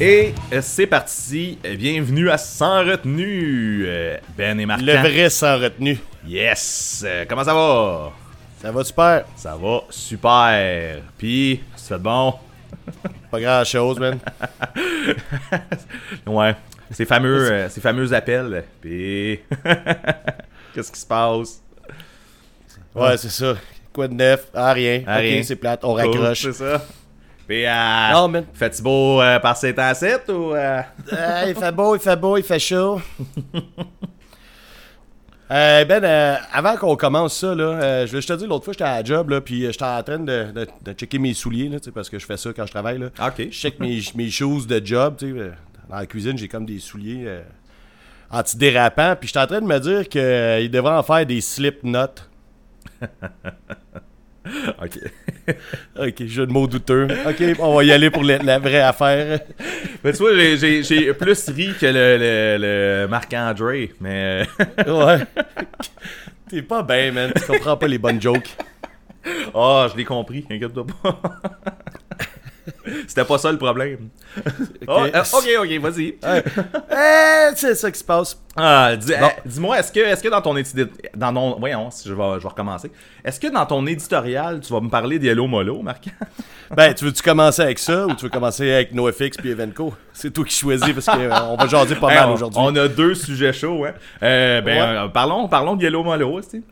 Et euh, c'est parti. Euh, Bienvenue à Sans retenue. Euh, Ben et Martin. Le vrai sans retenue. Yes. Comment ça va? Ça va super. Ça va super. Puis, ça fait bon? Pas grand chose, man. Ouais. Ces fameux, euh, ces fameux appels. Puis, qu'est-ce qui se passe? Ouais, c'est ça. Quoi de neuf? Ah, rien. Ah, ok, rien. c'est plate. On Cool, raccroche. C'est ça. Puis, euh, Non, man. fais-tu beau euh, par ces temps ou. euh? Ah, il fait beau, il fait beau, il fait chaud. Euh, ben, euh, avant qu'on commence ça, là, euh, je, je te dis, l'autre fois, j'étais à la job, là, puis euh, j'étais en train de, de- de checker mes souliers, là, parce que je fais ça quand je travaille. Là. Ok. Je check mes, mes shoes de job, euh, Dans la cuisine, j'ai comme des souliers euh, antidérapants, puis j'étais en train de me dire qu'il devrait en faire des slip notes. Ok. Ok, jeu de mots douteux. Ok, on va y aller pour la, la vraie affaire. Mais tu vois, j'ai- plus ri que le, le, le Marc-André. Mais. Ouais. T'es pas bien, man. Tu comprends pas les bonnes jokes. Ah, je l'ai compris, inquiète-toi pas. C'était pas ça le problème. Ah, euh, ok, ok, vas-y. Eh, c'est ça qui se passe. Ah, dis, Bon. eh, dis-moi, est-ce que, est que dans ton édi- dans ton, voyons, si je vais, je vais recommencer. Est-ce que dans ton éditorial, tu vas me parler d'Yellow Molo, Marc? Ben, tu veux-tu commencer avec ça ou tu veux commencer avec NoFX puis Evenco? C'est toi qui choisis parce qu'on va jaser pas mal aujourd'hui. on a deux sujets chauds, hein. Euh, ben, Ouais. euh, parlons, parlons de Yellow Molo, aussi.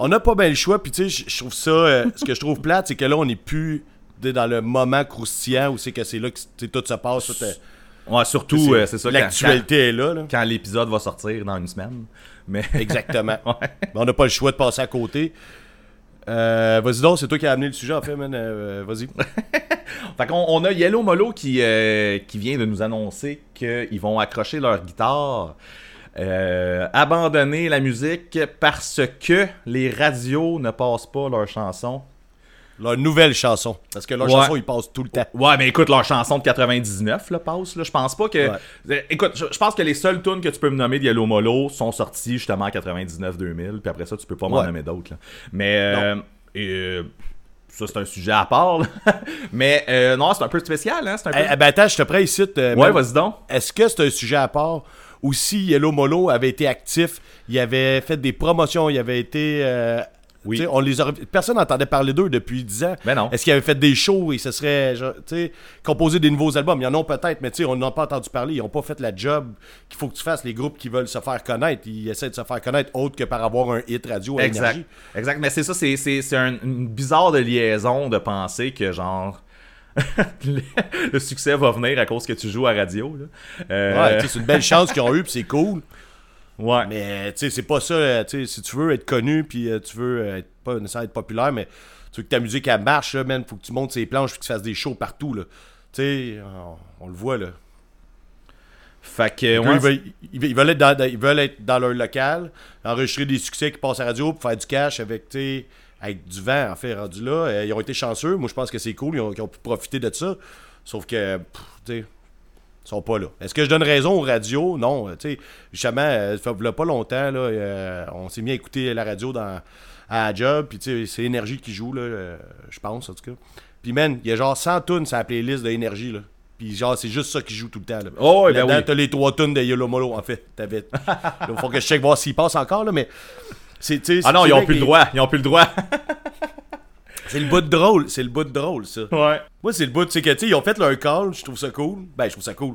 On n'a pas bien le choix, puis tu sais, je- trouve ça. euh, ce que je trouve plate, c'est que là, on n'est plus dans le moment croustillant où c'est que c'est là que tout se passe. tout, euh, Ouais, surtout, euh, c'est ça. quand- L'actualité est là. là. Quand, l'épisode va sortir dans une semaine. Mais. Exactement. Ouais. Mais on n'a pas le choix de passer à côté. Euh, vas-y donc, c'est toi qui as amené le sujet en fait, man. Euh, vas-y. Fait qu'on on a Yellow Molo qui, euh, qui vient de nous annoncer qu'ils vont accrocher leur guitare, euh, abandonner la musique parce que les radios ne passent pas leurs chansons. Leur nouvelle chanson. Parce que leur Ouais. chanson, ils passent tout le temps. Ouais, mais écoute, leur chanson de 99 là, passe. Là. Je pense pas que. Ouais. Euh, Écoute, je, pense que les seules tunes que tu peux me nommer de Yellow Molo sont sorties justement en 99-2000. Puis après ça, tu peux pas m'en Ouais. nommer d'autres. Mais. euh, euh, ça, c'est un sujet à part. là. mais euh, non, c'est un peu spécial. Hein? C'est un peu... Eh, eh ben attends, je te prends ici. ouais, vas-y donc. Est-ce que c'est un sujet à part? Ou si Yellow Molo avait été actif, il avait fait des promotions, il avait été. Oui. On les aurait- Personne n'entendait parler d'eux depuis 10 ans. Ben non. Est-ce qu'il avait fait des shows et ce serait composé des nouveaux albums? Il y en a peut-être, mais on n'a pas entendu parler. Ils n'ont pas fait la job qu'il faut que tu fasses. Les groupes qui veulent se faire connaître, ils essaient de se faire connaître autre que par avoir un hit radio à Exact. énergie. Exact. Mais c'est ça, c'est, c'est, c'est un- une bizarre de liaison de penser que genre. le, succès va venir à cause que tu joues à radio. Là. Euh, Ouais, c'est une belle chance qu'ils ont eu, puis c'est cool. Ouais. Mais tu sais, c'est pas ça. euh, tu sais, si tu veux être connu, puis euh, tu veux euh, être, pas nécessairement être populaire, mais tu veux que ta musique elle marche, là, man, faut que tu montes ses planches, puis que tu fasses des shows partout. Là. Tu sais, on, on le voit là. Fait que. Ouais, ils, veulent, ils veulent- ils veulent être dans, ils veulent être dans leur local, enregistrer des succès qui passent à la radio pour faire du cash avec, avec du vent, en fait, rendu là. Ils ont été chanceux. Moi, je pense que c'est cool. Ils ont, ils ont pu profiter de ça. Sauf que, tu sais, sont pas là. Est-ce que je donne raison aux radios? Non. Euh, Tu sais, justement, euh, ça fait pas longtemps, là, euh, on s'est mis à écouter la radio dans, à la job. Puis, tu sais, c'est Énergie qui joue, là, euh, je pense, en tout cas. Puis, man, il y a genre 100 tunes sur la playlist de Énergie, là. Puis, genre, c'est juste ça qui joue tout le temps, là. Oh, ben oui. t'as les trois tunes de Yellow Molo, en fait. T'avais. Il faut que je check voir s'ils passent encore, là, mais. C'est, Ah non, ils ont vrai plus que le les- droit. Ils ont plus le droit. C'est le bout de drôle. C'est le bout de drôle, ça. ouais. Moi, c'est le bout, c'est que, tu sais, ils ont fait leur call, je trouve ça cool. Ben, je trouve ça cool.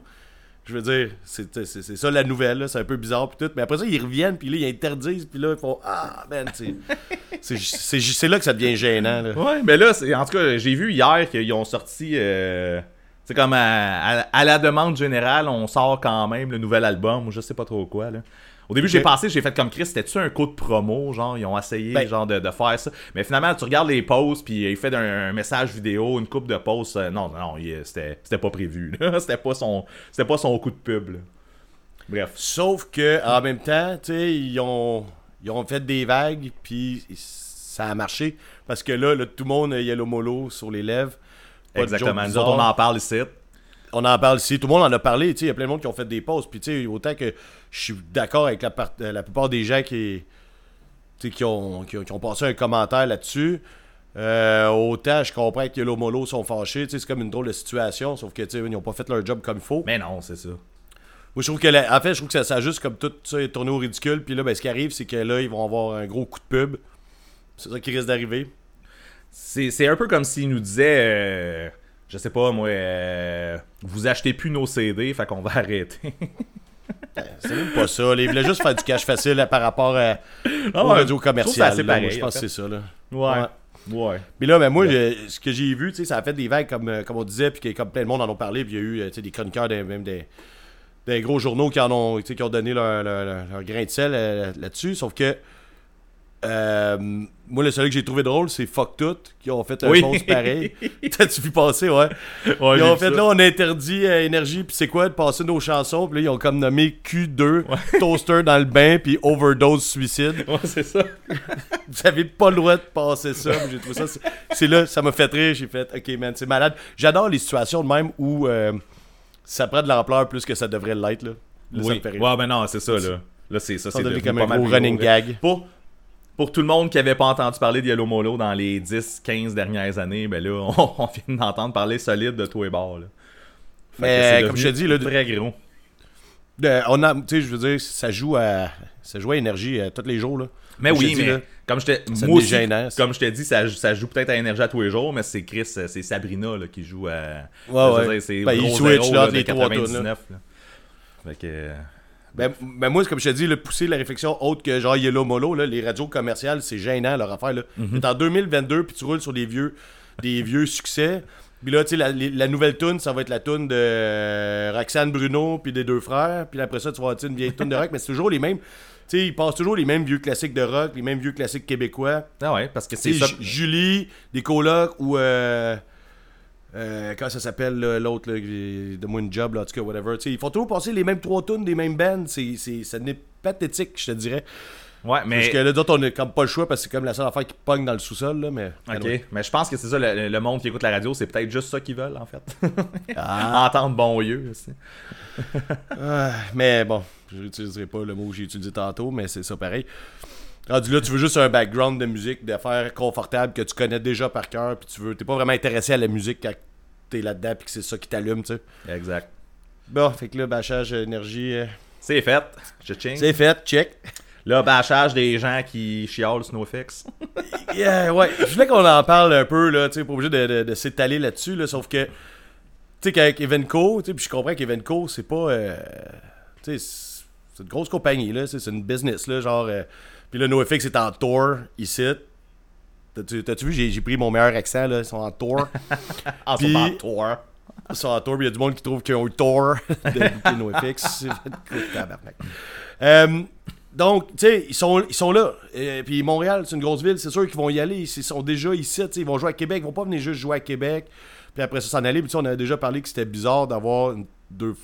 Je veux dire, c'est, c'est, c'est ça la nouvelle, là. c'est un peu bizarre, puis tout. Mais après ça, ils reviennent, puis là, ils interdisent, puis là, ils font Ah, man, c'est, c'est, c'est, c'est là que ça devient gênant, là. Ouais, mais là, c'est- en tout cas, j'ai vu hier qu'ils ont sorti. euh, c'est comme à, à- à la demande générale, on sort quand même le nouvel album, ou je sais pas trop quoi. Là. Au début, j'ai pensé, j'ai fait comme Chris, c'était-tu un coup de promo, genre, ils ont essayé Ben- genre de, de faire ça? Mais finalement, tu regardes les posts, puis il fait un, un message vidéo, une coupe de posts. euh, non, non, c'était pas prévu. C'était pas son pas son coup de pub. là. Bref. Sauf que en même temps, tu sais, ils ont, ils ont fait des vagues, puis ça a marché. Parce que là, là, tout le monde a Yellow Molo sur les lèvres. Exactement. Nous autres, on en parle ici. On en parle ici, tout le monde en a parlé, il y a plein de monde qui ont fait des pauses, puis autant que je suis d'accord avec la, part- euh, la plupart des gens qui, ont, qui, ont, qui ont passé un commentaire là-dessus. Euh, autant je comprends que Yellow Molo sont fâchés, c'est comme une drôle de situation, sauf que ils n'ont pas fait leur job comme il faut. Mais non, c'est ça. Moi, je trouve que, la- en fait, je trouve que ça, ça a juste comme tout ça est tourné au ridicule. Puis là, ben, ce qui arrive, c'est que là, ils vont avoir un gros coup de pub. C'est ça qui risque d'arriver. C'est c'est un peu comme s'ils nous disaient, euh, je sais pas moi, euh, vous achetez plus nos CD, fait qu'on va arrêter. C'est même pas ça. Ils voulaient juste faire du cash facile là, par rapport à, au ouais, radio je là. Moi, je en pense fait. que c'est ça. Là. ouais. Ouais. Mais là, ben, moi, je- ce que j'ai vu, tu sais, ça a fait des vagues comme, euh, comme on disait, puis comme plein de monde en ont parlé, puis il y a eu euh, des chroniqueurs, des, même des, des gros journaux qui en ont, qui ont donné leur, leur- leur- leur grain de sel là-dessus. Sauf que euh, moi, le seul que j'ai trouvé drôle, c'est Fuck Tout, qui ont fait un Oui. post pareil. T'as-tu vu passer, ouais? Ouais, Ils ont fait ça. là, on interdit euh, énergie, puis c'est quoi de passer nos chansons, puis là, ils ont comme nommé Q2, Toaster dans le bain, puis Overdose Suicide. Ouais, c'est ça. Vous avez pas le droit de passer ça. J'ai trouvé ça. c'est- là, ça m'a fait rire. J'ai fait, ok, man, c'est malade. J'adore les situations de même où euh, ça prend de l'ampleur plus que ça devrait l'être. Là. Là, ça oui. me fait rire. Ouais, ben non, c'est ça, là. Là, c'est ça, Ça c'est devenu comme pas un mal gros running gag. Pour, pour tout le monde qui avait pas entendu parler de Yellow Molo dans les 10-15 dernières années, ben là, on, on vient d'entendre parler solide de tous les bords, là. Fait Mais, que c'est comme je te dis, là, très gros. Euh, on a, tu sais, je veux dire, ça joue à, ça joue à énergie euh, tous les jours. Là. Mais Comme oui, te dis, mais là, comme je te moi aussi, comme je te dis, ça, ça joue peut-être à énergie à tous les jours, mais c'est Chris, euh, c'est Sabrina là, qui joue à. Ouais, ouais. c'est Ben, il switch, là, les trois tunes, 99. là. Fait que. Ben, ben moi, c'est comme je te dis, le pousser la réflexion autre que genre Yellow Molo, là, les radios commerciales, c'est gênant leur affaire. Là. T'es en 2022, puis tu roules sur des vieux, des vieux succès. Puis là, tu sais, la, nouvelle tune, ça va être la tune de euh, Roxane Bruno, puis des deux frères. Puis après ça, tu vas avoir une vieille tune de rock, mais c'est toujours les mêmes. Tu sais, ils passent toujours les mêmes vieux classiques de rock, les mêmes vieux classiques québécois. Ah ouais, parce que c'est ça. Julie, des colocs ou. Euh, euh, comment ça s'appelle l'autre, de moi une job, là, en tout cas, whatever. Tu sais, ils font toujours passer les mêmes trois tunes des mêmes bands. C'est, c'est, ça n'est pathétique, je te dirais. Ouais, Parce mais. que là, d'autres, on n'a comme pas le choix parce que c'est comme la seule affaire qui pogne dans le sous-sol, là, mais. Ok, mais je pense que c'est ça, le, le monde qui écoute la radio, c'est peut-être juste ça qu'ils veulent, en fait. Ah, Entendre bon yeux. aussi. ah, mais bon, je n'utiliserai pas le mot que j'ai utilisé tantôt, mais c'est ça pareil. Rendu là, tu veux juste un background de musique, d'affaires confortables que tu connais déjà par cœur, puis tu veux, t'es pas vraiment intéressé à la musique quand t'es là-dedans, puis que c'est ça qui t'allume, tu sais. Exact. Bon, fait que là, bâchage énergie, euh, C'est fait. Je ching. c'est fait, check. Là, bâchage des gens qui chialent Snowfix. Yeah, ouais, je voulais qu'on en parle un peu, là, tu sais, pas obligé de, de, de s'étaler là-dessus, là, sauf que, tu sais, qu'avec Evenco, tu sais, puis je comprends qu'Evenco, c'est pas, euh, tu sais, c'est- une grosse compagnie, là, c'est une business, là, genre, euh, puis là, NoFX est en tour, ici. T'as-tu t'as-tu vu, j'ai j'ai pris mon meilleur accent, là, ils sont en tour. Ah, Puis- c'est pas toi. Ils sont en tour, puis il y a du monde qui trouve qu'ils ont eu tort de NoFX. Euh, donc, tu sais, ils sont, ils sont là. Euh, puis Montréal, c'est une grosse ville, c'est sûr qu'ils vont y aller. Ils sont déjà ici, ils vont jouer à Québec. Ils vont pas venir juste jouer à Québec. Puis après ça, s'en aller. Puis tu sais, on avait déjà parlé que c'était bizarre d'avoir une- deux,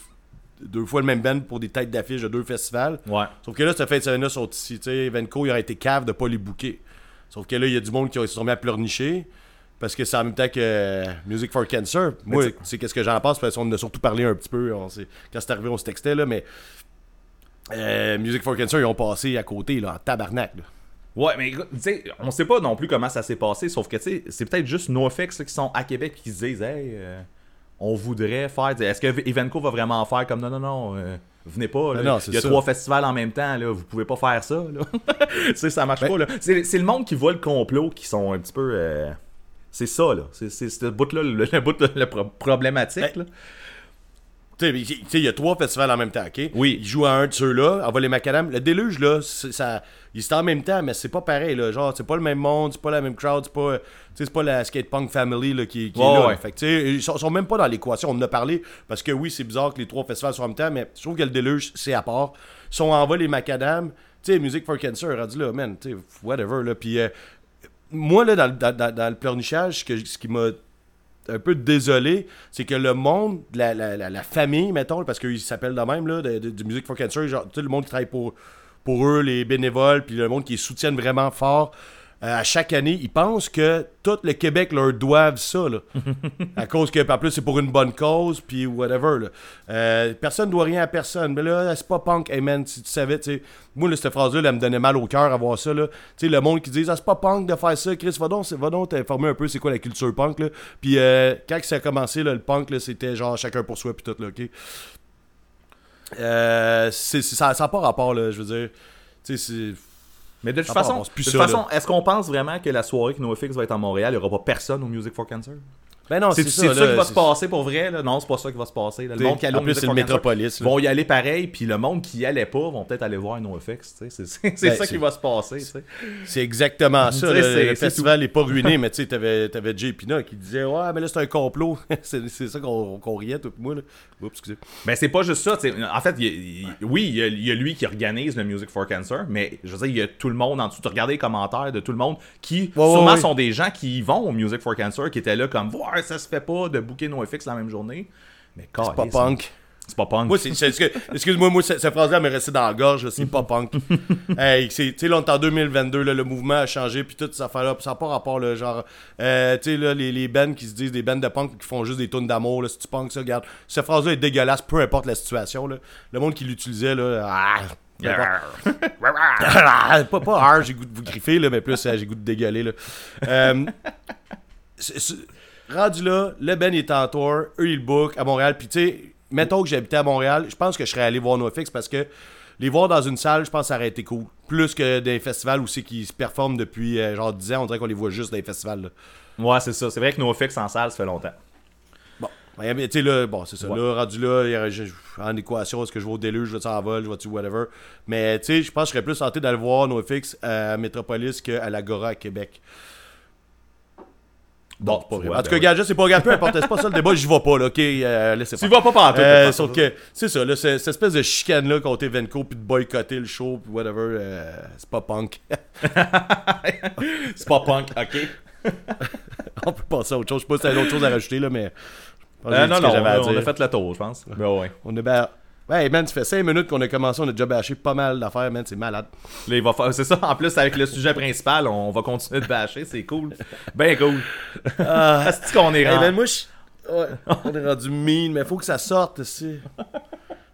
deux fois le même band pour des têtes d'affiche de deux festivals. Ouais. Sauf que là, cette fin de semaine-là sont ici. Venco, il aurait été cave de pas les booker. Sauf que là, il y a du monde qui se sont mis à pleurnicher. Parce que c'est en même temps que euh, Music for Cancer. Moi, tu tu sais, qu'est-ce que j'en pense? Parce qu'on en a surtout parlé un petit peu. On quand c'est arrivé, on se textait, là. Mais euh, Music for Cancer, ils ont passé à côté, là, en tabarnak. là. Ouais, mais tu sais, on sait pas non plus comment ça s'est passé, sauf que, tu sais, c'est peut-être juste NoFX là, qui sont à Québec et qui se disent, hey, euh, on voudrait faire. Est-ce que Evenco va vraiment faire comme non, non, non, euh, venez pas. là. Ben non, c'est Il y a ça. trois festivals en même temps, là, vous pouvez pas faire ça. Là. ça marche Ben- pas. là. C'est le monde qui voit le complot qui sont un petit peu. euh, c'est ça, là. C'est c'est ce bout-là, le, le bout le pro- problématique. Ben, là. Tu sais, il y a trois festivals en même temps, OK? Oui. Ils jouent à un de ceux-là, envoie les macadam. Le déluge, là, ça, ils sont en même temps, mais c'est pas pareil, là. Genre, c'est pas le même monde, c'est pas la même crowd, c'est pas, c'est pas la skate punk family, là, qui, est là. ouais. Fait que, ils sont, sont même pas dans l'équation. On en a parlé, parce que oui, c'est bizarre que les trois festivals soient en même temps, mais je trouve que le déluge, c'est à part. Ils sont envoie les macadam. Tu sais, Music for Cancer, rendu là, man, tu whatever, là. Puis, euh, moi, là, dans, le- dans- dans- dans le pleurnichage, ce, que- ce qui m'a un peu désolé, c'est que le monde, de la, famille, mettons, parce qu'ils s'appellent de même, là, de- du Music for Cancer, genre, sais, le monde qui travaille pour, pour eux, les bénévoles, puis le monde qui les soutiennent vraiment fort, à chaque année, ils pensent que tout le Québec leur doive ça, là. à cause que, en plus, c'est pour une bonne cause, puis whatever, là. Euh, personne doit rien à personne. Mais là, c'est pas punk. Hey man, si tu savais, tu sais. Moi, là, cette phrase-là, elle me donnait mal au cœur à voir ça, là. Tu sais, le monde qui dit, ah, c'est pas punk de faire ça. Chris, va donc, va donc t'informer un peu c'est quoi la culture punk, là. Puis euh, quand ça a commencé, là, le punk, là, c'était genre chacun pour soi, puis tout, là, ok? Euh, ça n'a pas rapport, là, je veux dire. Tu sais, c'est. Mais de toute Ça façon, ça, façon est-ce qu'on pense vraiment que la soirée que NoFX va être à Montréal, il n'y aura pas personne au Music for Cancer? Ben non, C'est ça, ça, là, qui va se passer pour vrai? Là? Non, c'est pas ça qui va se passer. là. Le monde qui allait en plus, c'est le métropolis. là. vont y aller pareil, puis le monde qui y allait pas vont peut-être aller voir NoFX. C'est Ben, ça qui va se passer. C'est exactement ça. Là, c'est- le festival n'est pas ruiné, mais tu sais, t'avais, t'avais Jay Pina qui disait Ouais, mais là, c'est un complot. c'est, ça qu'on, riait, tout moi. Oups, excusez. Ben, c'est pas juste ça. En fait, y a- oui, il y, a, il y a lui qui organise le Music for Cancer, mais je veux dire, il y a tout le monde en dessous. Tu regardais les commentaires de tout le monde qui, Ouais, sûrement, ouais. sont des gens qui vont au Music for Cancer, qui étaient là comme, ouais, ça se fait pas de booker NoFX la même journée. Mais C'est pas punk. C'est pas punk. Moi, excuse-moi, moi, cette, cette phrase-là m'est restée dans la gorge. C'est pas punk. hey, c'est, tu sais, là, on est en 2022, là, le mouvement a changé, puis toute cette affaire-là, puis ça n'a pas rapport, là, genre, euh, tu sais, là, les, les bands qui se disent des bands de punk qui font juste des tunes d'amour, là, si tu punk ça, regarde. Cette phrase-là est dégueulasse, peu importe la situation, là. Le monde qui l'utilisait, là, ah. Ah, pas, pas hard, j'ai goût de vous griffer, là, mais plus euh, j'ai goût de dégueuler. Là. Euh, rendu là, le Ben est en tour, eux ils le book à Montréal. Puis tu sais, mettons que j'habitais à Montréal, je pense que je serais allé voir NoFX parce que les voir dans une salle, je pense que ça aurait été cool. Plus que des festivals où c'est qu'ils se performent depuis euh, genre 10 ans, on dirait qu'on les voit juste dans les festivals. Là. Ouais, c'est ça. C'est vrai que NoFX en salle, ça fait longtemps. Bon, ben, tu sais, là, bon, c'est ça. Ouais. Là, rendu là, en équation, est-ce que je vais au déluge, je vais-tu en vol, je vais-tu whatever. Mais, tu sais, je pense que je serais plus tenté d'aller voir NoFX à Métropolis qu'à l'Agora à Québec. Bon, pas tu vrai. en tout ben cas, je c'est pas grave, peu importe, c'est pas ça le débat, j'y vais pas, là, ok, euh, laissez Tu pas. vas pas partout. Euh, sauf que, c'est ça, là, c'est- cette espèce de chicane-là contre Evenco, puis de boycotter le show, puis whatever, euh, c'est pas punk. c'est pas punk, ok. on peut passer à autre chose. Je sais pas si t'as d'autres choses à rajouter, là, mais. Euh, non, non, on, a fait le tour, je pense. Ben ouais. On est ben... Ouais, man, ça fait 5 minutes qu'on a commencé, on a déjà bâché pas mal d'affaires, man, c'est malade. Là, il va faire... C'est ça, en plus, avec le sujet principal, on va continuer de bâcher, c'est cool. Ben cool. Ah, Est-ce qu'on est Hey, rendu? ben, moi, je- ouais, on est rendu mean, mais faut que ça sorte, aussi.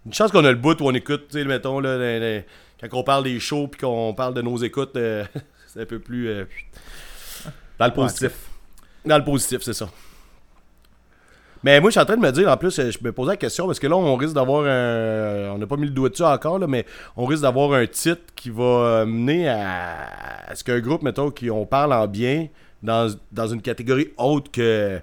Une chance qu'on a le bout où on écoute, tu sais, mettons, là, les- les- quand on parle des shows puis qu'on parle de nos écoutes, euh, c'est un peu plus euh, Dans le positif. dans le positif, c'est ça. Mais moi, je suis en train de me dire, en plus, je me posais la question, parce que là, on risque d'avoir un... On n'a pas mis le doigt dessus encore, là, mais on risque d'avoir un titre qui va mener à, à ce qu'un groupe, mettons, qui on parle en bien dans, dans une catégorie autre que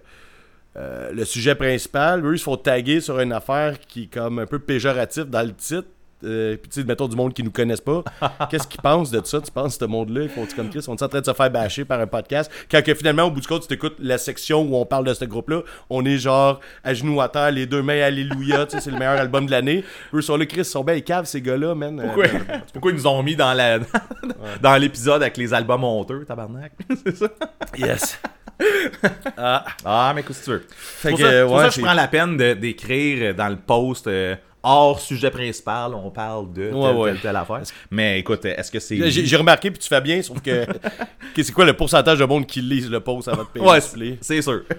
euh, le sujet principal. Eux, ils se font taguer sur une affaire qui est comme un peu péjoratif dans le titre. Euh, puis tu sais, mettons du monde qui nous connaissent pas. Qu'est-ce qu'ils pensent de ça? Tu penses ce monde-là? Ils font comme Chris? On est en train de se faire bâcher par un podcast. Quand que finalement, au bout du compte, tu t'écoutes la section où on parle de ce groupe-là, on est genre à genoux à terre, les deux mains Alléluia, tu sais, c'est le meilleur album de l'année. Eux sont là, Chris, ils sont bien caves, ces gars-là, man. Euh, Pourquoi, pourquoi ils nous ont mis dans la dans l'épisode avec les albums honteux, tabarnak? c'est ça? yes. ah, Ah, mais qu'est-ce que tu veux? fait pour que, ça, pour je prends la peine d'écrire dans le post euh, hors sujet principal, on parle de telle, Ouais, ouais. telle, telle affaire. Mais écoute, est-ce que c'est. J'ai remarqué, puis tu fais bien, sauf que. que c'est quoi le pourcentage de monde qui lise le post avant de payer Ouais, c'est sûr.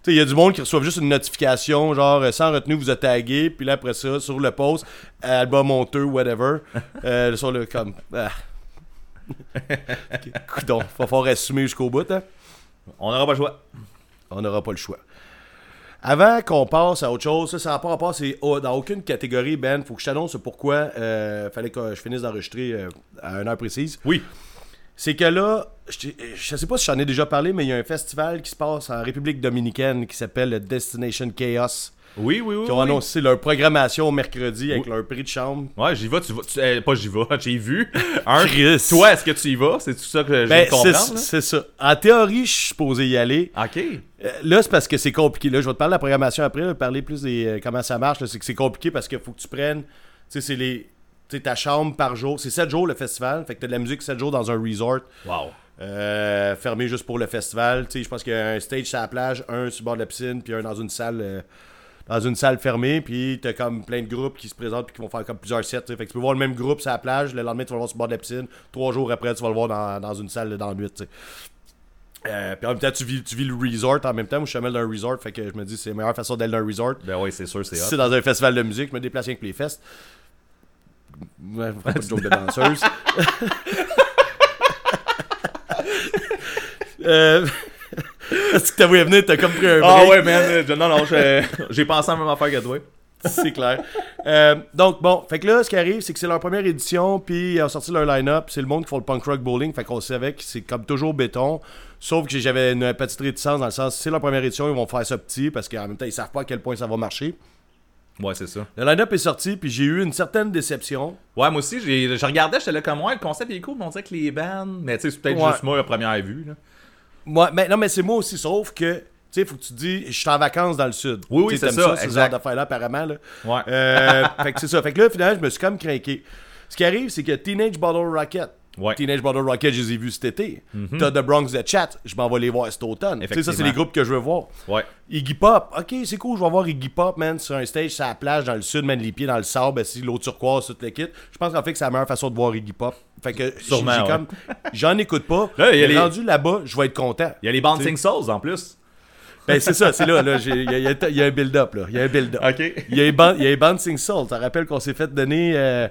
Tu sais, il y a du monde qui reçoit juste une notification, genre euh, sans retenue, vous êtes tagué, puis là après ça, sur le post, album honteux, whatever, euh, sur le comme. Ah. Coudon, va falloir assumer jusqu'au bout, hein? On n'aura pas le choix. On n'aura pas le choix. Avant qu'on passe à autre chose, ça, ça n'a pas rapport, c'est oh, dans aucune catégorie, Ben, faut que je t'annonce pourquoi euh, fallait que je finisse d'enregistrer euh, à une heure précise. Oui. C'est que là, je, je sais pas si j'en ai déjà parlé, mais il y a un festival qui se passe en République dominicaine qui s'appelle le Destination Chaos. Oui, oui, oui. Qui ont oui. annoncé leur programmation mercredi avec Oui. leur prix de chambre. Ouais, j'y vais, tu vas. tu- euh, pas j'y vais, j'ai vu. Un, Chris. toi, est-ce que tu y vas? C'est tout ça que je Ben, là? c'est ça. En théorie, je suis supposé y aller. Ok. Euh, Là, c'est parce que c'est compliqué. Là, je vais te parler de la programmation après, là, parler plus des euh, comment ça marche. C'est que c'est compliqué parce qu'il faut que tu prennes. Tu sais, c'est les. Ta chambre par jour. C'est 7 jours le festival. Fait que t'as de la musique 7 jours dans un resort. Wow. euh, fermé juste pour le festival. Tu sais, je pense qu'il y a un stage sur la plage, un sur le bord de la piscine, puis un dans une salle. euh, dans une salle fermée, puis t'as comme plein de groupes qui se présentent puis qui vont faire comme plusieurs sets. Fait que tu peux voir le même groupe sur la plage, le lendemain tu vas le voir sur le bord de la piscine, trois jours après tu vas le voir dans, dans une salle dans la nuit. Euh, puis en même temps, tu vis, tu vis le resort en même temps. Moi, je suis jamais dans un resort, fait que je me dis c'est la meilleure façon d'aller dans un resort. Ben oui, c'est sûr, c'est Si c'est dans un festival de musique, je me déplace avec les festes. Ouais, pas de joke de danseuse. euh, Est-ce que t'as vu venir, t'as comme pris un break? Ah ouais, man. Non, non, j'ai pensé à la même affaire que toi. c'est clair. Euh, donc, bon, fait que là, ce qui arrive, c'est que c'est leur première édition, puis ils ont sorti leur line-up. C'est le monde qui font le punk rock bowling, fait qu'on savait que c'est comme toujours béton. Sauf que j'avais une petite réticence dans le sens, c'est leur première édition, ils vont faire ça petit, parce qu'en même temps, ils savent pas à quel point ça va marcher. Ouais, c'est ça. Le line-up est sorti, puis j'ai eu une certaine déception. Ouais, moi aussi, j'ai- je regardais, j'étais là comme moi, le concept est cool, mais on dirait que les bands. Mais tu sais, c'est peut-être Ouais. juste moi à première vue. Là. Moi, mais non, mais c'est moi aussi, sauf que, tu sais, faut que tu te dis, je suis en vacances dans le sud. Oui, oui, c'est ça, ce genre d'affaires-là, apparemment, là. Ouais. Euh, fait que c'est ça. Fait que là, finalement, je me suis comme craqué. Ce qui arrive, c'est que Teenage Bottle Rocket. Ouais. Mhm. Teenage Bottle Rocket, je les ai vus cet été. T'as The Bronx The Chat, je m'en vais les voir cet automne. Tu sais, ça, c'est les groupes que je veux voir. Ouais. Iggy Pop, ok, c'est cool, je vais voir Iggy Pop, man, sur un stage, sur la plage, dans le sud, man, les pieds dans le sable, si l'eau turquoise, toute l'équipe. Je pense qu'en fait que c'est la meilleure façon de voir Iggy Pop. Fait que ouais. J'en écoute pas. Là, il y a les- rendu là-bas, je vais être content. Il y a les Bouncing Souls en plus. Ben, c'est ça, c'est là, Il y, y y a un build-up, là. Il y a un build-up. Ok. Il y a les ban- il y a les Bouncing Souls. Ça rappelle qu'on s'est fait donner euh,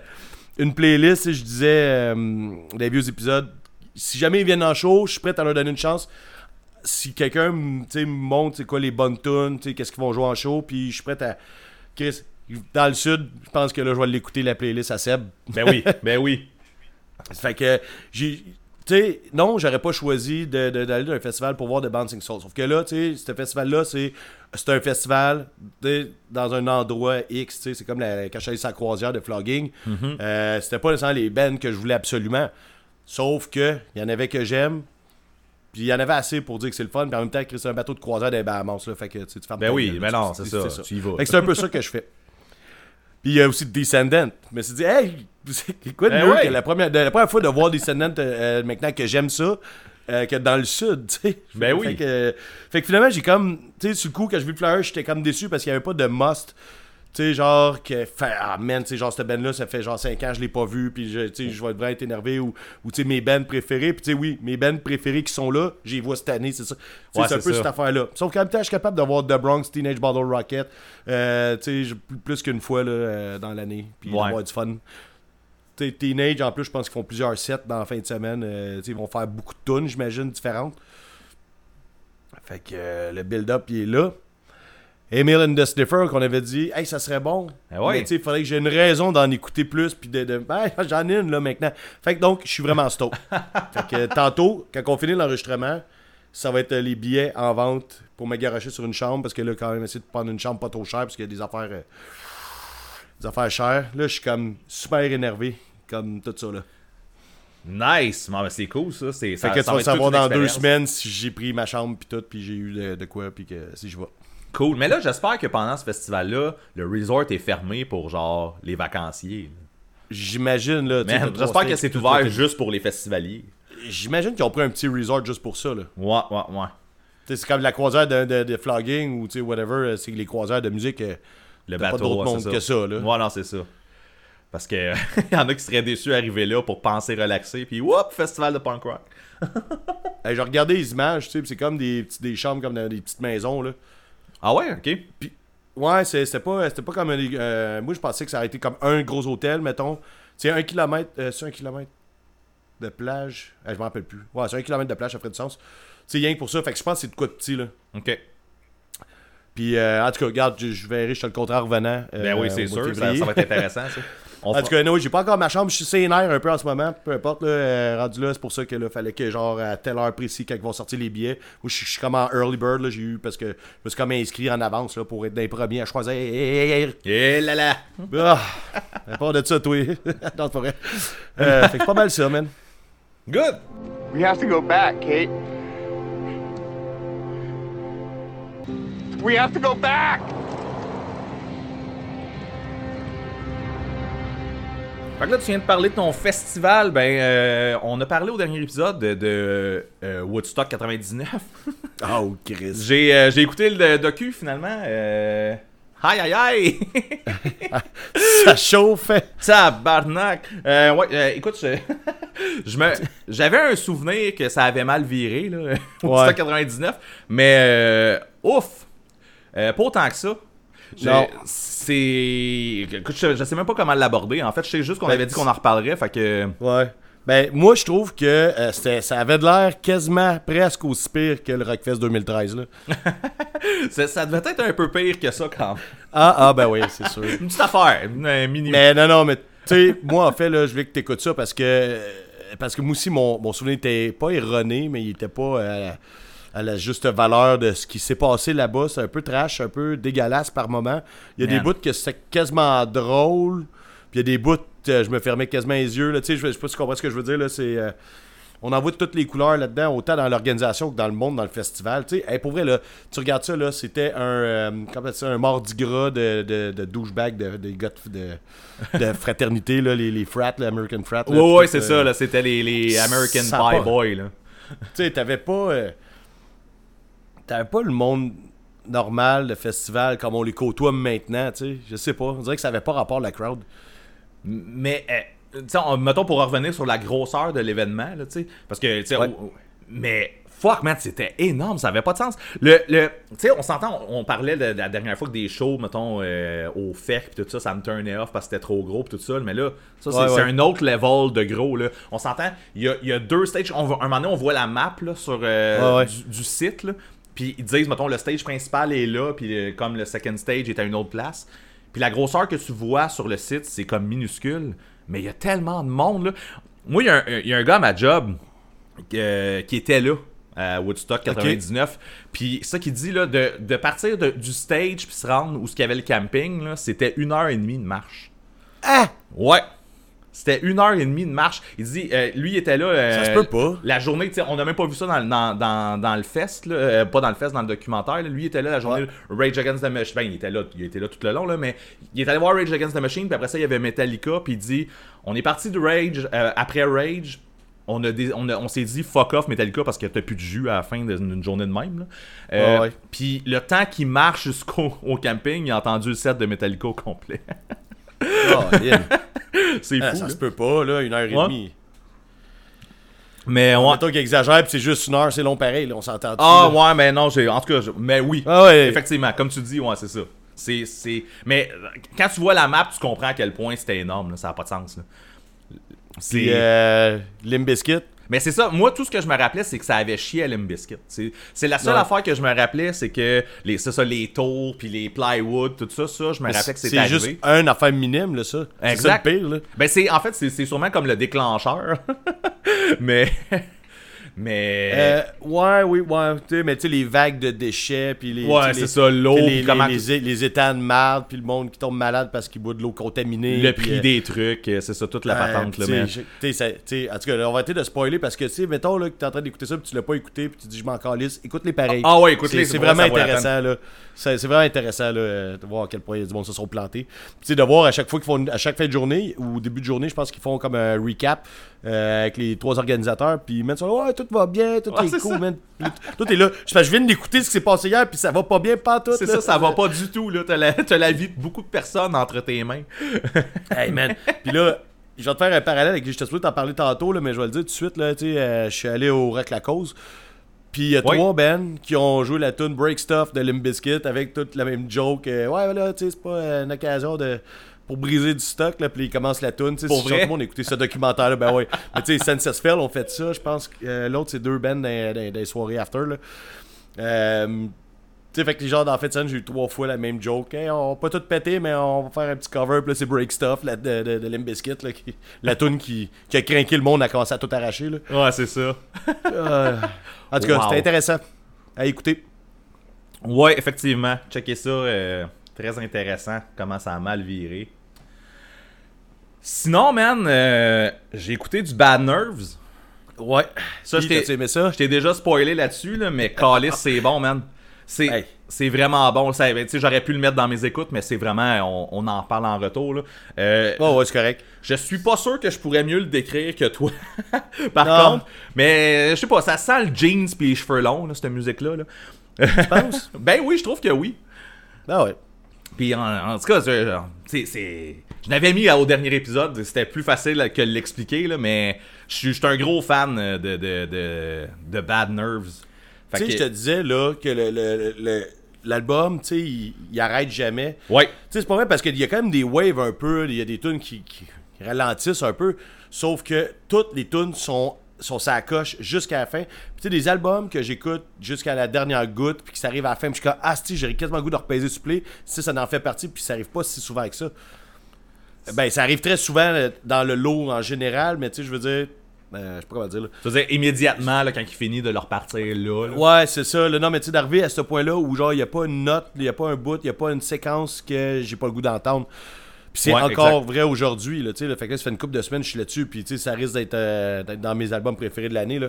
une playlist et je disais euh, des vieux épisodes. Si jamais ils viennent en show, je suis prêt à leur donner une chance. Si quelqu'un me montre c'est quoi les bonnes tunes, qu'est-ce qu'ils vont jouer en show, puis je suis prêt à. Chris, dans le sud, je pense que là, je vais l'écouter la playlist à Seb. Ben oui, ben oui. Fait que j'ai. Tu sais, non, j'aurais pas choisi d'aller dans un festival pour voir The Bouncing Souls. Sauf que là, tu sais, ce festival-là, c'est un festival dans un endroit X. tu sais, C'est comme la, quand je suis la croisière de flogging. Euh, C'était pas nécessairement les bands que je voulais absolument. Sauf que il y en avait que j'aime. Puis il y en avait assez pour dire que c'est le fun. Puis en même temps, c'est un bateau de croisière des Bahamas. Là, fait que tu sais, tu Ben oui, tu- non, c'est ça, tu y vas. C'est un peu ça que je fais. Puis il y a aussi Descendant. Je me suis dit, hey, c'est quoi de Ben mieux que la première, de- la première fois de voir Descendant euh, maintenant que j'aime ça, euh, que dans le sud, tu sais. Ben oui. Fait que, fait que finalement, j'ai comme, tu sais, sur le coup, quand j'ai vu le flyer, j'étais comme déçu parce qu'il n'y avait pas de must. Tu sais, genre, que, fait, ah man, tu sais, genre, cette band-là, ça fait genre 5 ans, je l'ai pas vu, puis je, tu sais, je vais vraiment être énervé, ou, ou tu sais, mes bands préférées, puis tu sais, oui, mes bands préférées qui sont là, j'y vois cette année, c'est ça. Ouais, c'est un peu ça. cette affaire-là. Sauf qu'en même temps, je suis capable de voir The Bronx, Teenage Bottle Rocket, euh, tu sais, je- plus qu'une fois, là, euh, dans l'année, puis Ouais. avoir du fun. Teenage, en plus, je pense qu'ils font plusieurs sets dans la fin de semaine, euh, ils vont faire beaucoup de tunes, j'imagine, différentes. Fait que euh, le build-up, il est là. Emil and the Sniffer, qu'on avait dit, hey, ça serait bon. Ouais. Mais tu sais, il faudrait que j'ai une raison d'en écouter plus, puis de. de ben, j'en ai une, là, maintenant. Fait que donc, je suis vraiment stoked. fait que tantôt, quand on finit l'enregistrement, ça va être euh, les billets en vente pour me garocher sur une chambre, parce que là, quand même, essayer de prendre une chambre pas trop chère, parce qu'il y a des affaires. euh, des affaires chères. Là, je suis comme super énervé, comme tout ça, là. Nice! Mais c'est cool ça. C'est, Fait ça, que ça tu vas savoir dans deux semaines si j'ai pris ma chambre puis tout, puis j'ai eu de, de quoi, puis que si je vais. Cool. Mais là, j'espère que pendant ce festival-là, le resort est fermé pour genre les vacanciers. J'imagine, là. j'espère que c'est ouvert juste pour les festivaliers. J'imagine qu'ils ont pris un petit resort juste pour ça, là. Ouais, ouais, ouais. Tu sais, c'est comme la croisière de, de, de flogging ou tu sais, whatever, euh, c'est que les croisières de musique. euh, Le T'as pas bateau, d'autre ouais, monde que ça, là. Ouais, non, c'est ça. Parce que y en a qui seraient déçus d'arriver là pour penser relaxer, puis whoop, festival de punk rock. hey, J'ai regardé les images, tu sais, puis c'est comme des, petits- des chambres comme dans des petites maisons, là. Ah ouais, ok. Ouais, c'est- c'était pas, pas comme. un- euh, moi, je pensais que ça aurait été comme un gros hôtel, mettons. C'est un kilomètre. euh, c'est un kilomètre de plage. Eh, je m'en rappelle plus. Ouais, c'est un kilomètre de plage, ça ferait du sens. C'est rien que pour ça. Fait que je pense que c'est de quoi de petit, là. Ok. Puis, euh, en tout cas, regarde, je, je verrai, je te le contrat revenant. euh, Ben oui, c'est sûr, ça, ça va être intéressant, ça. On En tout cas, non, j'ai pas encore ma chambre, je suis sénère un peu en ce moment, peu importe, là, euh, rendu là, c'est pour ça que là, fallait que genre à telle heure précis quand ils vont sortir les billets. Moi, je suis- comme en early bird, là, j'ai eu parce que je me suis comme inscrit en avance là, pour être dans les premiers à choisir. Eh là là! Ah, à part de ça, toi. non, c'est pas vrai. Euh, fait que c'est pas mal ça, man. Good! We have to go back, Kate. We have to go back! Fait que là, tu viens de parler de ton festival. Ben, euh, on a parlé au dernier épisode de, de, euh, Woodstock 99. Oh, Chris. j'ai, euh, j'ai écouté le docu finalement. Aïe aïe aïe! Ça chauffe. Tabarnak! Euh, ouais, euh, écoute, je, je me, j'avais un souvenir que ça avait mal viré, là, au Ouais. 99, mais euh, ouf! Pas autant que ça. Non. C'est. Écoute, je, je sais même pas comment l'aborder. En fait, je sais juste qu'on Ben, avait dit qu'on en reparlerait, fait que. Ouais. Ben, moi, je trouve que euh, ça avait de l'air quasiment presque aussi pire que le Rockfest 2013. Là. Ça, ça devait être un peu pire que ça quand même. Ah, ah, ben oui, c'est sûr. Une petite affaire, un. Mais non, non, mais tu sais, moi, en fait, là, je veux que tu écoutes ça parce que, parce que moi aussi, mon, mon souvenir était pas erroné, mais il était pas euh, à la juste valeur de ce qui s'est passé là-bas. C'est un peu trash, un peu dégueulasse par moment. Il y a des bouts que c'est quasiment drôle, puis il y a des bouts, euh, je me fermais quasiment les yeux. là. Tu sais, je je sais pas si tu comprends ce que je veux dire. Là, c'est. euh, on en voit toutes les couleurs là-dedans, autant dans l'organisation que dans le monde, dans le festival. Tu sais, Hey, pour vrai, là, tu regardes ça, là, c'était un, euh, ça, un gras de, de, de douchebag, de, gars de, de fraternité, là, les, les frats, les American frats. là, Ouais, ouais, c'est euh, ça, là. C'était les, les American Pie Boys. Tu sais, t'avais pas. T'avais pas le monde normal de festival comme on les côtoie maintenant, tu sais. Je sais pas. On dirait que ça avait pas rapport à la crowd. Mais, euh, tu sais, on- mettons pour revenir sur la grosseur de l'événement, là, tu sais. Parce que, tu sais, Ouais. on- mais. Fuck, man, c'était énorme, ça avait pas de sens. Le, le, tu sais, on s'entend, on, on parlait de, de la dernière fois que des shows, mettons, euh, au FEC pis tout ça, ça me turnait off parce que c'était trop gros pis tout ça. Mais là, ça, c'est Ouais, c'est ouais. un autre level de gros, là. On s'entend, il y a, y a deux stages. On un moment donné, on voit la map, là, sur, euh, ouais. Du, du site, là. Puis ils disent, mettons, le stage principal est là, puis euh, comme le second stage est à une autre place. Puis la grosseur que tu vois sur le site, c'est comme minuscule. Mais il y a tellement de monde, là. Moi, il y, a un- il y a un gars à ma job euh, qui était là à Woodstock 99. Puis ça qui dit, là, de, de partir de- du stage puis se rendre où qu'il y avait le camping, là, c'était une heure et demie de marche. Ah! Ouais. C'était une heure et demie de marche. Il dit, euh, lui, il était là. euh, Ça se peut pas. La journée, on n'a même pas vu ça dans, le- dans, dans, dans le fest, là, euh, pas dans le fest, dans le documentaire. là. Lui, il était là la journée Rage Against the Machine. Ben, il était là, il était là tout le long, là, mais il est allé voir Rage Against the Machine, puis après ça, il y avait Metallica, puis il dit, on est parti de Rage, après Rage, on, a des- on, a- on s'est dit fuck off Metallica parce que t'as plus de jus à la fin d'une journée de même. là. Ouais, ouais. Puis le temps qu'il marche jusqu'au au camping, il a entendu le set de Metallica au complet. Oh. C'est Ah, fou. ça là. se peut pas, là, une heure et demie. Mais ouais. Mettons qu'il exagère, puis c'est juste une heure, c'est long pareil, là, on s'entend Ah ouais, mais non, j'ai en tout cas, je- mais oui. Ah ouais. Effectivement, comme tu dis, ouais, c'est ça. C'est c'est mais euh, quand tu vois la map, tu comprends à quel point c'était énorme, là, ça a pas de sens là. C'est Puis, euh. Mais c'est ça, moi tout ce que je me rappelais c'est que ça avait chié à Limp Bizkit. C'est c'est la seule Ouais. affaire que je me rappelais, c'est que les c'est ça les tours puis les plywood, tout ça ça, je me rappelais que c'était C'est arrivé. juste une affaire minime, là, ça. C'est ça Exact. le pire, là. Ben c'est en fait c'est c'est sûrement comme le déclencheur. mais mais Euh, ouais, oui, ouais. tu sais, mais tu sais, les vagues de déchets, puis les. Ouais, c'est ça, l'eau, Les, comment- les, les, les étangs de marde, puis le monde qui tombe malade parce qu'il boit de l'eau contaminée. le prix euh, des trucs, euh, c'est ça toute la patente là, tu sais, man. je- tu sais, ça- tu sais, en tout cas, on va essayer de spoiler parce que, tu sais, mettons là, que t'es en train d'écouter ça, puis tu l'as pas écouté, puis tu dis, je m'en calisse, écoute-les pareils. Ah ouais, écoute-les, C'est vraiment intéressant, là. C'est vraiment intéressant, là, de voir à quel point du monde se sont plantés. Puis, tu sais, de voir à chaque fois qu'ils font, une- à chaque fin de journée, ou début de journée, je pense qu'ils font comme un recap euh, avec les trois organisateurs, puis ils mettent ça, ouais, tout va bien, tout Ouais, est cool, man. Tout est là. Je, je viens d'écouter ce qui s'est passé hier, puis ça va pas bien, pas tout. C'est ça, ça va pas du tout, là. T'as la, t'as la vie de beaucoup de personnes entre tes mains. Hey man. Puis là, je vais te faire un parallèle avec. Je te souhaite t'en parler tantôt, là, mais je vais le dire tout de suite. Là, tu sais, euh, je suis allé au Rock la Cause. Puis il y a Oui. trois bands qui ont joué la tune Break Stuff de Limp Bizkit avec toute la même joke. euh, ouais, voilà, tu sais, c'est pas une occasion de. Pour briser du stock, là, puis ils commencent la sais, Pour si tout vrai? le monde a écouté ce documentaire-là, ben ouais. Mais tu sais, Census Fell ont fait ça. Je pense que euh, l'autre, c'est deux bands dans, les soirées after. Là. Euh, tu sais, fait que les gens dans fait j'ai eu trois fois la même joke. Hey, on va pas tout péter, mais on va faire un petit cover. Puis là, c'est Break Stuff la, de, de, là, qui- la tune qui, qui a craqué le monde, a commencé à tout arracher. Là. Ouais, c'est ça. Euh, en tout cas, Wow. c'était intéressant à écouter. Ouais, effectivement. Checker ça. euh, très intéressant. Comment ça a mal viré. Sinon, man, euh, j'ai écouté du Bad Nerves. Ouais. Ça, je t'ai- aimé ça? Je t'ai déjà spoilé là-dessus, là, mais Calis, c'est bon, man. C'est Hey. c'est vraiment bon. Ça, ben, J'aurais pu le mettre dans mes écoutes, mais c'est vraiment. On, on en parle en retour. Là. Euh, Oh, ouais, c'est correct. Je suis pas sûr que je pourrais mieux le décrire que toi. Par Non. contre, mais je sais pas, ça sent le jeans puis les cheveux longs, là, cette musique-là. Là. Tu penses? ben oui, je trouve que oui. Ah ouais. Puis en, en tout cas, c'est- Je l'avais mis au dernier épisode, c'était plus facile que de l'expliquer, là, mais je suis un gros fan de, de, de, de Bad Nerves. Tu sais, que- je te disais là que le- le- le- l'album, tu sais, il, il arrête jamais. Ouais. Tu sais, c'est pas vrai parce qu'il y a quand même des waves un peu, il y a des tunes qui, qui ralentissent un peu, sauf que toutes les tunes sont sont sa coche jusqu'à la fin. Tu sais, des albums que j'écoute jusqu'à la dernière goutte, puis que ça arrive à la fin, puis je suis comme, ah, si, j'ai quasiment le goût de repaiser sur play. Si ça en fait partie, puis ça arrive pas si souvent que ça. Ben, ça arrive très souvent euh, dans le lot en général, mais tu sais, je veux dire, euh, je sais pas comment dire là. Je veux dire, immédiatement, là, quand il finit de leur partir là. là. Ouais, c'est ça. Là, non, mais tu sais, d'arriver à ce point-là où, genre, il n'y a pas une note, il n'y a pas un bout, il n'y a pas une séquence que j'ai pas le goût d'entendre. Puis c'est Ouais, encore exact. vrai aujourd'hui, là, tu sais. Fait que là, ça fait une couple de semaines que je suis là-dessus, puis tu sais, ça risque d'être euh, dans mes albums préférés de l'année, là.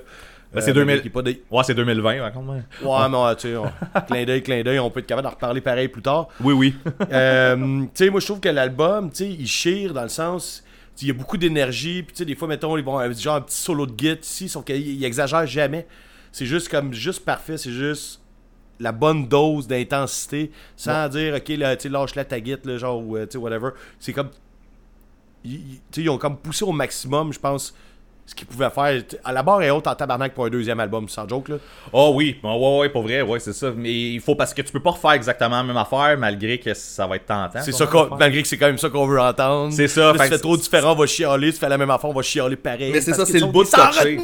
Ben, c'est Euh, 2000. malgré qu'il y ait pas des- Ouais, c'est 2020, par contre. ouais. Ouais, mais ouais, tu sais, on- clin d'œil, clin d'œil, on peut être capable d'en reparler pareil plus tard. Oui, oui. Euh, tu sais, moi, je trouve que l'album, tu sais, il chire dans le sens. Il y a beaucoup d'énergie, puis tu sais, des fois, mettons, ils vont genre un petit solo de guitare ici, sauf qu'il il exagère jamais. C'est juste comme, juste parfait, c'est juste la bonne dose d'intensité, sans dire, ok, là, tu sais, lâche-la ta guitare, là, genre, ou, euh, tu sais, whatever. C'est comme. ils- ils- tu sais, ils ont comme poussé au maximum, je pense, ce qu'ils pouvaient faire. À la barre est haute en tabarnak pour un deuxième album, sans joke, là. Oh oui, ouais, ouais, ouais, pour vrai, ouais, c'est ça. Mais il faut parce que tu peux pas refaire exactement la même affaire malgré que ça va être tentant. C'est ça qu'on, malgré que c'est quand même ça qu'on veut entendre. C'est ça, fait tu que fais trop différent, on va chialer. Tu fais la même affaire, on va chialer pareil. Mais c'est ça, c'est le bout de toucher.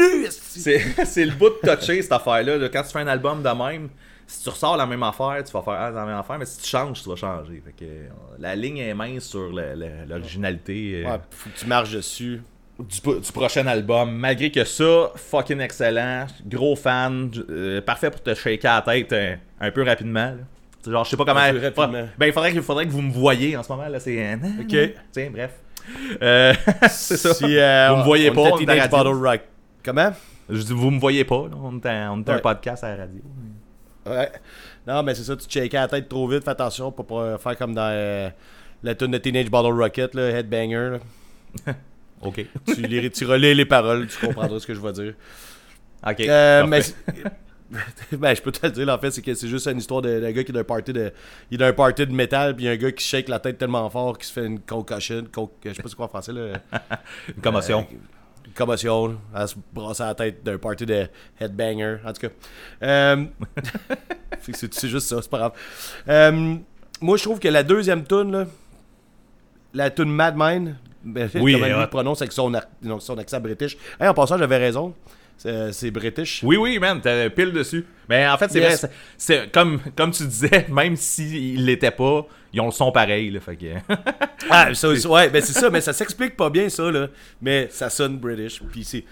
C'est le bout de toucher cette affaire-là. là. Quand tu fais un album de même, si tu ressors la même affaire, tu vas faire ah, la même affaire, mais si tu changes, tu vas changer. Fait que, euh, la ligne est mince sur l'originalité euh, Ouais, faut que tu marches dessus. Du, prochain album. Malgré que ça, fucking excellent, gros fan, euh, parfait pour te shaker la tête euh, un peu rapidement. là. Genre, je sais pas comment. Un peu rapidement. Ben, il faudrait, que- faudrait que vous me voyez en ce moment. là C'est. euh, Ok. Tiens, bref. Euh, c'est ça. Si, euh, Vous me voyez on pas, on Teenage. Bottle Rock. Comment? Je dis, vous me voyez pas. là. On est, un- on est un podcast à la radio. Ouais. Non, mais c'est ça, tu checkais la tête trop vite. Fais attention pour pas faire comme dans la tune de Teenage Bottle Rocket, là, Headbanger. là. Ok. tu, les, tu relais les paroles, tu comprendras ce que je vais dire. Ok. Euh, mais ben, je peux te le dire, en fait, c'est que c'est juste une histoire d'un gars qui est d'un party de. Il est d'un party de métal, puis un gars qui shake la tête tellement fort qu'il se fait une concussion. Con, je sais pas c'est quoi en français, là. Une commotion. Euh, une commotion, à se brasser la tête d'un party de headbanger. En tout cas. Euh, c'est juste ça, c'est pas grave. Euh, moi, je trouve que la deuxième tune, là, la tune Mad ben, Oui, comment il hot. le prononce avec son, accent british. Hey, en passant, j'avais raison. C'est c'est british. Oui, oui, man, t'as pile dessus. Mais en fait, c'est Yes. vrai, c'est- comme, comme tu disais, même s'il l'était pas, ils ont le son pareil, là, fait que... Ah, ça, ouais, ben c'est ça, mais ça s'explique pas bien, ça, là. Mais ça sonne british. Puis c'est.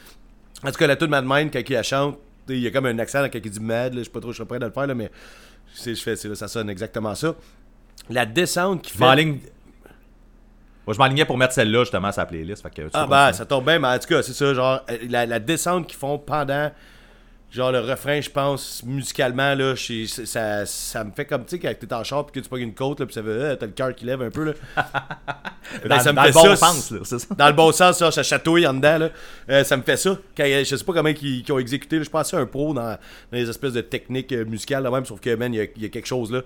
En tout cas, la tune Mad Mind, quand il la chante, il y a comme un accent quand il dit mad, là, je sais pas trop, je suis prêt de le faire, là, mais je fais, ça sonne exactement ça. La descente qui fait. Moi, je m'enlignais pour mettre celle-là, justement, à sa playlist, fait que... tu Ah, bah, continuer. ça tombe bien, mais en tout cas, c'est ça, genre, euh, la, la descente qu'ils font pendant. Genre, le refrain, je pense, musicalement, là, je- ça, ça me fait comme, tu sais, quand t'es en char puis que tu pognes une côte, là, puis ça veut, euh, t'as le cœur qui lève un peu, là. Ben, Dans, ça me dans fait le bon ça, sens, là, c'est ça? Dans le bon sens, ça, ça chatouille en dedans. Là. Euh, ça me fait ça. Quand, je sais pas comment ils, ont exécuté. là. Je pense que c'est un pro dans, dans les espèces de techniques euh, musicales, là, même, sauf que, man, il y a, il y a quelque chose là.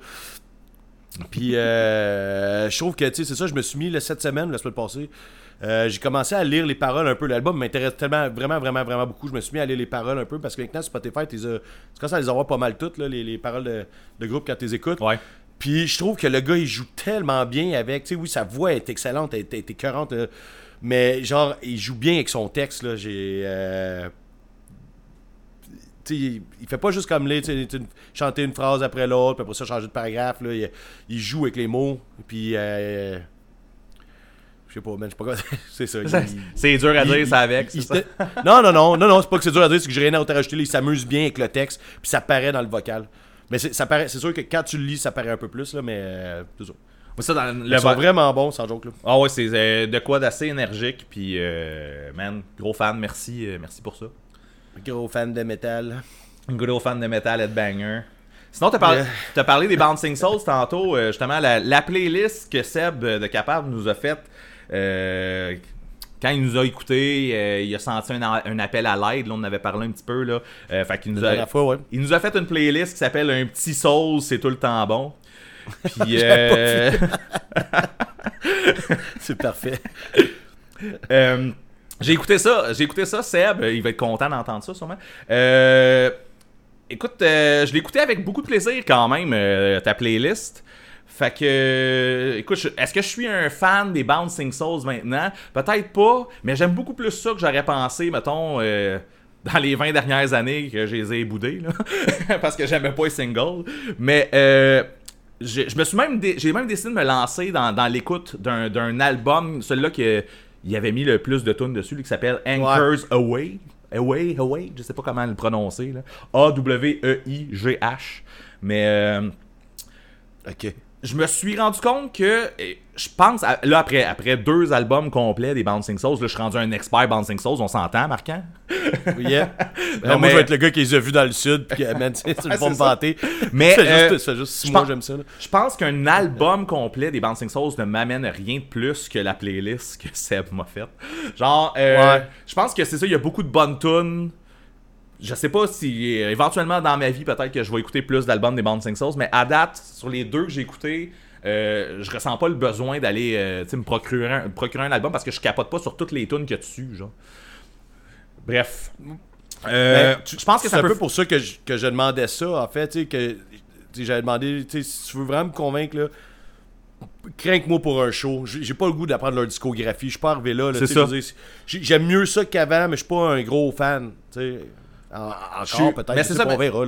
Puis, euh, je trouve que, tu sais, c'est ça, je me suis mis là, cette semaine, la semaine passée. euh, j'ai commencé à lire les paroles un peu. L'album m'intéresse tellement, vraiment, vraiment, vraiment beaucoup. Je me suis mis à lire les paroles un peu parce que maintenant, Spotify, t'es, euh, tu commences à les avoir pas mal toutes, là, les, les paroles de, de groupe quand tu les écoutes. Ouais. Puis je trouve que le gars, il joue tellement bien avec. Tu sais, oui, sa voix est excellente, elle est, elle est écœurante. là. mais genre, il joue bien avec son texte. Là. J'ai. Il, il fait pas juste comme les, chanter une phrase après l'autre, puis après ça, changer de paragraphe. Là. Il, il joue avec les mots. Puis. euh, je sais pas, man, je sais pas quoi. c'est ça. C'est dur à il- dire, ça avec, ça? Non, non, non, non, non, c'est pas que c'est dur à dire, c'est que j'ai rien à rajouter. Il s'amuse bien avec le texte, puis ça paraît dans le vocal. Mais c'est, ça paraît, c'est sûr que quand tu le lis, ça paraît un peu plus, là, mais euh, c'est ça. Dans le Ils sont vo- vraiment bons, sans joke. Là. Ah ouais, c'est euh, de quoi d'assez énergique, puis euh, man, gros fan, merci, euh, merci pour ça. Gros fan de métal. Gros fan de metal headbanger. Sinon, t'as parlé, t'as parlé des Bouncing Souls tantôt, euh, justement, la, la playlist que Seb euh, de Capable nous a faite, euh, quand il nous a écouté, euh, il a senti un, appel à l'aide, là, on en avait parlé un petit peu, là. Euh, fait qu'il nous a, fois, ouais. il nous a fait une playlist qui s'appelle Un petit Soul, c'est tout le temps bon. Puis, C'est parfait. j'ai écouté ça, j'ai écouté ça, Seb, il va être content d'entendre ça sûrement. Euh, écoute, euh, je l'ai écouté avec beaucoup de plaisir quand même, euh, ta playlist. Fait que, euh, écoute, est-ce que je suis un fan des Bouncing Souls maintenant? Peut-être pas, mais j'aime beaucoup plus ça que j'aurais pensé, mettons, euh, dans les 20 dernières années que je les ai boudés, là. parce que j'aimais pas les singles. Mais, euh, je me suis même, j'ai même décidé de me lancer dans, dans l'écoute d'un, d'un album, celui-là qui il avait mis le plus de tunes dessus, lui, qui s'appelle Anchors Away. Away, Away, je sais pas comment le prononcer, là. A-W-E-I-G-H. Mais, euh, Ok. je me suis rendu compte que je pense à- là après après deux albums complets des Bouncing Souls, là je suis rendu un expert Bouncing Souls, on s'entend Marquant? Yeah. Non, moi, mais- je vais être le gars qui les a vus dans le sud, puis man, tu sais, tu me vanter. Mais, ça fait euh, juste, fait juste six je mois, j'aime ça. là. Je pense qu'un album complet des Bouncing Souls ne m'amène rien de plus que la playlist que Seb m'a faite. Genre euh, Ouais. je pense que c'est ça, il y a beaucoup de bonnes tunes. Je sais pas si euh, éventuellement dans ma vie peut-être que je vais écouter plus d'albums des Bouncing Souls, mais à date sur les deux que j'ai écoutés, euh, je ressens pas le besoin d'aller euh, tu me procurer un, procurer un album parce que je capote pas sur toutes les tunes qu'il y a dessus, genre. Bref. Euh, Ben, tu- je pense que c'est un peu pour ça que je, que je demandais ça, en fait, tu que tu j'avais demandé, tu si tu veux vraiment me convaincre, là, crains-moi pour un show. J'ai pas le goût d'apprendre leur discographie, je suis pas arrivé là. tu J'aime mieux ça qu'avant, mais je suis pas un gros fan, tu. En- Encore, peut-être, mais je c'est ça, on mais- verra.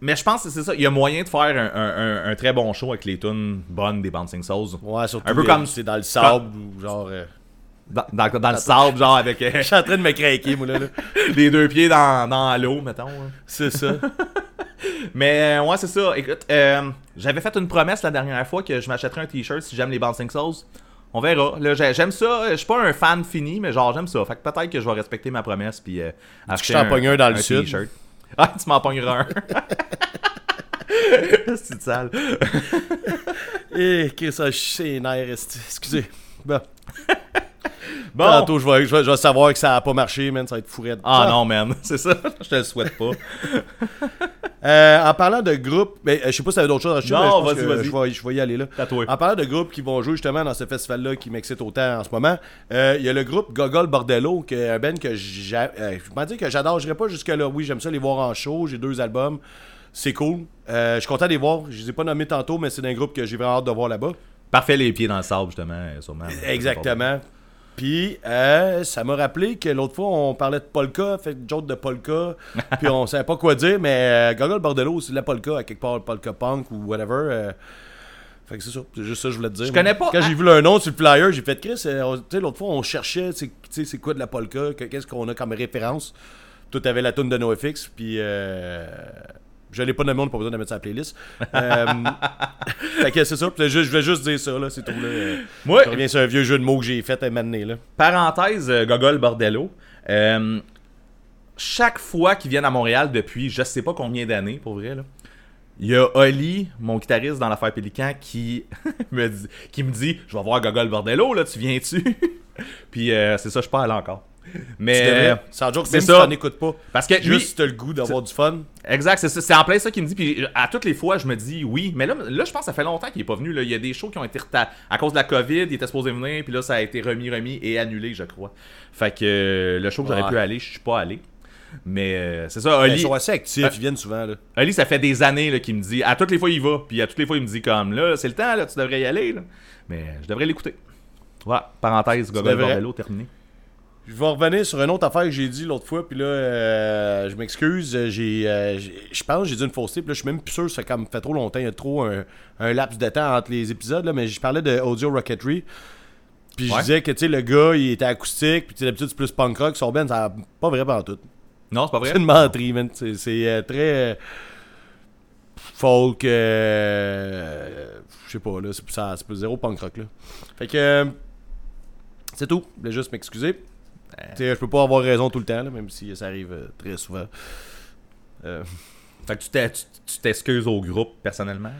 Mais je pense que c'est ça. Il y a moyen de faire un, un- un- un très bon show avec les tunes bonnes des Bouncing Souls. Ouais, surtout, Un peu comme- c'est dans le sable, ou genre... euh, Dans, dans- dans le sable, genre avec euh, Je suis en train de me craquer, moi, là. là. les deux pieds dans, dans l'eau, mettons. hein. C'est ça. Mais euh, ouais, c'est ça. Écoute, euh, j'avais fait une promesse la dernière fois que je m'achèterais un t-shirt si j'aime les Bouncing Souls. On verra. Là, j'ai- j'aime ça. Je suis pas un fan fini, mais genre, j'aime ça. Fait que peut-être que je vais respecter ma promesse puis euh, acheter un dans le sud. t-shirt. Ah, tu m'en pogneras un. c'est sale. Eh, Chris, ça, esti. excusez. Bon. Bon. Tantôt, je vais, je, vais, je vais savoir que ça a pas marché, man, ça va être fou raide. Ah non, man. C'est ça. Je te le souhaite pas. Euh, en parlant de groupes, ben, euh, je sais pas si t'avais d'autres choses à rajouter, Non, mais vas-y, vas-y. Je vais, je vais y aller là. Toi. En parlant de groupes qui vont jouer justement dans ce festival-là qui m'excite autant en ce moment, euh, il y a le groupe Gogol Bordello, qui est un band que j'adore. Je dirais pas jusque-là. Oui, j'aime ça les voir en show. J'ai deux albums. C'est cool. Euh, je suis content de les voir. Je les ai pas nommés tantôt, mais c'est un groupe que j'ai vraiment hâte de voir là-bas. Parfait, les pieds dans le sable, justement, sûrement. Exactement. Puis, euh, ça m'a rappelé que l'autre fois, on parlait de polka, fait joke de polka, puis on savait pas quoi dire, mais euh, Gogol Bordello, c'est de la polka, à quelque part, polka punk ou whatever. euh. fait que c'est ça, c'est juste ça que je voulais te dire. Je connais pas- Quand j'ai vu leur nom sur le flyer, j'ai fait Chris, euh, on- tu sais, l'autre fois, on cherchait, tu sais, c'est quoi de la polka, que- qu'est-ce qu'on a comme référence. Tout avait la tune de NoFX, puis je l'ai pas nommé, on n'a pas besoin de mettre sur la playlist. Euh, fait que c'est ça, je, je voulais juste dire ça, là, c'est tout. Là, Moi, je reviens sur un vieux jeu de mots que j'ai fait à donné, là. parenthèse, euh, Gogol Bordello. euh, chaque fois qu'ils viennent à Montréal depuis je sais pas combien d'années, pour vrai, là, il y a Oli, mon guitariste dans l'affaire Pélican, qui me dit, qui me dit Je vais voir Gogol Bordello, là, tu viens-tu Puis euh, c'est ça, je parle encore. Mais. Sans joke, Euh, c'est même si ça. écoutes pas. Parce que Juste si le goût d'avoir du fun. Exact, c'est ça, c'est en plein ça qu'il me dit. Puis à toutes les fois, je me dis oui. Mais là, là je pense que ça fait longtemps qu'il est pas venu. Là. Il y a des shows qui ont été retardés à cause de la COVID. Il était supposé venir, puis là, ça a été remis, remis et annulé, je crois. Fait que euh, le show que j'aurais Ouais. pu aller, je suis pas allé. Mais euh, c'est ça, Ben, Oli, Ils sont assez actifs, Euh, ils viennent souvent. Là. Oli, ça fait des années qu'il me dit. À toutes les fois, il va. Puis à toutes les fois, il me dit comme là, c'est le temps, là, tu devrais y aller. Là. Mais je devrais l'écouter. Voilà, parenthèse, Gogol. Bordello, terminé. Je vais revenir sur une autre affaire que j'ai dit l'autre fois, puis là, euh, je m'excuse, euh, j'ai, euh, j'ai- je pense que j'ai dit une fausseté, puis là, je suis même plus sûr, ça fait comme fait trop longtemps, il y a trop un, un laps de temps entre les épisodes, là, mais je parlais de Audio Rocketry, puis je disais que, tu sais, le gars, il était acoustique, puis d'habitude, c'est plus punk rock, son band, ça pas vrai pendant tout. Non, c'est pas vrai. C'est une menterie, man. C'est, euh, très folk, je sais pas, là, c'est, ça, c'est zéro punk rock, là. Fait que, c'est tout, je voulais juste m'excuser. Je peux pas avoir raison tout le temps, là, même si ça arrive euh, très souvent. Euh, Fait que tu t'es- tu tu t'excuses au groupe personnellement?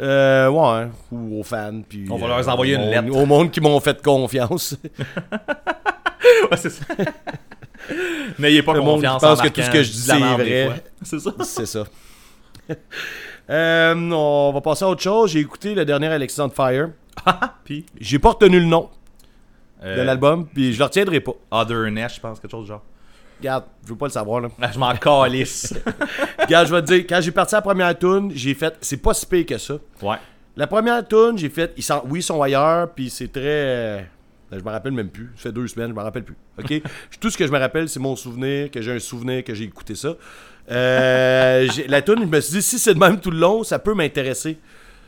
euh, ouais, hein, ou aux fans, puis... On va leur envoyer au une monde- lettre. Au monde qui m'ont fait confiance. Ouais, c'est ça. N'ayez pas Le monde confiance pense en que tout ce que je dis, de la c'est merde des vrai. fois. C'est ça. c'est ça. Euh, on va passer à autre chose. J'ai écouté le dernier Alexis on Fire. Puis, J'ai pas retenu le nom de euh, l'album, puis je le retiendrai pas. Otherness, je pense, quelque chose du genre. Regarde, je veux pas le savoir là. Ah, je m'en calisse. Regarde, je vais te dire, quand j'ai parti la première tune, j'ai fait, c'est pas si pire que ça. ouais. La première tune, j'ai fait, ils sont, oui, ils sont ailleurs, puis c'est très. euh, je me rappelle même plus. Ça fait deux semaines, je me rappelle plus. Ok? Tout ce que je me rappelle, c'est mon souvenir, que j'ai un souvenir que j'ai écouté ça. Euh, la tune, je me suis dit, si c'est de même tout le long, ça peut m'intéresser.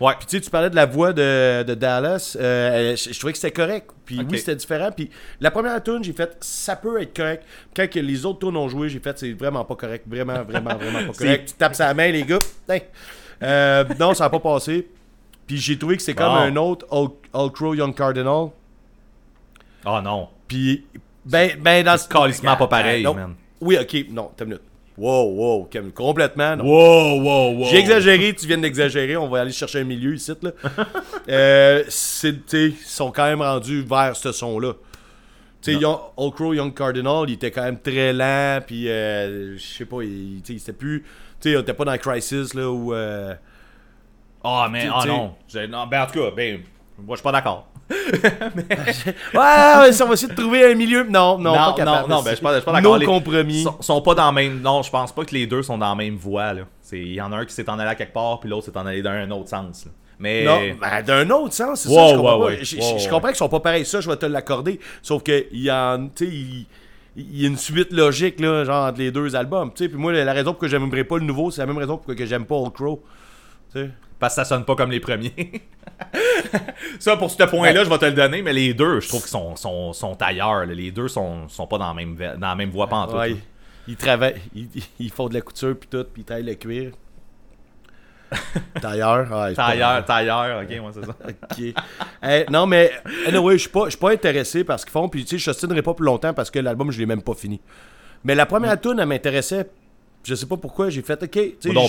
Ouais. Puis tu sais, tu parlais de la voix de, de Dallas. euh, je, je trouvais que c'était correct. Puis oui, c'était différent. Puis la première tune, j'ai fait, ça peut être correct. Quand que les autres tunes ont joué, j'ai fait, c'est vraiment pas correct. Vraiment, vraiment, vraiment pas correct. Tu tapes sa main, les gars. Euh, non, ça n'a pas passé. Puis j'ai trouvé que c'est comme un autre Old Crow Young Cardinal. Ah non. Puis, ben, ben dans ce calissement pas pareil, man. Oui, ok, non, t'as une minute. Wow, wow, calme- complètement. non? Wow, wow, wow. J'ai exagéré, tu viens d'exagérer, on va aller chercher un milieu ici. Là. euh, ils sont quand même rendus vers ce son-là. Tu sais, Young- Old Crow, Young Cardinal, il était quand même très lent, puis euh, je sais pas, il, tu sais, c'était plus. Tu sais, était pas dans Crisis, là, où. euh, Ah, mais, ah non. Non. Ben, en tout cas, ben, moi, je suis pas d'accord. Ouais, ouais, ça, on va essayer de trouver un milieu. Non, non, Non, pas capable. non, non, ben, je suis pas, je suis pas d'accord. No Les- compromis. Sont, sont pas dans même. Non, je pense pas que les deux sont dans la même voie, Il y en a un qui s'est en allé à quelque part, puis l'autre s'est en allé dans un autre sens, là. Mais. Non, ben, d'un autre sens, c'est Wow, ça. Je comprends, ouais, pas. ouais. Je- Ouais, je- je ouais. comprends qu'ils sont pas pareils, ça, je vais te l'accorder. Sauf que il y a, tu il, y a une suite logique, là, genre, entre les deux albums. Tu sais, puis moi, la, raison pour que j'aimerais pas le nouveau, c'est la même raison pour que j'aime pas Old Crow. Tu sais. Parce que ça sonne pas comme les premiers. ça, pour ce point-là, je vais te le donner, mais les deux, je trouve qu'ils sont, sont, sont ailleurs. là. Les deux sont, sont pas dans la même, dans la même voie pantoute. Ouais, ils, travaillent, ils, ils font de la couture, puis tout, puis ils taillent le cuir. Tailleur, ouais, Tailleur, tailleur, ok, moi c'est ça. Ok. Non, mais anyway, je suis pas, pas intéressé par ce qu'ils font. Puis tu sais, je t'ostinerai pas plus longtemps parce que l'album, je l'ai même pas fini. Mais la première tune, elle m'intéressait. Je sais pas pourquoi, j'ai fait OK.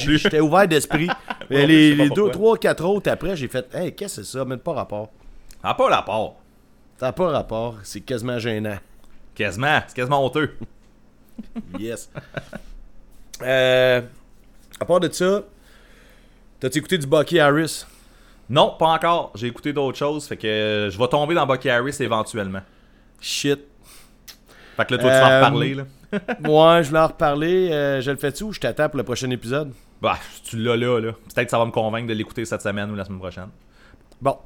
J'étais ouvert d'esprit. mais non les, les deux, trois, quatre autres après, j'ai fait Hey, qu'est-ce que c'est ça? Même pas rapport. Ah, pas rapport. Ça n'a pas rapport. C'est quasiment gênant. Quasiment, c'est quasiment honteux. Yes. euh, à part de ça, t'as-tu écouté du Bucky Harris? Non, pas encore. J'ai écouté d'autres choses, fait que euh, je vais tomber dans Bucky Harris éventuellement. Shit. Fait que là, toi, tu vas en Euh, reparler, là. Ouais, je voulais en reparler. Euh, je le fais-tu ou je t'attends pour le prochain épisode? Bah, tu l'as là, là. Peut-être que ça va me convaincre de l'écouter cette semaine ou la semaine prochaine. Bon.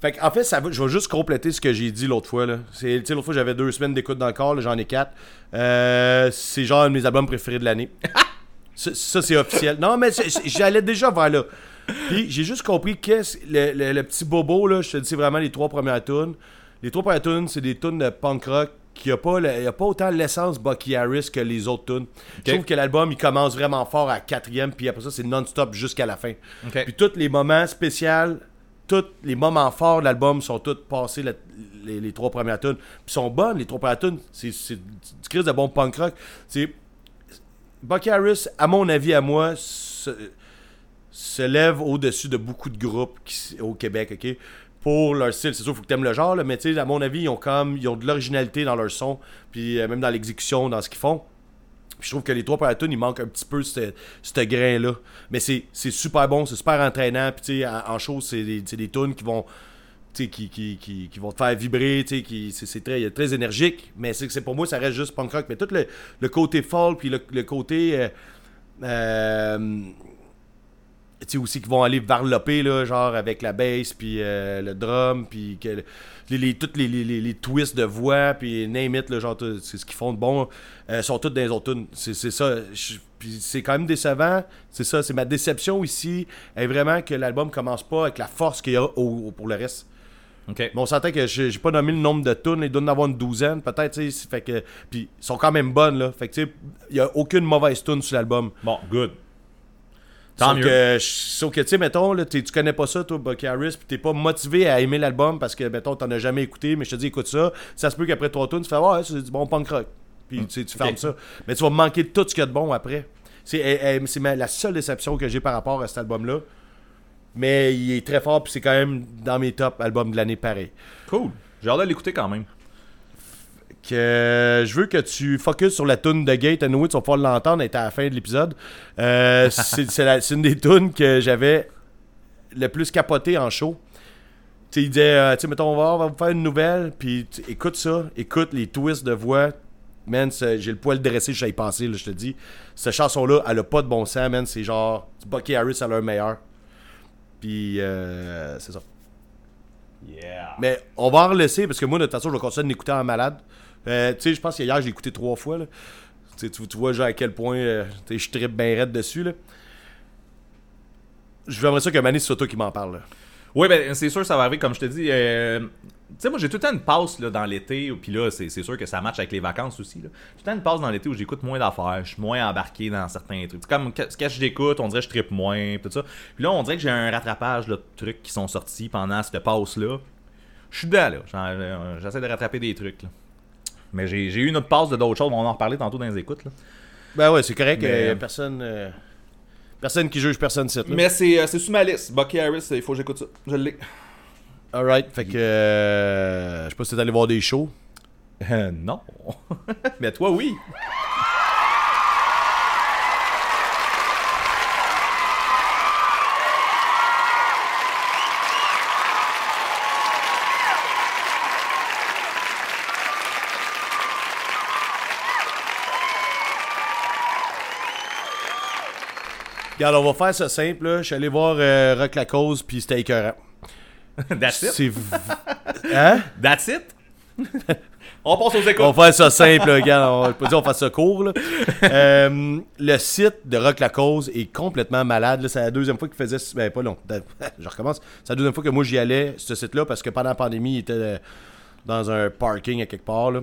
Fait en fait, ça va, je vais juste compléter ce que j'ai dit l'autre fois. L'autre fois, j'avais deux semaines d'écoute dans le corps, là, j'en ai quatre. Euh, c'est genre un de mes albums préférés de l'année. ça, ça, c'est officiel. Non, mais j'allais déjà vers là. Puis j'ai juste compris que le, le- le petit bobo, là, je te dis, c'est vraiment les trois premières tunes. Les trois premières tunes, c'est des tunes de punk rock qui a pas, le- y a pas autant l'essence Bucky Harris que les autres tunes. Je trouve que l'album, il commence vraiment fort à quatrième, puis après ça, c'est non-stop jusqu'à la fin. Puis tous les moments spéciaux, tous les moments forts de l'album sont tous passés la- les, les trois premières tunes. Puis sont bonnes, les trois premières tunes. C'est c'est du crise de bon punk rock. C'est Bucky Harris, à mon avis, à moi, se, se lève au-dessus de beaucoup de groupes qui- au Québec, ok? Pour leur style, c'est sûr, faut que tu aimes le genre, là, mais tu sais, à mon avis, ils ont comme ils ont de l'originalité dans leur son, puis euh, même dans l'exécution, dans ce qu'ils font. Puis je trouve que les trois premières tunes, il manque un petit peu ce grain-là. Mais c'est super bon, c'est super entraînant. Puis tu sais, en, show, c'est des, des tunes qui vont, qui, qui, qui, qui vont te faire vibrer. qui- C'est très, très énergique. Mais c'est pour moi, ça reste juste punk rock. Mais tout le, le côté folk, puis le, le côté. euh, euh, tu sais, aussi qui vont aller varloper, là, genre avec la bass, puis euh, le drum, puis que les, les, toutes les, les, les- twists de voix, puis name it, là, genre, c'est ce qu'ils font de bon, euh, sont toutes dans les autres tunes. C'est c'est ça. je- Puis c'est quand même décevant. C'est ça, c'est ma déception ici, est vraiment que l'album commence pas avec la force qu'il y a au- au- pour le reste. Ok. Mais on s'entend que j'ai pas nommé le nombre de tunes, il doit en avoir une douzaine, peut-être, fait que... Puis ils sont quand même bonnes, là. Fait que, tu sais, il y a aucune mauvaise tune sur l'album. Bon, good. Tant Sauf mieux. que, sauf que, tu sais, mettons, là, tu connais pas ça, toi, Bucky Harris, pis t'es pas motivé à aimer l'album parce que, mettons, t'en as jamais écouté, mais je te dis, écoute ça. Ça se peut qu'après trois tunes, tu fais, ouais, c'est du bon punk rock. Puis, tu sais, tu fermes ça. Mais tu vas manquer de tout ce qu'il y a de bon après. C'est eh, eh, la seule déception que j'ai par rapport à cet album-là. Mais il est très fort, puis c'est quand même dans mes top albums de l'année pareil. Cool. J'ai hâte de l'écouter quand même. Que euh, je veux que tu focuses sur la tune de Gate. Anyway, tu vas pouvoir l'entendre, elle est à la fin de l'épisode. Euh, c'est une des tunes que j'avais le plus capoté en show. Tu sais, il disait, euh, tu sais, mettons, on va, on va vous faire une nouvelle, puis écoute ça, écoute les twists de voix. Man, j'ai le poil dressé, je y penser, je te dis. Cette chanson-là, elle a pas de bon sens, man. C'est genre, Bucky Harris à leur meilleur. Puis, euh, c'est ça. Yeah. Mais on va en laisser parce que moi, de toute façon, je vais continuer de l'écouter en malade. Euh, tu sais, je pense qu'hier, je l'ai écouté trois fois. Là. Tu, vois genre à quel point euh, je trippe bien raide dessus. Là. Je j'aimerais ça que Mané, toi qui m'en parle. là. Oui, ben c'est sûr, ça va arriver, comme je te dis. euh, tu sais, moi, j'ai tout le temps une passe là, dans l'été, puis là, c'est sûr que ça match avec les vacances aussi. Là. Tout le temps une passe dans l'été où j'écoute moins d'affaires, je suis moins embarqué dans certains trucs. C'est Comme que- que j'écoute, on dirait que je trippe moins, tout ça. Puis là, on dirait que j'ai un rattrapage là, de trucs qui sont sortis pendant cette passe-là. Je suis dedans, là. Euh, J'essaie de rattraper des trucs, là. Mais j'ai j'ai eu une autre passe de d'autres choses, on va en reparler tantôt dans les écoutes, là. Ben ouais, c'est correct. Mais- euh, personne, euh, personne qui juge personne site. Mais c'est euh, c'est sous ma liste. Bucky Harris, il faut que j'écoute ça. Je l'ai. Alright, fait que. euh, je sais pas si t'es allé voir des shows. Euh, non. Mais toi, oui. Regarde, on va faire ça simple. là. Je suis allé voir euh, Rock la cause, puis c'était écœurant. That's it? C'est. hein? That's it? on passe aux On écoutes. va faire ça simple, là, gars. On va pas dire on fait ça court. là. Euh, le site de Rock la Cause est complètement malade. là. C'est la deuxième fois qu'il faisait. Ben, pas long. Je recommence. C'est la deuxième fois que moi j'y allais, ce site-là, parce que pendant la pandémie, il était euh, dans un parking à quelque part. là.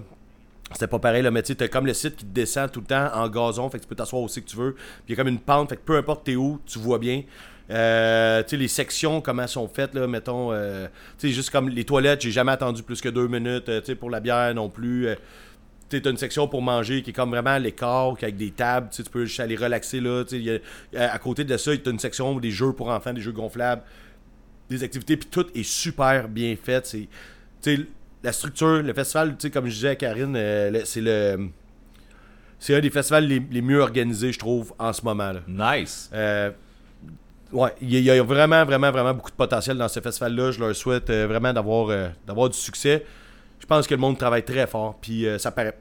C'était pas pareil, là, mais tu sais, comme le site qui te descend tout le temps en gazon, fait que tu peux t'asseoir aussi que tu veux. Puis il y a comme une pente, fait que peu importe t'es où, tu vois bien. Euh, tu sais, les sections, comment elles sont faites, là, mettons, euh, tu sais, juste comme les toilettes, j'ai jamais attendu plus que deux minutes, euh, tu sais, pour la bière non plus. tu sais, t'as une section pour manger qui est comme vraiment à l'écart, avec des tables, tu peux juste aller relaxer là. tu sais, à côté de ça, t'as une section des jeux pour enfants, des jeux gonflables, des activités, puis tout est super bien fait. Tu sais, la structure, le festival, tu sais, comme je disais à Karine, euh, c'est le. C'est un des festivals les, les mieux organisés, je trouve, en ce moment. Là. Nice. Euh, ouais, il y, a- il y a vraiment, vraiment, vraiment beaucoup de potentiel dans ce festival-là. Je leur souhaite euh, vraiment d'avoir d'avoir du succès. Je pense que le monde travaille très fort, puis ça paraît.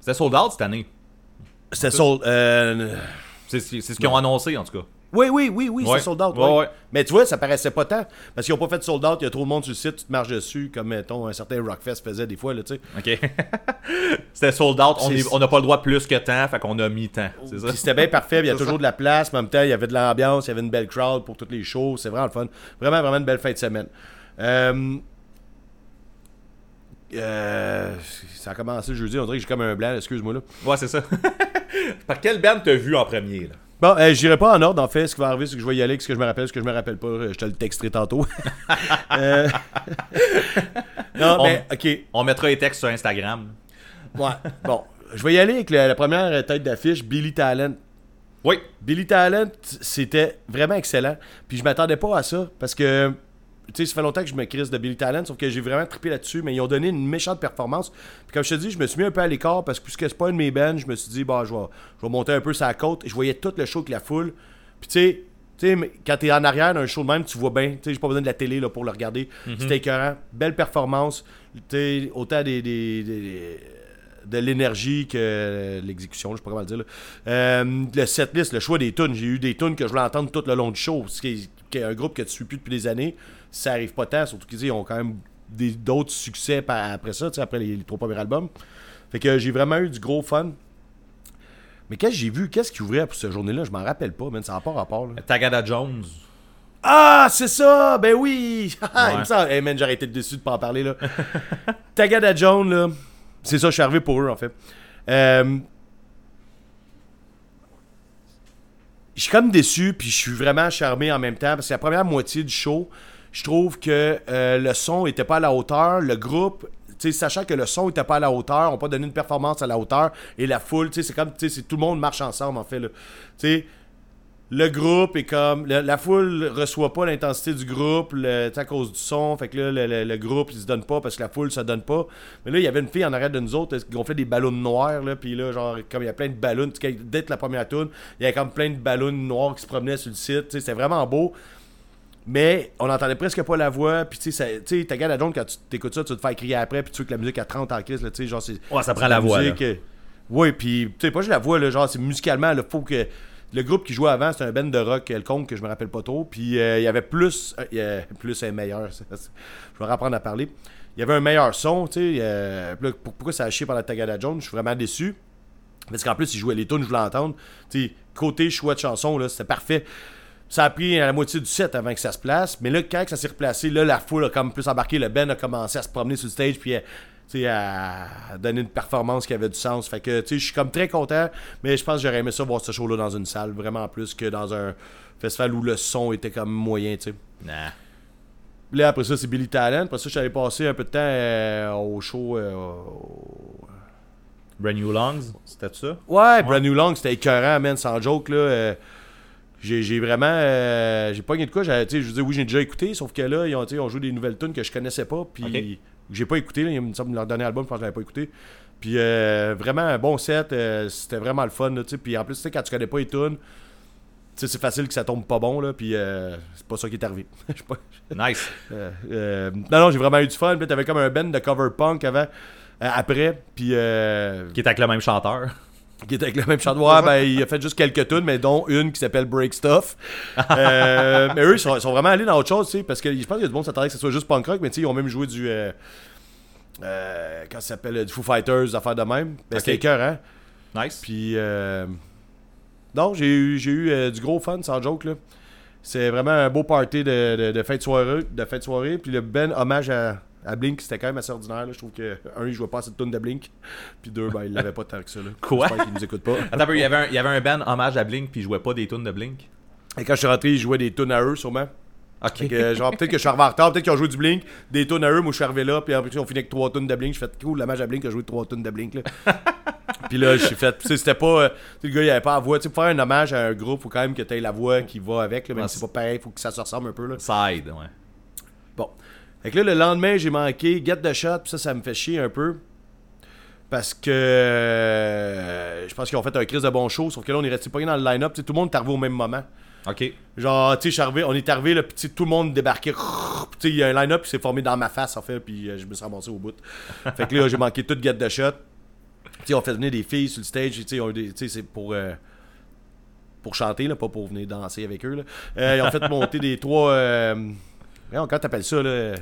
C'était sold out cette année. C'était sold. c'est ce qu'ils ont annoncé, en tout cas. Oui, oui, oui, oui, Ouais. c'est sold out. Ouais, ouais. ouais. Mais tu vois, ça paraissait pas tant. Parce qu'ils ont pas fait de sold out, il y a trop de monde sur le site, tu te marches dessus, comme mettons un certain Rockfest faisait des fois, là, tu sais. OK. C'était sold out. On n'a pas le droit plus que temps, fait qu'on a mis temps. C'est ça? C'était bien parfait, il y a toujours de la place, mais en même temps, il y avait de l'ambiance, il y avait une belle crowd pour toutes les shows, c'est vraiment le fun. Vraiment, vraiment une belle fin de semaine. Euh, euh, ça a commencé jeudi, on dirait que j'ai comme un blanc, excuse-moi là. Ouais, c'est ça. Par quelle band t'as vu en premier, là? Bon, euh, j'irai pas en ordre, en fait. Ce qui va arriver, c'est que je vais y aller ce que je me rappelle, ce que je me rappelle pas. euh, Je te le texterai tantôt. Euh, non, On- mais, ok. On mettra les textes sur Instagram. Ouais. Bon, je vais y aller avec la, la première tête d'affiche, Billy Talent. Oui. Billy Talent, c'était vraiment excellent. Puis je m'attendais pas à ça parce que sais, ça fait longtemps que je me crise de Billy Talent, sauf que j'ai vraiment trippé là-dessus, mais ils ont donné une méchante performance. Puis comme je te dis, je me suis mis un peu à l'écart parce que puisque c'est pas une de mes bands, je me suis dit, bah, je vais, je vais monter un peu la côte. Et je voyais tout le show avec la foule. Puis tu sais, tu sais, mais quand t'es en arrière d'un show de même, tu vois bien. Tu sais, j'ai pas besoin de la télé là, pour le regarder. C'était écœurant. Belle performance. Tu sais, autant des- des- des de l'énergie que l'exécution, je sais pas comment le dire. là. Euh, le setlist, le choix des tunes, j'ai eu des tunes que je voulais entendre tout le long du show. Ce qui est, qui est un groupe que tu suis plus depuis des années, ça arrive pas tant, surtout qu'ils ont quand même des- d'autres succès par- après ça, après les, les trois premiers albums. Fait que j'ai vraiment eu du gros fun. Mais qu'est-ce que j'ai vu, qu'est-ce qui ouvrait pour cette journée-là, je m'en rappelle pas, man, ça n'a pas rapport. là. Tagada Jones. Ah, c'est ça! Ben oui! Ah, Ouais. Il me semble. Hey man, j'aurais été déçu de pas en parler là. Tagada Jones, là. C'est ça, je suis arrivé pour eux en fait. Euh, Je suis comme déçu, puis je suis vraiment charmé en même temps, parce que la première moitié du show, je trouve que euh, le son était pas à la hauteur, le groupe, sachant que le son était pas à la hauteur, on pas donné une performance à la hauteur, et la foule, c'est comme, c'est- tout le monde marche ensemble en fait, le groupe est comme. La, foule reçoit pas l'intensité du groupe le- à cause du son. Fait que là, le, le- groupe, il se donne pas parce que la foule se donne pas. Mais là, il y avait une fille en arrière de nous autres qui gonflait des ballons noirs. Là, puis là, genre, comme il y a plein de ballons. Dès la première tune, il y avait comme plein de ballons noirs qui se promenaient sur le site. C'était vraiment beau. Mais on n'entendait presque pas la voix. Puis tu sais, tu gagné la quand tu t'écoutes ça, tu vas te faire crier après. Puis tu veux que la musique à 30 en crise. Là, tu sais, genre, c'est. Ouais, ça prend la voix, musique, euh, Oui, puis tu sais, pas juste la voix, là, genre, c'est musicalement, il faut que. Le groupe qui jouait avant, c'était un band de rock quelconque que je me rappelle pas trop. Puis euh, il y avait plus. euh, plus et meilleur. ça, je vais reprendre à parler. Il y avait un meilleur son, tu sais. euh, là, pourquoi ça a chié pendant Tagada Jones Je suis vraiment déçu. Parce qu'en plus, il jouait les tunes, je voulais entendre. Tu sais, côté choix de chanson, là, c'était parfait. Ça a pris la moitié du set avant que ça se place. Mais là, quand ça s'est replacé, là, la foule a comme plus embarqué. Le Ben a commencé à se promener sur le stage. Puis euh, à donner une performance qui avait du sens. Fait que, tu sais, je suis comme très content. Mais je pense que j'aurais aimé ça voir ce show-là dans une salle. Vraiment plus que dans un festival où le son était comme moyen, tu sais. Nah. Là, après ça, c'est Billy Talent. Après ça, j'avais passé un peu de temps euh, au show. euh, au- Brand New Lungs, c'était ça? Ouais, Brand New Long, c'était écœurant, man, sans joke, là. euh, j'ai vraiment. euh, j'ai pas gagné de quoi. Je veux dire, oui, j'ai déjà écouté, sauf que là, ils ont, ont joué des nouvelles tunes que je connaissais pas, puis j'ai pas écouté. Là, il me semble leur dernier album, je pense que je l'avais pas écouté. Puis euh, vraiment un bon set, euh, c'était vraiment le fun, là. Puis en plus, quand tu connais pas les tunes, c'est facile que ça tombe pas bon, là, puis euh, c'est pas ça qui est arrivé. Pas- Nice. euh, non, non, j'ai vraiment eu du fun. Puis t'avais comme un band de cover punk avant, après, puis Qui est avec le même chanteur. Qui était avec le même chanteur. Ouais, ben, il a fait juste quelques tunes, mais dont une qui s'appelle Break Stuff. Euh, mais eux, ils sont, sont vraiment allés dans autre chose, parce que je pense qu'il y a du monde qui s'attendait que ce soit juste punk rock, mais tu sais, ils ont même joué du. Euh, euh, comment ça s'appelle Du Foo Fighters, des affaires de même. Ben, C'était Ok. écœurant. Nice. Puis. Euh, non, j'ai eu, j'ai eu euh, du gros fun, sans joke, là. C'est vraiment un beau party de, de, de fin de soirée. De fin de soirée. Puis le Ben hommage à, à Blink, c'était quand même assez ordinaire. là. Je trouve que, un, il jouait pas assez de tunes de Blink. Puis deux, ben, il l'avait pas tant que ça. Là. Quoi? J'espère qu'il nous écoute pas. Attends il y avait un, il y avait un band hommage à Blink puis il jouait pas des tunes de Blink? Et quand je suis rentré, ils jouaient des tunes à eux, sûrement. Ok. Que, genre, peut-être que je suis arrivé en retard, peut-être qu'ils ont joué du Blink, des tunes à eux, moi je suis arrivé là, puis après, on finit avec trois tunes de Blink. Je fais cool, la mage à Blink a joué trois tunes de Blink. Là. puis là, j'ai fait, tu sais, c'était pas. euh, tu sais, le gars, il avait pas la voix. Tu sais, pour faire un hommage à un groupe, faut quand même que tu aies la voix qui va avec, là, même Ah, si c'est pas pareil, faut que ça se ressemble un peu. Là. Side, ouais. Bon. Fait que là, le lendemain, j'ai manqué Get the Shot, puis ça, ça me fait chier un peu. Parce que euh, je pense qu'ils ont fait un crise de bon show, sauf que là, on est resté pas dans le line-up. Tout le monde est arrivé au même moment. Ok. Genre, tu sais, on est arrivé, là, puis tout le monde débarquait. Il y a un line-up qui s'est formé dans ma face, en fait, puis euh, je me suis ramassé au bout. fait que là, j'ai manqué tout Get the Shot. Tu sais, on fait venir des filles sur le stage, c'est pour. euh, pour chanter, là, pas pour venir danser avec eux. Là. Euh, ils ont fait monter des trois. Euh, comment t'appelles ça, là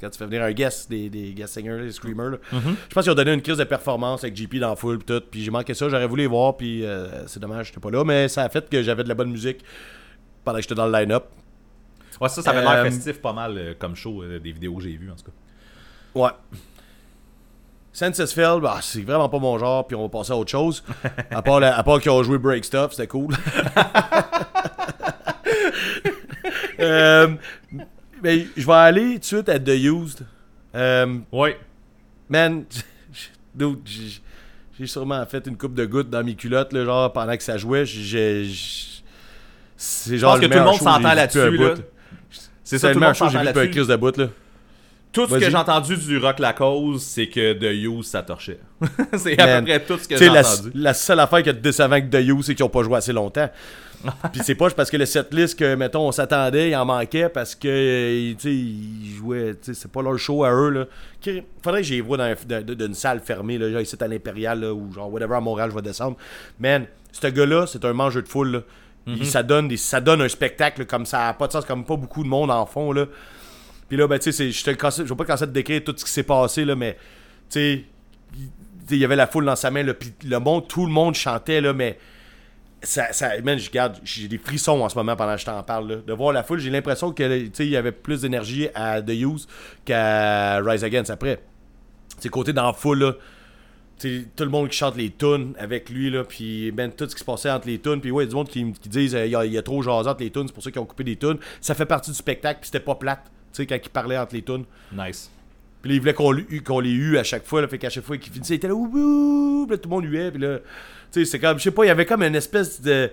Quand tu fais venir un guest, des, des guest singers, des screamers. là. Je pense qu'ils ont donné une crise de performance avec JP dans foule, pis tout. Puis j'ai manqué ça, j'aurais voulu les voir, puis euh, c'est dommage, j'étais pas là. Mais ça a fait que j'avais de la bonne musique pendant que j'étais dans le line-up. Ouais, ça, ça avait l'air Euh, festif pas mal euh, comme show des vidéos que j'ai vues en tout cas. Ouais. Censusfield, bah, c'est vraiment pas mon genre, puis on va passer à autre chose. À part, la- à part qu'ils ont joué Break Stuff, c'était cool. Euh, mais je vais aller tout de suite à The Used. Euh, Ouais. man, j'ai sûrement fait une coupe de gouttes dans mes culottes, là, genre pendant que ça jouait. j'ai- C'est genre pense que tout le monde s'entend là-dessus. là. C'est ça, tout le monde j'ai vu de bout, là. Tout ce que j'ai entendu du Rock La Cause, c'est que The Use, ça torchait. c'est à peu près tout ce que j'ai la, entendu. la seule affaire qui est décevant que The You, c'est qu'ils ont pas joué assez longtemps. Puis c'est pas juste parce que le setlist que, mettons, on s'attendait, il en manquait parce que, euh, tu sais, ils jouaient, tu sais, c'est pas leur show à eux, là. Faudrait que j'y vois dans, un- dans- dans une salle fermée, là, genre ici à l'Impérial, là, ou genre, whatever, à Montréal, je vais descendre. Man, ce gars-là, c'est un mangeur de foule, là. Il- ça, donne des, ça donne un spectacle, comme ça pas de sens, comme pas beaucoup de monde en font, là. Puis là, ben, tu sais, je je vais pas commencer à te décrire tout ce qui s'est passé, là, mais, tu sais, il tu sais, il y avait la foule dans sa main, là, puis le monde, tout le monde chantait, là, mais ça, ça man, je garde, j'ai des frissons en ce moment pendant que je t'en parle, là. De voir la foule, j'ai l'impression que, tu sais, il y avait plus d'énergie à The Use qu'à Rise Against après. C'est côté dans la foule, là. Tout le monde qui chante les tunes avec lui, là, puis ben, tout ce qui se passait entre les tunes, puis ouais, il y a du monde qui, qui disent euh, il y, a- il y a trop jasé entre les tunes, c'est pour ça qu'ils ont coupé des tunes. Ça fait partie du spectacle, puis c'était pas plate, tu sais, quand il parlait entre les tunes. Nice. Puis là, il voulait qu'on les eût à chaque fois. Là, fait qu'à chaque fois qu'il finissait, il était là, ouh, ouh, puis là, tout le monde huait. Puis là, tu sais, c'est comme, je sais pas, il y avait comme une espèce de.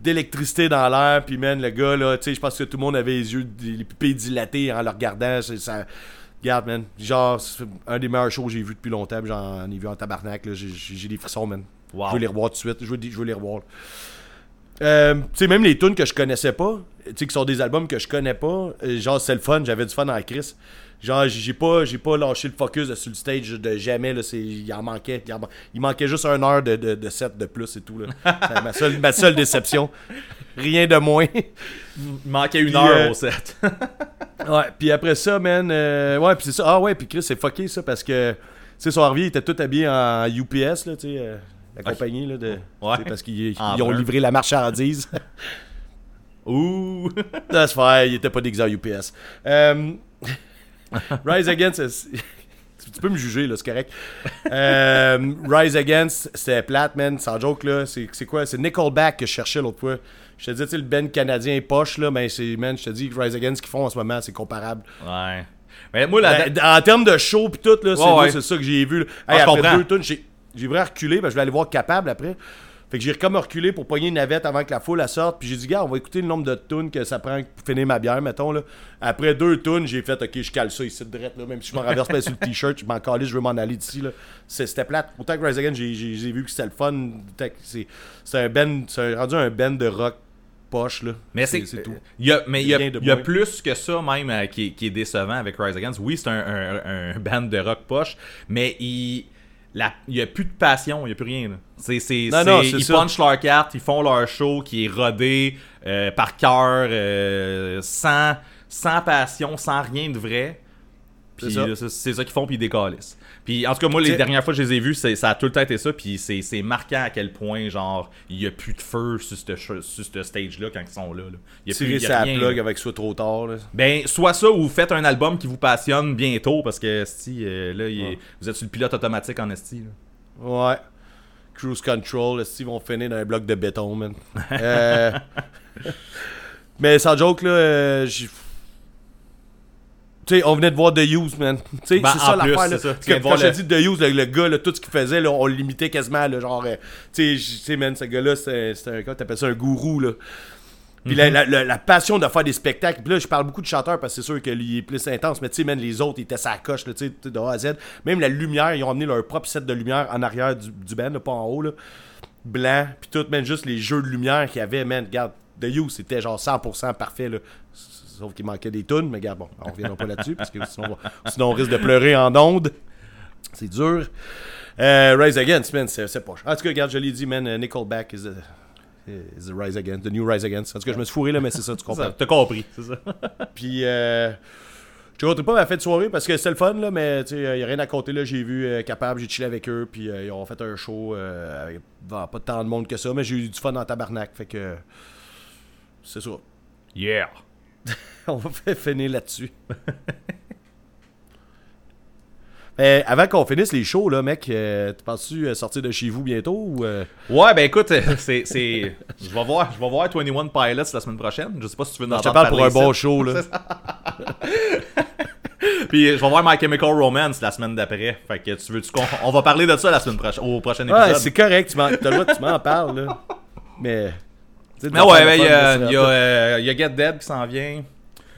d'électricité dans l'air, puis man, le gars, là, tu sais, je pense que tout le monde avait les yeux, les pupilles dilatées en le regardant. c'est- Ça, regarde, man, genre, c'est un des meilleurs shows que j'ai vu depuis longtemps, j'en ai vu en tabarnak, là, j'ai- des frissons, man. Wow. Je veux les revoir tout de suite, je veux, je veux les revoir. Euh, tu sais, même les tunes que je connaissais pas, tu sais, qui sont des albums que je connais pas, euh, genre, c'est le fun, j'avais du fun dans Chris. Genre, j'ai pas, j'ai pas lâché le focus de- sur le stage de jamais, là, c'est, il en manquait, il, en man- il manquait juste une heure de, de, de set de plus et tout, là. Ma seule, ma seule déception. Rien de moins. Il manquait une Puis, heure euh, au set. Ouais, puis après ça, man, euh, ouais, puis c'est ça. Ah ouais, puis Chris, c'est fucké ça parce que, tu sais, son Harvey, il était tout habillé en UPS, là, tu sais, euh, la compagnie, là, de. Ouais. Parce qu'ils ont livré la marchandise. Ouh. That's fine, il était pas déguisé en UPS. Euh, Rise Against, tu peux me juger, là, c'est correct. Euh, Rise Against, c'était plate, man, sans joke, là. C'est quoi? C'est Nickelback que je cherchais l'autre fois. Je te dis, tu sais, le band canadien poche, là, mais c'est, man, je te dis que Rise Against, ce qu'ils font en ce moment, c'est comparable. Ouais. Mais moi, la. Ben, en termes de show pis tout, là, c'est Ouais, ouais. ça que j'ai vu. là. Ah, Hey, après comprends. deux j'ai j'ai vraiment reculé, ben, je vais aller voir Capable après. Fait que j'ai comme reculé pour pogner une navette avant que la foule la sorte. Puis j'ai dit, gars, on va écouter le nombre de tunes que ça prend pour finir ma bière, mettons. Là. Après deux tunes, j'ai fait, ok, je cale ça ici de drette, là. Même si je m'en renverse pas sur le t-shirt, je m'en calais, je veux m'en aller d'ici. là. C'était plate. Autant que Rise Again, j'ai- vu que c'était le fun. C'est c'est un ben, c'est rendu un ben de rock poche, là. Mais c'est c'est tout. Il y a, mais il y a, y a plus que ça même euh, qui, est- qui est décevant avec Rise Against. Oui, c'est un, un, un band de rock poche, mais il il y a plus de passion, il y a plus rien. là. Non, ils ça. punchent leur carte, ils font leur show qui est rodé euh, par cœur, euh, sans, sans passion, sans rien de vrai. Puis ça. c'est ça qu'ils font, puis ils décalissent. Puis en tout cas, moi, les dernières fois que je les ai vus, ça a tout le temps été ça. Puis c'est, marquant à quel point, genre, il y a plus de feu sur ce, sur ce stage-là quand ils sont là. là. Il y a plus- Tirer y a rien, plug là. avec soit trop tard, là. Ben, soit ça ou faites un album qui vous passionne bientôt parce que si euh, là, est- vous êtes sur le pilote automatique en esti. Ouais. Cruise Control, ils vont finir dans un bloc de béton, man. Euh, Mais sans joke, là, euh, j'ai- Tu sais, on venait de voir The Use, man. Tu sais, Ben, c'est ça l'affaire, là. c'est ça. Que Quand je le- dis The Use, le, le gars, là, tout ce qu'il faisait, là, on le limitait quasiment, là, genre... euh, tu sais, man, ce gars-là, c'était un gars, t'appelles ça un gourou, là. Puis la, la- la- la passion de faire des spectacles. Puis là, je parle beaucoup de chanteurs parce que c'est sûr que lui il est plus intense. Mais tu sais, man, les autres, ils étaient sa coche, là, tu sais, de A à Z. Même la lumière, ils ont amené leur propre set de lumière en arrière du, du band, là, pas en haut, là. Blanc. Puis tout, man, juste les jeux de lumière qu'il y avait, man. Regarde, The You, c'était genre 100% parfait, là. Sauf qu'il manquait des tunes, mais regarde, bon, on reviendra pas là-dessus parce que sinon, sinon on risque de pleurer en ondes. C'est dur. Euh, Rise Against, man, c'est pas. En tout cas, regarde, je l'ai dit, man, uh, Nickelback is the, is the Rise Against, the new Rise Against. En tout cas, je me suis fourré là, mais c'est ça, tu comprends. T'as compris, c'est ça. Puis, euh, je ne pas ma fête de soirée parce que c'était le fun, là, mais il n'y a rien à compter. là. J'ai vu euh, Capable, j'ai chillé avec eux, puis euh, ils ont fait un show euh, avec pas tant de monde que ça, mais j'ai eu du fun en tabarnak. Fait que. C'est ça. Yeah. On va finir là-dessus. Mais avant qu'on finisse les shows, là, mec, euh, tu penses-tu euh, sortir de chez vous bientôt ou. euh, Ouais, ben écoute, euh, c'est. Je vais voir, je vais voir 21 Pilots la semaine prochaine. Je sais pas si tu veux nous Je te entendre parle pour un bon show, là. Puis je vais voir My Chemical Romance la semaine d'après. Fait que tu veux tu on va parler de ça la semaine prochaine au prochain épisode. Ouais, c'est correct, tu m'en parles, là. Mais. Mais ouais, il y, a- y a, euh, il y a Get Dead qui s'en vient.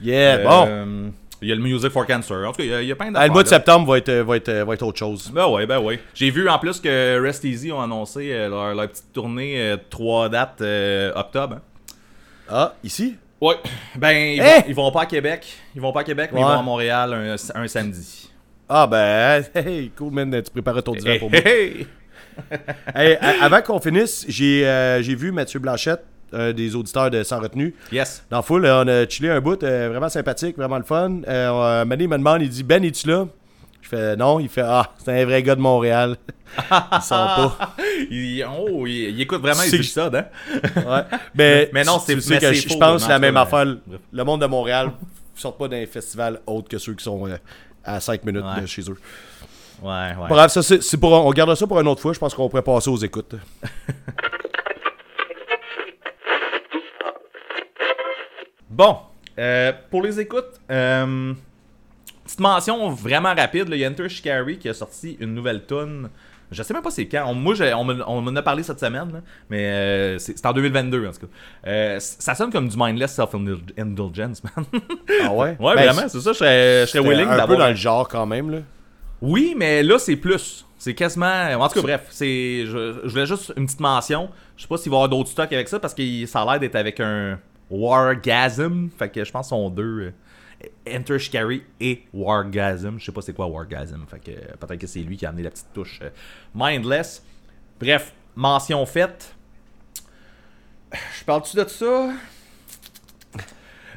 Yeah, bon. Euh, Il y a le Music for Cancer. En tout cas, il y a, il y a plein Ah, d'affaires. le mois de septembre va être, va, être, va être autre chose. Ben ouais, ben ouais. J'ai vu en plus que Rest Easy ont annoncé euh, leur, leur petite tournée trois dates euh, octobre. hein. Ah, ici? Ouais. Ben, ils, vont, ils vont pas à Québec. Ils vont pas à Québec, mais ils vont à Montréal un, un samedi. Ah, ben, hey, cool, man, tu préparais ton divan Hey, pour moi. hey, hey. Hey, avant qu'on finisse, j'ai euh, j'ai vu Mathieu Blanchette, des auditeurs de Sans Retenue. Yes. Dans euh, on a chillé un bout, euh, vraiment sympathique, vraiment le fun. Euh, Mané me demande, il dit Ben, es-tu là? Je fais non, il fait Ah, c'est un vrai gars de Montréal. il sent pas. Il, oh, il, il écoute vraiment les épisodes, hein? Ouais. Mais, Mais non, c'est- tu sais que je, pense la même affaire. Le monde de Montréal ne sort pas d'un festival autre que ceux qui sont euh, à 5 minutes Ouais. de chez eux. Ouais, ouais. Bref, ça, c'est c'est pour, on gardera ça pour une autre fois. Je pense qu'on pourrait passer aux écoutes. Bon, euh, pour les écoutes, euh, petite mention vraiment rapide, il y a Enter Shikari qui a sorti une nouvelle tune Je sais même pas c'est quand. On- moi, on me- on m'en a parlé cette semaine, là, mais euh, c'est en 2022 en tout cas. Euh, ça sonne comme du mindless self-indulgence, man. Ah ouais? ouais, Ben, vraiment, c'est ça. Je serais, je serais willing un peu d'avoir. dans le genre quand même, là. Oui, mais là, c'est plus. C'est quasiment. En tout cas, bref, c'est. Je, je voulais juste une petite mention. Je sais pas s'il va y avoir d'autres stocks avec ça parce que ça a l'air d'être avec un Wargasm. Fait que je pense sont deux. euh, Enter Shikari et Wargasm. Je sais pas c'est quoi Wargasm. Fait que peut-être que c'est lui qui a amené la petite touche euh, Mindless. Bref, mention faite. Je parle-tu de ça?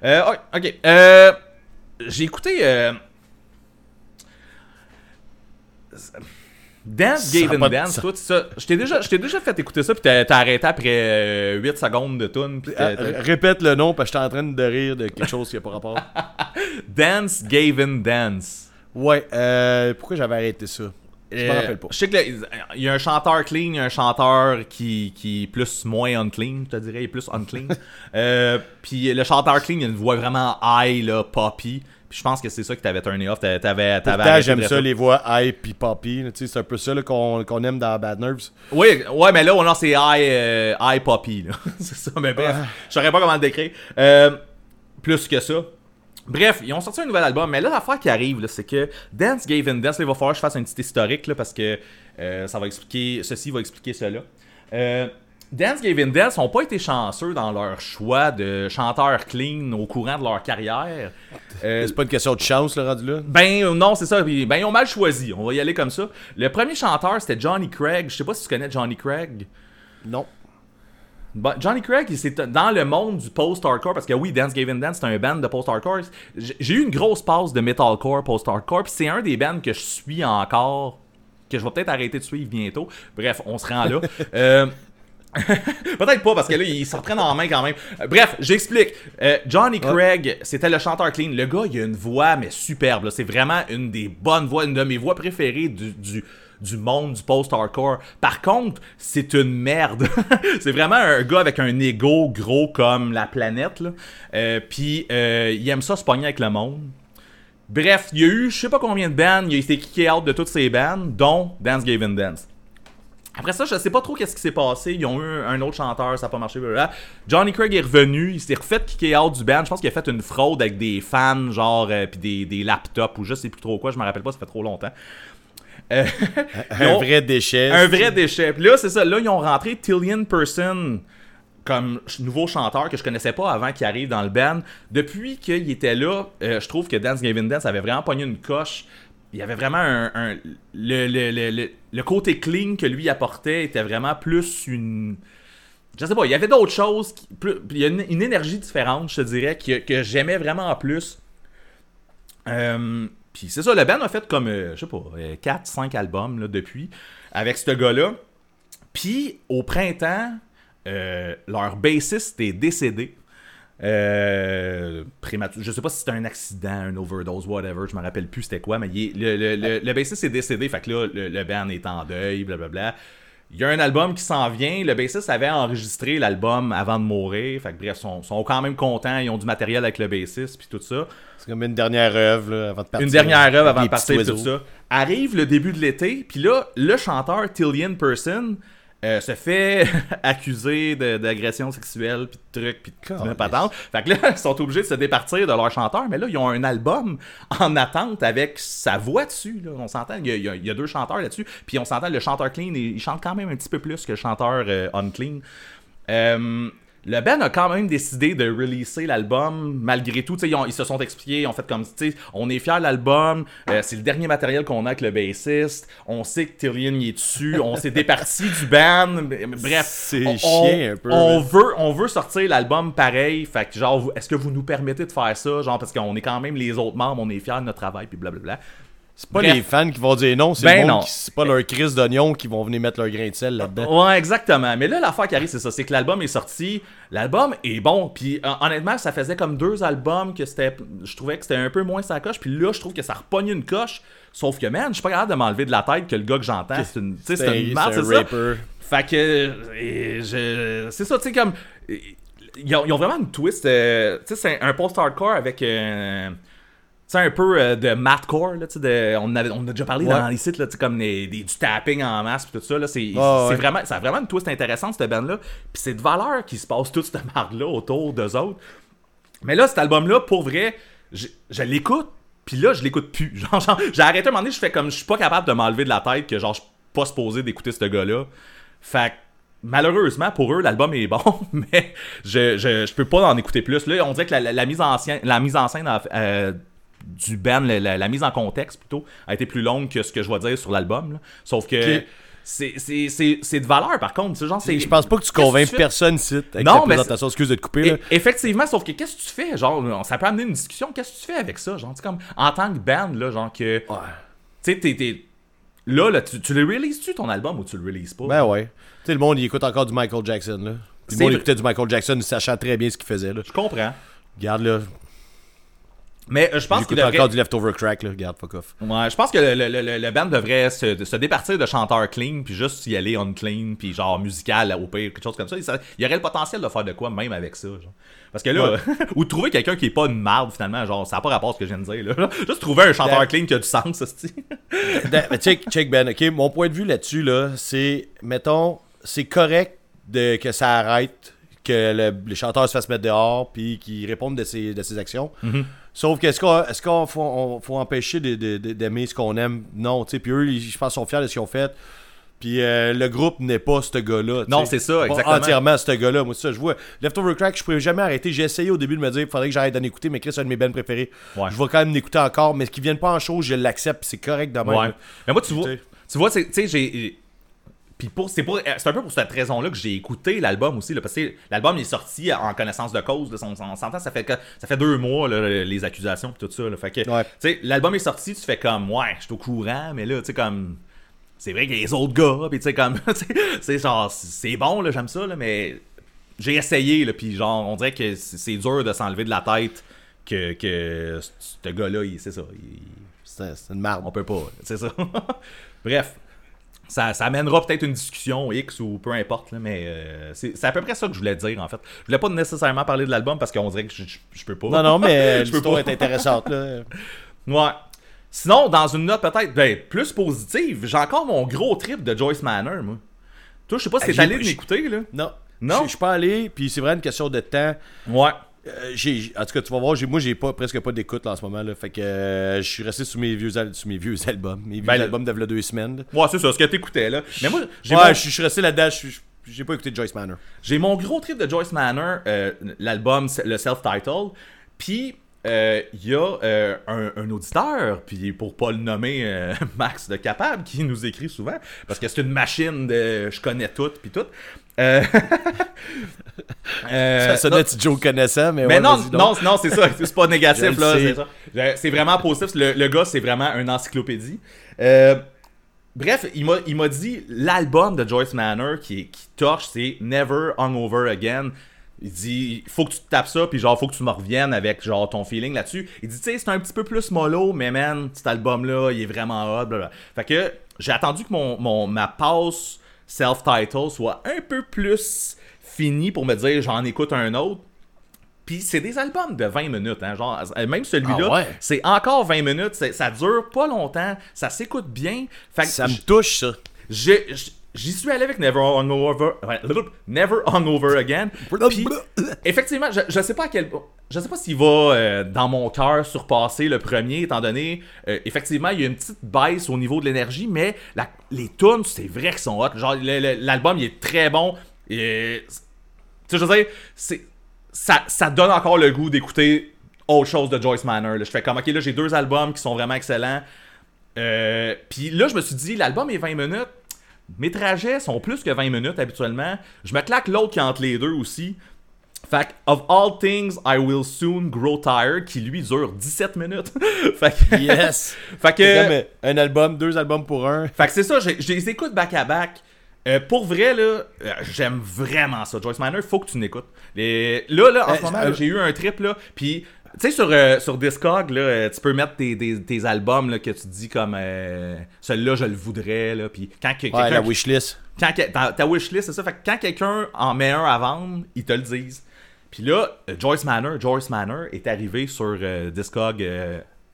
Euh, ok, ok. J'ai écouté. Dance Gave and de Dance, sens. toi, tu- ça, je t'ai déjà, déjà fait écouter ça, puis t'as arrêté après euh, 8 secondes de tune. Ah, Répète le nom, parce que j'étais en train de rire de quelque chose qui a pas rapport. Dance Gave and Dance. Ouais, euh, pourquoi j'avais arrêté ça? Je me Euh, rappelle pas. Je sais que là, il y a un chanteur clean, il y a un chanteur qui, qui est plus moins unclean, je te dirais, il est plus unclean. euh, puis le chanteur clean, il a une voix vraiment high, là, poppy. Puis je pense que c'est ça qui t'avait turné off. T'avais, t'avais, t'avais j'aime ça, les voix high pis poppy. là, tu sais, C'est un peu ça là, qu'on qu'on aime dans Bad Nerves. Oui, ouais, mais là, on a c'est high, euh, high poppy, là. c'est ça, mais bref, je saurais pas comment le décrire. Euh, plus que ça. Bref, ils ont sorti un nouvel album, mais là, l'affaire qui arrive, là, c'est que Dance Gave and Dance, là, il va falloir que je fasse un petit historique, là, parce que euh, ça va expliquer, ceci va expliquer cela. Euh, Dance Gave and Dance n'ont pas été chanceux dans leur choix de chanteurs clean au courant de leur carrière. Euh, C'est pas une question de chance, le rendu là. ben euh, non, c'est ça. Ben ils ont mal choisi. On va y aller comme ça. Le premier chanteur, c'était Johnny Craig. Je sais pas si tu connais Johnny Craig. Non. Bon, Johnny Craig, c'est dans le monde du post-hardcore, parce que oui, Dance Gave and Dance, c'est un band de post-hardcore. J'ai j'ai eu une grosse passe de metalcore post-hardcore, puis c'est un des bands que je suis encore, que je vais peut-être arrêter de suivre bientôt. Bref, on se rend là. Euh, Peut-être pas, parce que là, ils s'en prennent en main quand même. Euh, bref, j'explique. Euh, Johnny Craig, c'était le chanteur clean. Le gars, il a une voix, mais superbe. C'est vraiment une des bonnes voix, une de mes voix préférées du, du, du monde du post-hardcore. Par contre, c'est une merde. c'est vraiment un gars avec un ego gros comme la planète. là. Euh, Puis, euh, il aime ça se pogner avec le monde. Bref, il y a eu je sais pas combien de bands, il a été kické out de toutes ces bands, dont Dance Gave and Dance. Après ça, je sais pas trop qu'est-ce qui s'est passé. Ils ont eu un autre chanteur, ça a pas marché. blablabla. Johnny Craig est revenu, il s'est refait kicker out du band. Je pense qu'il a fait une fraude avec des fans, genre, euh, puis des, des laptops ou je sais plus trop quoi, je me rappelle pas, ça fait trop longtemps. Euh, Un ont- vrai déchet. un vrai déchet. Puis là, c'est ça. Là, ils ont rentré Tillian Person comme nouveau chanteur que je connaissais pas avant qu'il arrive dans le band. Depuis qu'il était là, euh, je trouve que Dance Gavin Dance avait vraiment pogné une coche. Il y avait vraiment un. le, côté clean que lui apportait était vraiment plus une. Je sais pas, il y avait d'autres choses. plus- il y a une, énergie différente, je te dirais, que, j'aimais vraiment plus. Euh, Puis c'est ça, le band a fait comme, euh, je sais pas, 4-5 albums là, depuis, avec ce gars-là. Puis au printemps, euh, leur bassiste est décédé. Euh, prématuré. Je sais pas si c'était un accident, un overdose, whatever, je me rappelle plus c'était quoi, mais est- le, le, le, le bassiste est décédé, fait que là, le, le band est en deuil, blablabla. Il y a un album qui s'en vient, le bassiste avait enregistré l'album avant de mourir, fait que bref, ils sont, sont quand même contents, ils ont du matériel avec le bassiste, puis tout ça. C'est comme une dernière œuvre avant de partir. Une dernière œuvre avant de partir, tout ça. Arrive le début de l'été, puis là, le chanteur Tillian Person euh, se fait accuser d'agression sexuelle, puis de trucs, puis de patentes. Fait que là, ils sont obligés de se départir de leur chanteur, mais là, ils ont un album en attente avec sa voix dessus. là. On s'entend, il y, a, il y a- il y a deux chanteurs là-dessus, puis on s'entend, le chanteur clean, il, il chante quand même un petit peu plus que le chanteur euh, unclean. Euh, le band a quand même décidé de releaser l'album malgré tout. Ils, ont- ils se sont expliqués, ils ont fait comme on est fiers de l'album, euh, c'est le dernier matériel qu'on a avec le bassiste, on sait que Tyrion y est dessus, on s'est départi du band, bref. C'est chien un peu, On veut, on veut sortir l'album pareil, fait que genre, est-ce que vous nous permettez de faire ça? Genre, parce qu'on est quand même les autres membres, on est fiers de notre travail, puis blablabla. C'est pas Bref. les fans qui vont dire non, c'est Ben le c'est pas leur crise d'oignon qui vont venir mettre leur grain de sel là-dedans. Ouais, exactement. Mais là, l'affaire qui arrive, c'est ça. C'est que l'album est sorti. L'album est bon. Puis euh, honnêtement, ça faisait comme deux albums que c'était. Je trouvais que c'était un peu moins sa coche. Puis là, je trouve que ça repogne une coche. Sauf que, man, je suis pas capable de m'enlever de la tête que le gars que j'entends, c'est une, c'est un- une merde, c'est ça. rapper. Fait que. je- C'est ça, tu sais, comme. Ils ont, ils ont vraiment une twist. euh, tu sais, c'est un post-hardcore avec. euh, sais, un peu euh, de mathcore, là, tu sais, de- on, avait, on a déjà parlé Ouais. dans les sites, là, comme des, des- du tapping en masse, pis tout ça, là, c'est, ouais. vraiment, ça a vraiment une twist intéressante, cette band-là, puis c'est de valeur qui se passe toute cette marde-là autour d'eux autres. Mais là, cet album-là, pour vrai, je, je l'écoute, puis là, je l'écoute plus. Genre, genre, j'ai arrêté un moment donné, je fais comme, je suis pas capable de m'enlever de la tête que, genre, je suis pas supposé d'écouter ce gars-là. Fait malheureusement, pour eux, l'album est bon, mais je, je, je peux pas en écouter plus. Là, on dirait que la, la- la mise, en scène, la mise en scène a- euh, du band, la, la- la mise en contexte plutôt, a été plus longue que ce que je vais dire sur l'album. Sauf que c'est- c'est c'est- c'est de valeur, par contre. Genre, c'est- Je pense pas que tu convaincs personne ici avec Non, ta mais présentation. Excuse de te couper. Là. Et- effectivement, sauf que qu'est-ce que tu fais? Genre, ça peut amener une discussion. Qu'est-ce que tu fais avec ça? Genre, comme en tant que band, là, genre que. Tu sais, t'es-. Là, là, tu, tu le releases-tu ton album ou tu le releases pas? Ben ouais. Tu sais, le monde, il écoute encore du Michael Jackson. Là. Puis Le monde écoutait du Michael Jackson, sachant très bien ce qu'il faisait. Là. Je comprends. Regarde, là. Mais euh, je pense qu'il devrait. encore du leftover crack. Là. Regarde, fuck off. Ouais, je pense que le, le, le, le band devrait se, se départir de chanteur clean, puis juste y aller on clean, puis genre musical au pire, quelque chose comme ça. Il, y aurait le potentiel de faire de quoi même avec ça. Genre. Parce que là, ou de trouver quelqu'un qui est pas une marde finalement, genre ça n'a pas rapport à ce que je viens de dire. Là. Juste trouver un chanteur Ben- clean qui a du sens, ça. Da- mais check, check Ben, ok. Mon point de vue là-dessus, là, c'est, mettons, c'est correct de, que ça arrête, que le, les chanteurs se fassent mettre dehors, puis qu'ils répondent de ses, de ses actions. Mm-hmm. Sauf que est-ce qu'on est-ce qu'on faut, on- faut empêcher de- de- de- d'aimer ce qu'on aime Non, tu sais. Puis eux, ils- je pense, sont fiers de ce qu'ils ont fait. Puis euh, le groupe n'est pas ce gars-là. Non, c'est ça, exactement. entièrement ce gars-là. Moi, c'est ça, je vois. Leftover Crack, je pourrais jamais arrêter. J'ai essayé au début de me dire, il faudrait que j'arrête d'en écouter, mais Chris, c'est un de mes bands préférés. Ouais. Je vais quand même l'écouter encore, mais qu'ils viennent pas en show, je l'accepte, c'est correct de même. Ouais. Mais moi, tu vois, Tu vois, tu sais, j'ai. Puis pour, c'est, pour, c'est un peu pour cette raison-là que j'ai écouté l'album aussi. Là, parce que l'album est sorti en connaissance de cause. Là, on, on s'entend, ça fait, que- ça fait deux mois, là, les accusations et tout ça. Là, fait que, Ouais. l'album est sorti, tu fais comme, ouais, je suis au courant, mais là, tu sais, comme. C'est vrai qu'il y a les autres gars, puis tu sais, comme. c'est genre, c'est bon, là, j'aime ça, là, mais j'ai essayé, là, puis genre, on dirait que c'est c'est dur de s'enlever de la tête que, que ce gars-là, il- c'est ça. il- C'est c'est une marde. on peut pas, c'est ça. Bref, ça, ça amènera peut-être une discussion X ou peu importe, là, mais euh, c'est à peu près ça que je voulais dire en fait. Je voulais pas nécessairement parler de l'album parce qu'on dirait que je, je- je peux pas. Non, non, mais Je peux pas. est intéressante. Là. Ouais. Sinon, dans une note peut-être ben, plus positive, j'ai encore mon gros trip de Joyce Manor, moi. Toi, je sais pas si Ah, t'es allé l'écouter, là. Non. Non? Je je suis pas allé, puis c'est vraiment une question de temps. Ouais. Euh, j'ai- en tout cas, tu vas voir, j'ai- moi, j'ai pas, presque pas d'écoute là, en ce moment. Là, fait que euh, je suis resté sous mes vieux, al- sous mes vieux albums. Mes vieux Ben, albums de v'là deux semaines. là. Ouais, c'est ça, ce que t'écoutais, là. Mais moi, j'ai Ouais, mon- je suis- resté là-dedans. J'ai pas écouté Joyce Manor. J'ai mon gros trip de Joyce Manor, euh, l'album, le self-title. Puis, euh, il y a euh, un, un auditeur, puis pour pas le nommer euh, Max de Capable, qui nous écrit souvent, parce que c'est une machine de je connais tout, puis tout. Euh, euh, Ça sonnait Joe connaissait, mais, mais ouais, non, non, non, c'est ça. C'est pas négatif, là. sais. C'est vraiment positif. Le, le gars, c'est vraiment une encyclopédie. Euh, bref, il m'a, il m'a dit l'album de Joyce Manor qui, qui torche, c'est Never Hungover Again. Il dit, faut que tu te tapes ça, puis genre, faut que tu me reviennes avec genre ton feeling là-dessus. Il dit, tu sais, c'est un petit peu plus mollo, mais man, cet album-là, il est vraiment hot. blablabla. Fait que j'ai attendu que mon, mon, ma passe self-title soit un peu plus finie pour me dire, j'en écoute un autre. Puis c'est des albums de 20 minutes, hein, genre, euh, même celui-là, Ah ouais? c'est encore 20 minutes, ça dure pas longtemps, ça s'écoute bien. Fait que Ça me touche, ça. J'y suis allé avec Never Hungover, Never Hungover Again. Puis, effectivement, je, je sais pas à quel je sais pas s'il va euh, dans mon cœur surpasser le premier, étant donné euh, effectivement il y a une petite baisse au niveau de l'énergie, mais la- les tunes c'est vrai qu'ils sont hot. Genre l'album il est très bon. Et, tu sais, je veux dire, c'est ça, ça donne encore le goût d'écouter autre chose de Joyce Manor. là. Je fais comme ok là j'ai deux albums qui sont vraiment excellents. Euh, Puis là, je me suis dit, l'album est 20 minutes. Mes trajets sont plus que 20 minutes habituellement. Je me claque l'autre qui est entre les deux aussi. Fait que, Of All Things, I Will Soon Grow Tired, qui lui dure 17 minutes. fait que, Yes! fait que, euh, un album, deux albums pour un. fait que c'est ça, je les écoute back à back. Euh, pour vrai, là, euh, j'aime vraiment ça. Joyce Manor, faut que tu l'écoutes. Là, là, en Euh, ce moment, j'ai eu un trip, là, puis... Tu sais, sur, euh, sur Discog, là, euh, tu peux mettre tes, tes- tes albums là, que tu dis comme euh, celui-là, je le voudrais. Là, puis quand que- Ouais, la wishlist. quand que- ta, ta wishlist, c'est ça. Fait que quand quelqu'un en met un à vendre, ils te le disent. Puis là, Joyce Manor, Joyce Manor est arrivé sur Discog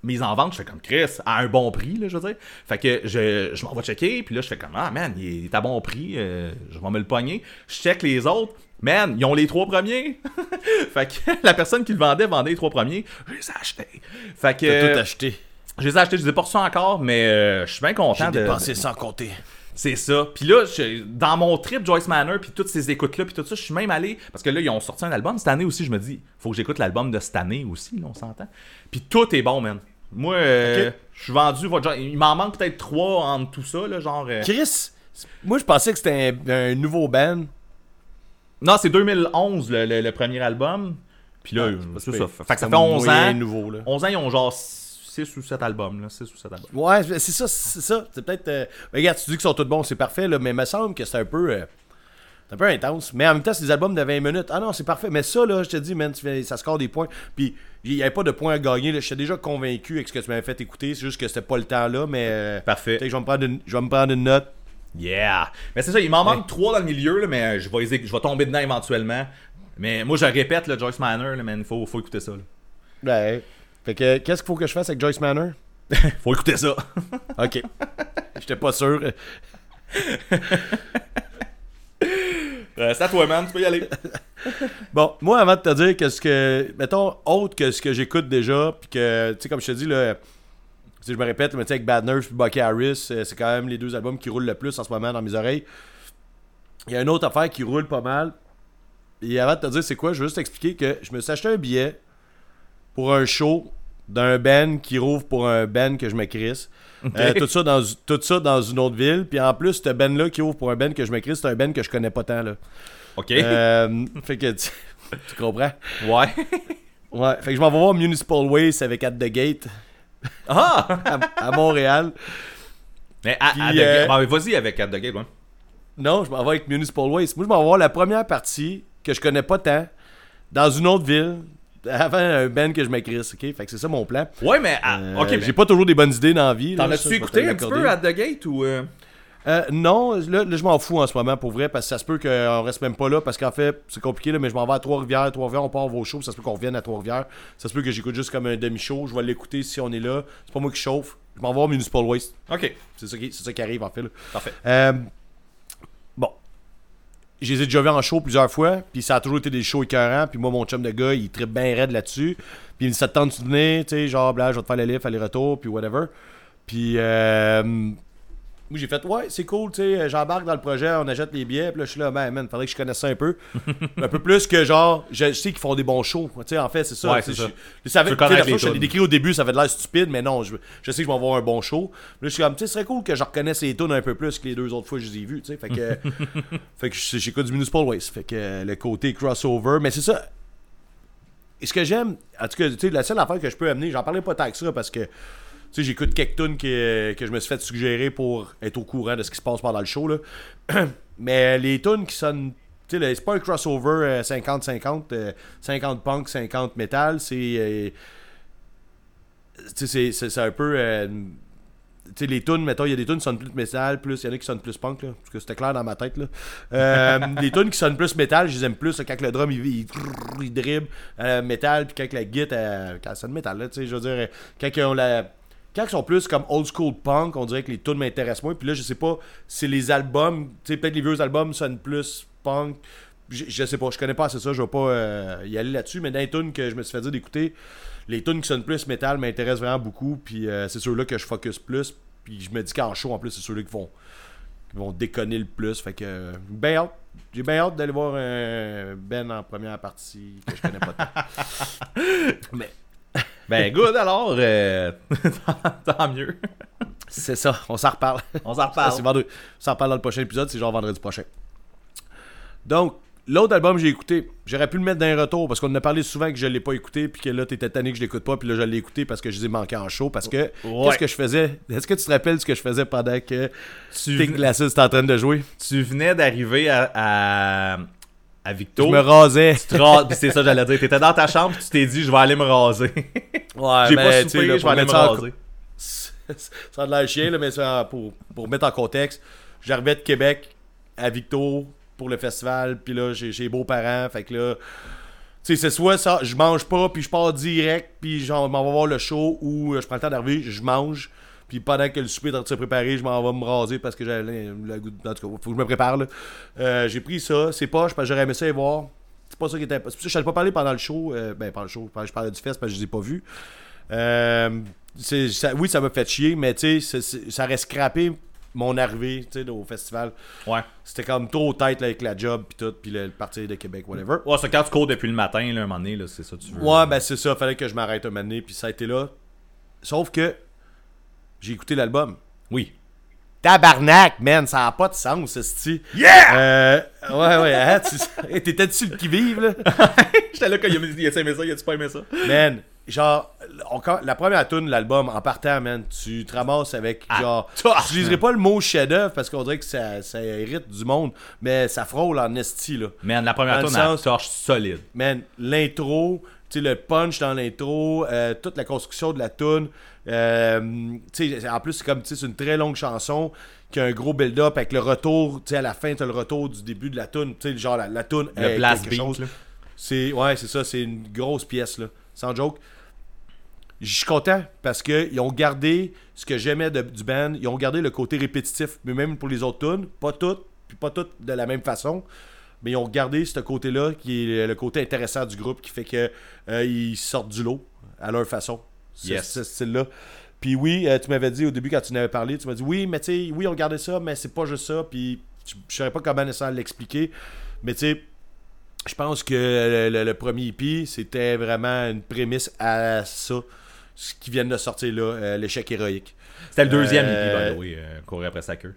mise en vente. Je fais comme Chris, à un bon prix, là, je veux dire. Fait que je, je m'en vais checker, puis là, je fais comme Ah, man, il est à bon prix, je vais me le pogner. Je check les autres. Man, ils ont les trois premiers. fait que la personne qui le vendait vendait les trois premiers. Je les ai achetés. Fait que. T'as tout acheté. Je les ai achetés, je les ai pas reçus encore, mais euh, je suis bien content J'ai de. dépensé sans compter. C'est ça. Puis là, je- dans mon trip Joyce Manor, puis toutes ces écoutes-là, puis tout ça, je suis même allé. Parce que là, ils ont sorti un album cette année aussi. Je me dis, faut que j'écoute l'album de cette année aussi, là, on s'entend. Puis tout est bon, man. Moi, euh, je suis vendu. genre, il m'en manque peut-être trois entre tout ça, là, genre. euh, Chris, moi je pensais que c'était un, un nouveau band. Non, c'est 2011 le, le- le premier album. Puis là, Ah, euh, c'est ça. Fait que ça C'est fait 11 moyen ans. nouveau, là. 11 ans, ils ont genre 6 ou 7 albums, là. 6 ou 7 albums. Ouais, c'est ça, c'est ça. C'est peut-être. euh, regarde, tu dis qu'ils sont tous bons, c'est parfait, là, mais il me semble que c'est un peu. euh, c'est un peu intense. Mais en même temps, c'est des albums de 20 minutes. Ah non, c'est parfait. Mais ça, là, je te dis, man, tu fais- ça score des points. Puis, il n'y avait pas de points à gagner. là. J'étais déjà convaincu avec ce que tu m'avais fait écouter. C'est juste que c'était pas le temps là. Mais. Parfait. je vais me prendre une, je vais me prendre une note. Yeah! Mais c'est ça, il m'en manque trois dans le milieu, là, mais euh, je vais, je vais tomber dedans éventuellement. Mais moi, je répète, le Joyce Manor, là, man, faut, faut écouter ça. là. Ouais. Fait que, qu'est-ce qu'il faut que je fasse avec Joyce Manor? Faut écouter ça. Ok. J'étais pas sûr. Euh, c'est à toi, man, tu peux y aller. Bon, moi, avant de te dire que ce que. Mettons, autre que ce que j'écoute déjà, puis que, tu sais, comme je te dis, là. Je me répète, mais tu sais, avec Bad Nerves puis Bucky Harris, euh, c'est quand même les deux albums qui roulent le plus en ce moment dans mes oreilles. Il y a une autre affaire qui roule pas mal. Et avant de te dire c'est quoi, je veux juste t'expliquer que je me suis acheté un billet pour un show d'un band qui rouvre pour un band que je me crisse. Euh, tout, ça dans, tout ça dans une autre ville. Puis en plus, ce band-là qui ouvre pour un band que je me crisse, c'est un band que je connais pas tant. Là. Ok. Euh, fait que tu, tu comprends? Ouais. Ouais, fait que je m'en vais voir Municipal Waste avec At the Gate Ah! à, à Montréal. Mais à, à euh, bon, vas-y avec At the Gate, ouais. Non, je m'en vais avec Municipal Waste. Moi, je m'en vais voir la première partie que je connais pas tant dans une autre ville avant un band que je m'écrisse, ok? Fait que c'est ça mon plan. Ouais, mais. ah, Euh, ok, mais J'ai pas toujours des bonnes idées dans la vie. T'en as-tu écouté un petit peu At the Gate ou. euh? Euh, non, là, là, je m'en fous en ce moment pour vrai parce que ça se peut qu'on reste même pas là parce qu'en fait c'est compliqué là, mais je m'en vais à Trois-Rivières. Trois-Rivières, on part vos shows, ça se peut qu'on revienne à Trois-Rivières. Ça se peut que j'écoute juste comme un demi-show. Je vais l'écouter si on est là. C'est pas moi qui chauffe. Je m'en vais voir Municipal Waste. Ok, C'est ça, qui, c'est ça qui arrive en fait. là. parfait. Euh, bon. Je les ai déjà vus en show plusieurs fois, puis ça a toujours été des shows écœurants, puis moi, mon chum de gars, il tripe bien raide là-dessus. Puis il tente de venir, tu sais, genre, bla, je vais te faire le lift, aller-retour, puis whatever. Puis, euh, moi, j'ai fait, ouais, c'est cool, tu sais, j'embarque dans le projet, on achète les billets, puis là, je suis là, man, man, faudrait que je connaisse ça un peu. un peu plus que, genre, je, je sais qu'ils font des bons shows, tu sais, en fait, c'est ça. Ouais, c'est ça. je- ça fois, je l'ai décrit au début, ça avait de l'air stupide, mais non, je, je sais que je vais avoir un bon show. Là, je suis comme, tu sais, ce serait cool que je reconnaisse les tunes un peu plus que les deux autres fois que je les ai vues, tu sais. Fait que, fait que j'écoute du Municipal Waste. Fait que euh, le côté crossover, mais c'est ça. Et ce que j'aime, en tout cas, tu sais, la seule affaire que je peux amener, j'en parlais pas tant que ça parce que, sais, j'écoute quelques tunes que, que je me suis fait suggérer pour être au courant de ce qui se passe pendant le show, là. mais les tunes qui sonnent. Tu sais, c'est pas un crossover euh, 50-50, euh, 50 punk, 50 metal, c'est. euh, tu sais, c'est- un peu. euh, tu sais, les tunes, mettons, il y a des tunes qui sonnent plus métal, plus il y en a qui sonnent plus punk, là, parce que c'était clair dans ma tête, là. Euh, les tunes qui sonnent plus métal, je les aime plus, là, quand le drum, il, il, il dribble euh, métal, puis quand la guitare, euh, quand elle sonne métal, tu sais, je veux dire, euh, quand ils ont la... Quand ils sont plus comme old school punk, on dirait que les tunes m'intéressent moins. Puis là, je sais pas si les albums, tu sais, peut-être les vieux albums sonnent plus punk. Je, je sais pas, je connais pas assez ça, je vais pas euh, y aller là-dessus. Mais dans les tunes que je me suis fait dire d'écouter, les tunes qui sonnent plus métal m'intéressent vraiment beaucoup. Puis euh, c'est ceux-là que je focus plus. Puis je me dis qu'en show, en plus, c'est ceux-là qui vont, qui vont déconner le plus. Fait que, euh, ben hâte. J'ai bien hâte d'aller voir un Ben en première partie que je connais pas tant. Mais Ben, good alors. euh, tant, tant mieux. c'est ça, on s'en reparle. On s'en reparle. On s'en reparle dans le prochain épisode, c'est genre vendredi prochain. Donc, l'autre album que j'ai écouté, j'aurais pu le mettre dans un retour parce qu'on en a parlé souvent que je l'ai pas écouté, puis que là, t'étais tanné que je l'écoute pas, puis là, je l'ai écouté parce que je les ai manqués en show. Parce que, Ouais. qu'est-ce que je faisais? Est-ce que tu te rappelles ce que je faisais pendant que Tu, Pink ven- Glasses était en train de jouer? tu venais d'arriver à, à, à Victo. Je me rasais. Tu te rases- puis c'est ça, j'allais dire. T'étais dans ta chambre, tu t'es dit, je vais aller me raser. Ouais, J'ai mais, pas soupé, là, je vais aller me ça en- raser. ça a de l'air chien, là, mais ça, pour, pour mettre en contexte, j'arrivais de Québec à Victo pour le festival, puis là, j'ai beaux-parents, fait que là, tu sais, c'est soit ça, je mange pas, puis je pars direct, puis genre, m'en vais voir le show, ou euh, je prends le temps d'arriver, je mange, puis pendant que le souper est en train de se préparer, je m'en vais me raser parce que j'ai le le goût. En tout cas, faut que je me prépare, là. Euh, j'ai pris ça, c'est pas, parce que j'aurais aimé ça y voir. C'est pas ça qui était. C'est pour ça que je n'allais pas parler pendant le show. euh, ben, pendant le show, je parlais du fest parce que je les ai pas vus. Euh, ça- oui, ça m'a fait chier, mais tu sais, ça aurait scrappé mon arrivée au festival. Ouais. C'était comme trop tête là, avec la job, puis tout, puis le, le parti de Québec, whatever. Ouais, c'est quand tu cours depuis le matin, là, un moment donné, c'est ça que tu veux. Ouais, ben c'est ça, fallait que je m'arrête un moment donné, puis ça a été là. Sauf que j'ai écouté l'album. Oui. Tabarnak, man, ça a pas de sens, ce Yeah! Euh, ouais, ouais, hein, tu- t'étais dessus le qui-vive, là? J'étais là quand il a, il a aimé ça, il a-tu pas aimé ça? Man, genre, la première tune de l'album, en partant, man, tu te ramasses avec, Ah, genre, j'utiliserai pas le mot chef-d'œuvre parce qu'on dirait que ça, ça hérite du monde, mais ça frôle en esti, là. Man, la première tourne, elle torche solide. Man, l'intro, tu sais, le punch dans l'intro, euh, toute la construction de la tune. Euh, tu en plus, c'est comme, tu sais, c'est une très longue chanson qui a un gros build-up avec le retour, tu sais, à la fin, t'as le retour du début de la tune. Tu sais, genre, la, la tune Le blast beat. C'est, ouais, c'est ça, c'est une grosse pièce, là. Sans joke. Je suis content parce qu'ils ont gardé ce que j'aimais du band. Ils ont gardé le côté répétitif, mais même pour les autres tunes. Pas toutes, puis pas toutes de la même façon. Mais ils ont gardé ce côté-là, qui est le côté intéressant du groupe, qui fait que euh, ils sortent du lot à leur façon. Ce, Yes. ce style-là. Puis oui, euh, tu m'avais dit au début quand tu en avais parlé, tu m'as dit oui, mais tu sais, oui, on gardait ça, mais c'est pas juste ça. Puis je savais pas comment nécessairement l'expliquer. Mais tu sais, je pense que le, le- le premier EP, c'était vraiment une prémisse à ça. Ce qui vient de sortir là, euh, l'échec héroïque. C'était le deuxième Euh, EP, way, euh, courir après sa queue.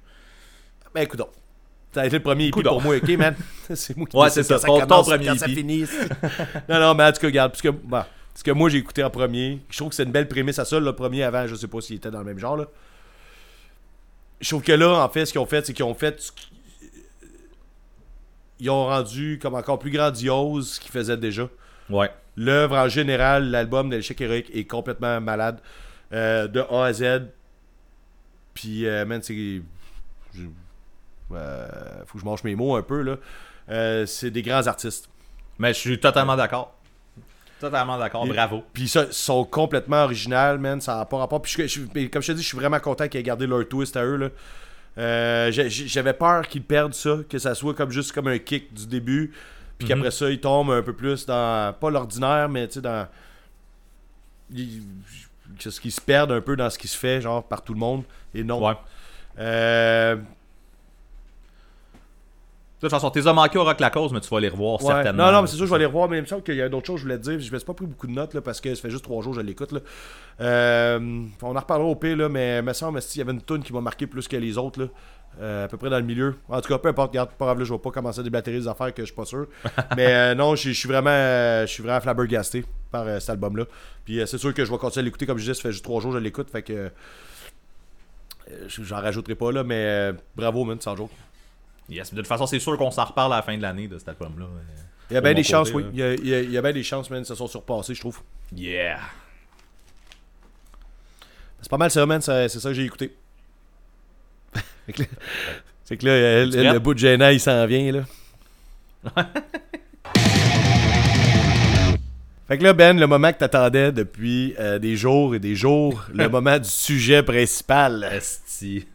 Ben écoute donc. Ça a été le premier EP Coudonc. pour moi, ok, man? c'est moi qui Ouais, c'est quand ça, ton- premier quand ça finit. non, non, mais en tout cas, regarde, puisque, bon, ce que moi j'ai écouté en premier, je trouve que c'est une belle prémisse à ça. Le premier avant, je sais pas s'il était dans le même genre, là. Je trouve que là, en fait, ce qu'ils ont fait, c'est qu'ils ont fait. Ils ont rendu comme encore plus grandiose ce qu'ils faisaient déjà. Ouais. L'œuvre en général, l'album de l'échec héroïque est complètement malade. Euh, de A à Z. Puis, euh, man, c'est. euh, faut que je mange mes mots un peu, là. Euh, c'est des grands artistes. Mais je suis totalement d'accord. Totalement d'accord, bravo. Puis ça, ils sont complètement originales, man. Ça n'a pas rapport. Puis je- je- mais comme je te dis, je suis vraiment content qu'ils aient gardé leur twist à eux, là. Euh, J'avais peur qu'ils perdent ça, que ça soit comme juste comme un kick du début, puis qu'après ça, ils tombent un peu plus dans, pas l'ordinaire, mais tu sais, dans... ils- ce qu'ils se perdent un peu dans ce qui se fait, genre, par tout le monde, et non. Ouais. Euh, De toute façon, t'es as manqué au Rock la cause, mais tu vas les revoir Ouais. certainement. Non, non, mais c'est sûr, je vais les revoir, mais il me semble qu'il y a d'autres choses que je voulais te dire. Je me suis pas pris beaucoup de notes là, parce que ça fait juste trois jours que je l'écoute. là. Euh, on en reparlera au là, mais il me semble qu'il y avait une tune qui m'a marqué plus que les autres. Là. Euh, à peu près dans le milieu. En tout cas, peu importe, regarde, pas grave, là, je vais pas commencer à déblatérer des affaires que je suis pas sûr. mais euh, non, je suis vraiment, je suis vraiment flabbergasté par cet album-là. Puis c'est sûr que je vais continuer à l'écouter, comme je disais, ça fait juste trois jours que je l'écoute, fait que je- j'en rajouterai pas là, mais bravo, man, sans joke. Yes, de toute façon, c'est sûr qu'on s'en reparle à la fin de l'année de cet album-là. Il y a bien des chances, oui. Il y a, il y a- il y a bien des chances, man, ils se sont surpassés, je trouve. Yeah. C'est pas mal ça, man. C'est ça que j'ai écouté. Fait que là- C'est que là, euh, le, bout de gênant, il s'en vient, là. fait que là, Ben, le moment que t'attendais depuis euh, des jours et des jours, le moment du sujet principal. Esti.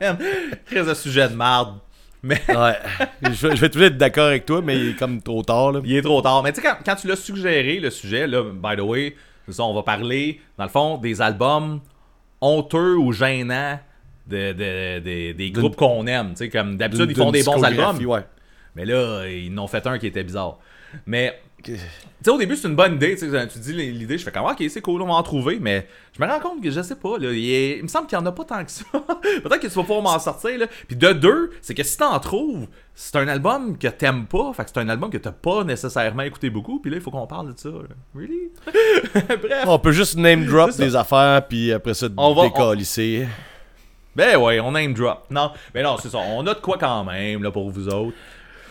Man, Crise de sujet de marde. Mais Ouais. je, vais- je vais toujours être d'accord avec toi, mais il est comme trop tard, là. il est trop tard. Mais tu sais, quand, quand tu l'as suggéré, le sujet, là, by the way, ça, on va parler, dans le fond, des albums honteux ou gênants de, de- de- des groupes qu'on aime. Tu sais, comme d'habitude, ils font des bons albums. Ouais. Mais là, ils en ont fait un qui était bizarre. Mais, tu sais, au début, c'est une bonne idée. Tu dis l'idée, je fais comme, ok, c'est cool, on va en trouver. Mais je me rends compte que je sais pas, là, il, est- il me semble qu'il y en a pas tant que ça. Peut-être que tu vas pouvoir m'en sortir, là. Puis de deux, c'est que si t'en trouves, c'est un album que t'aimes pas. Fait que c'est un album que t'as pas nécessairement écouté beaucoup. Puis là, il faut qu'on parle de ça. là. Really? Bref. On peut juste name drop des affaires, puis après ça, On va- décalisser. Ben ouais, on name drop. Non, mais non, c'est ça. On a de quoi quand même, là, pour vous autres.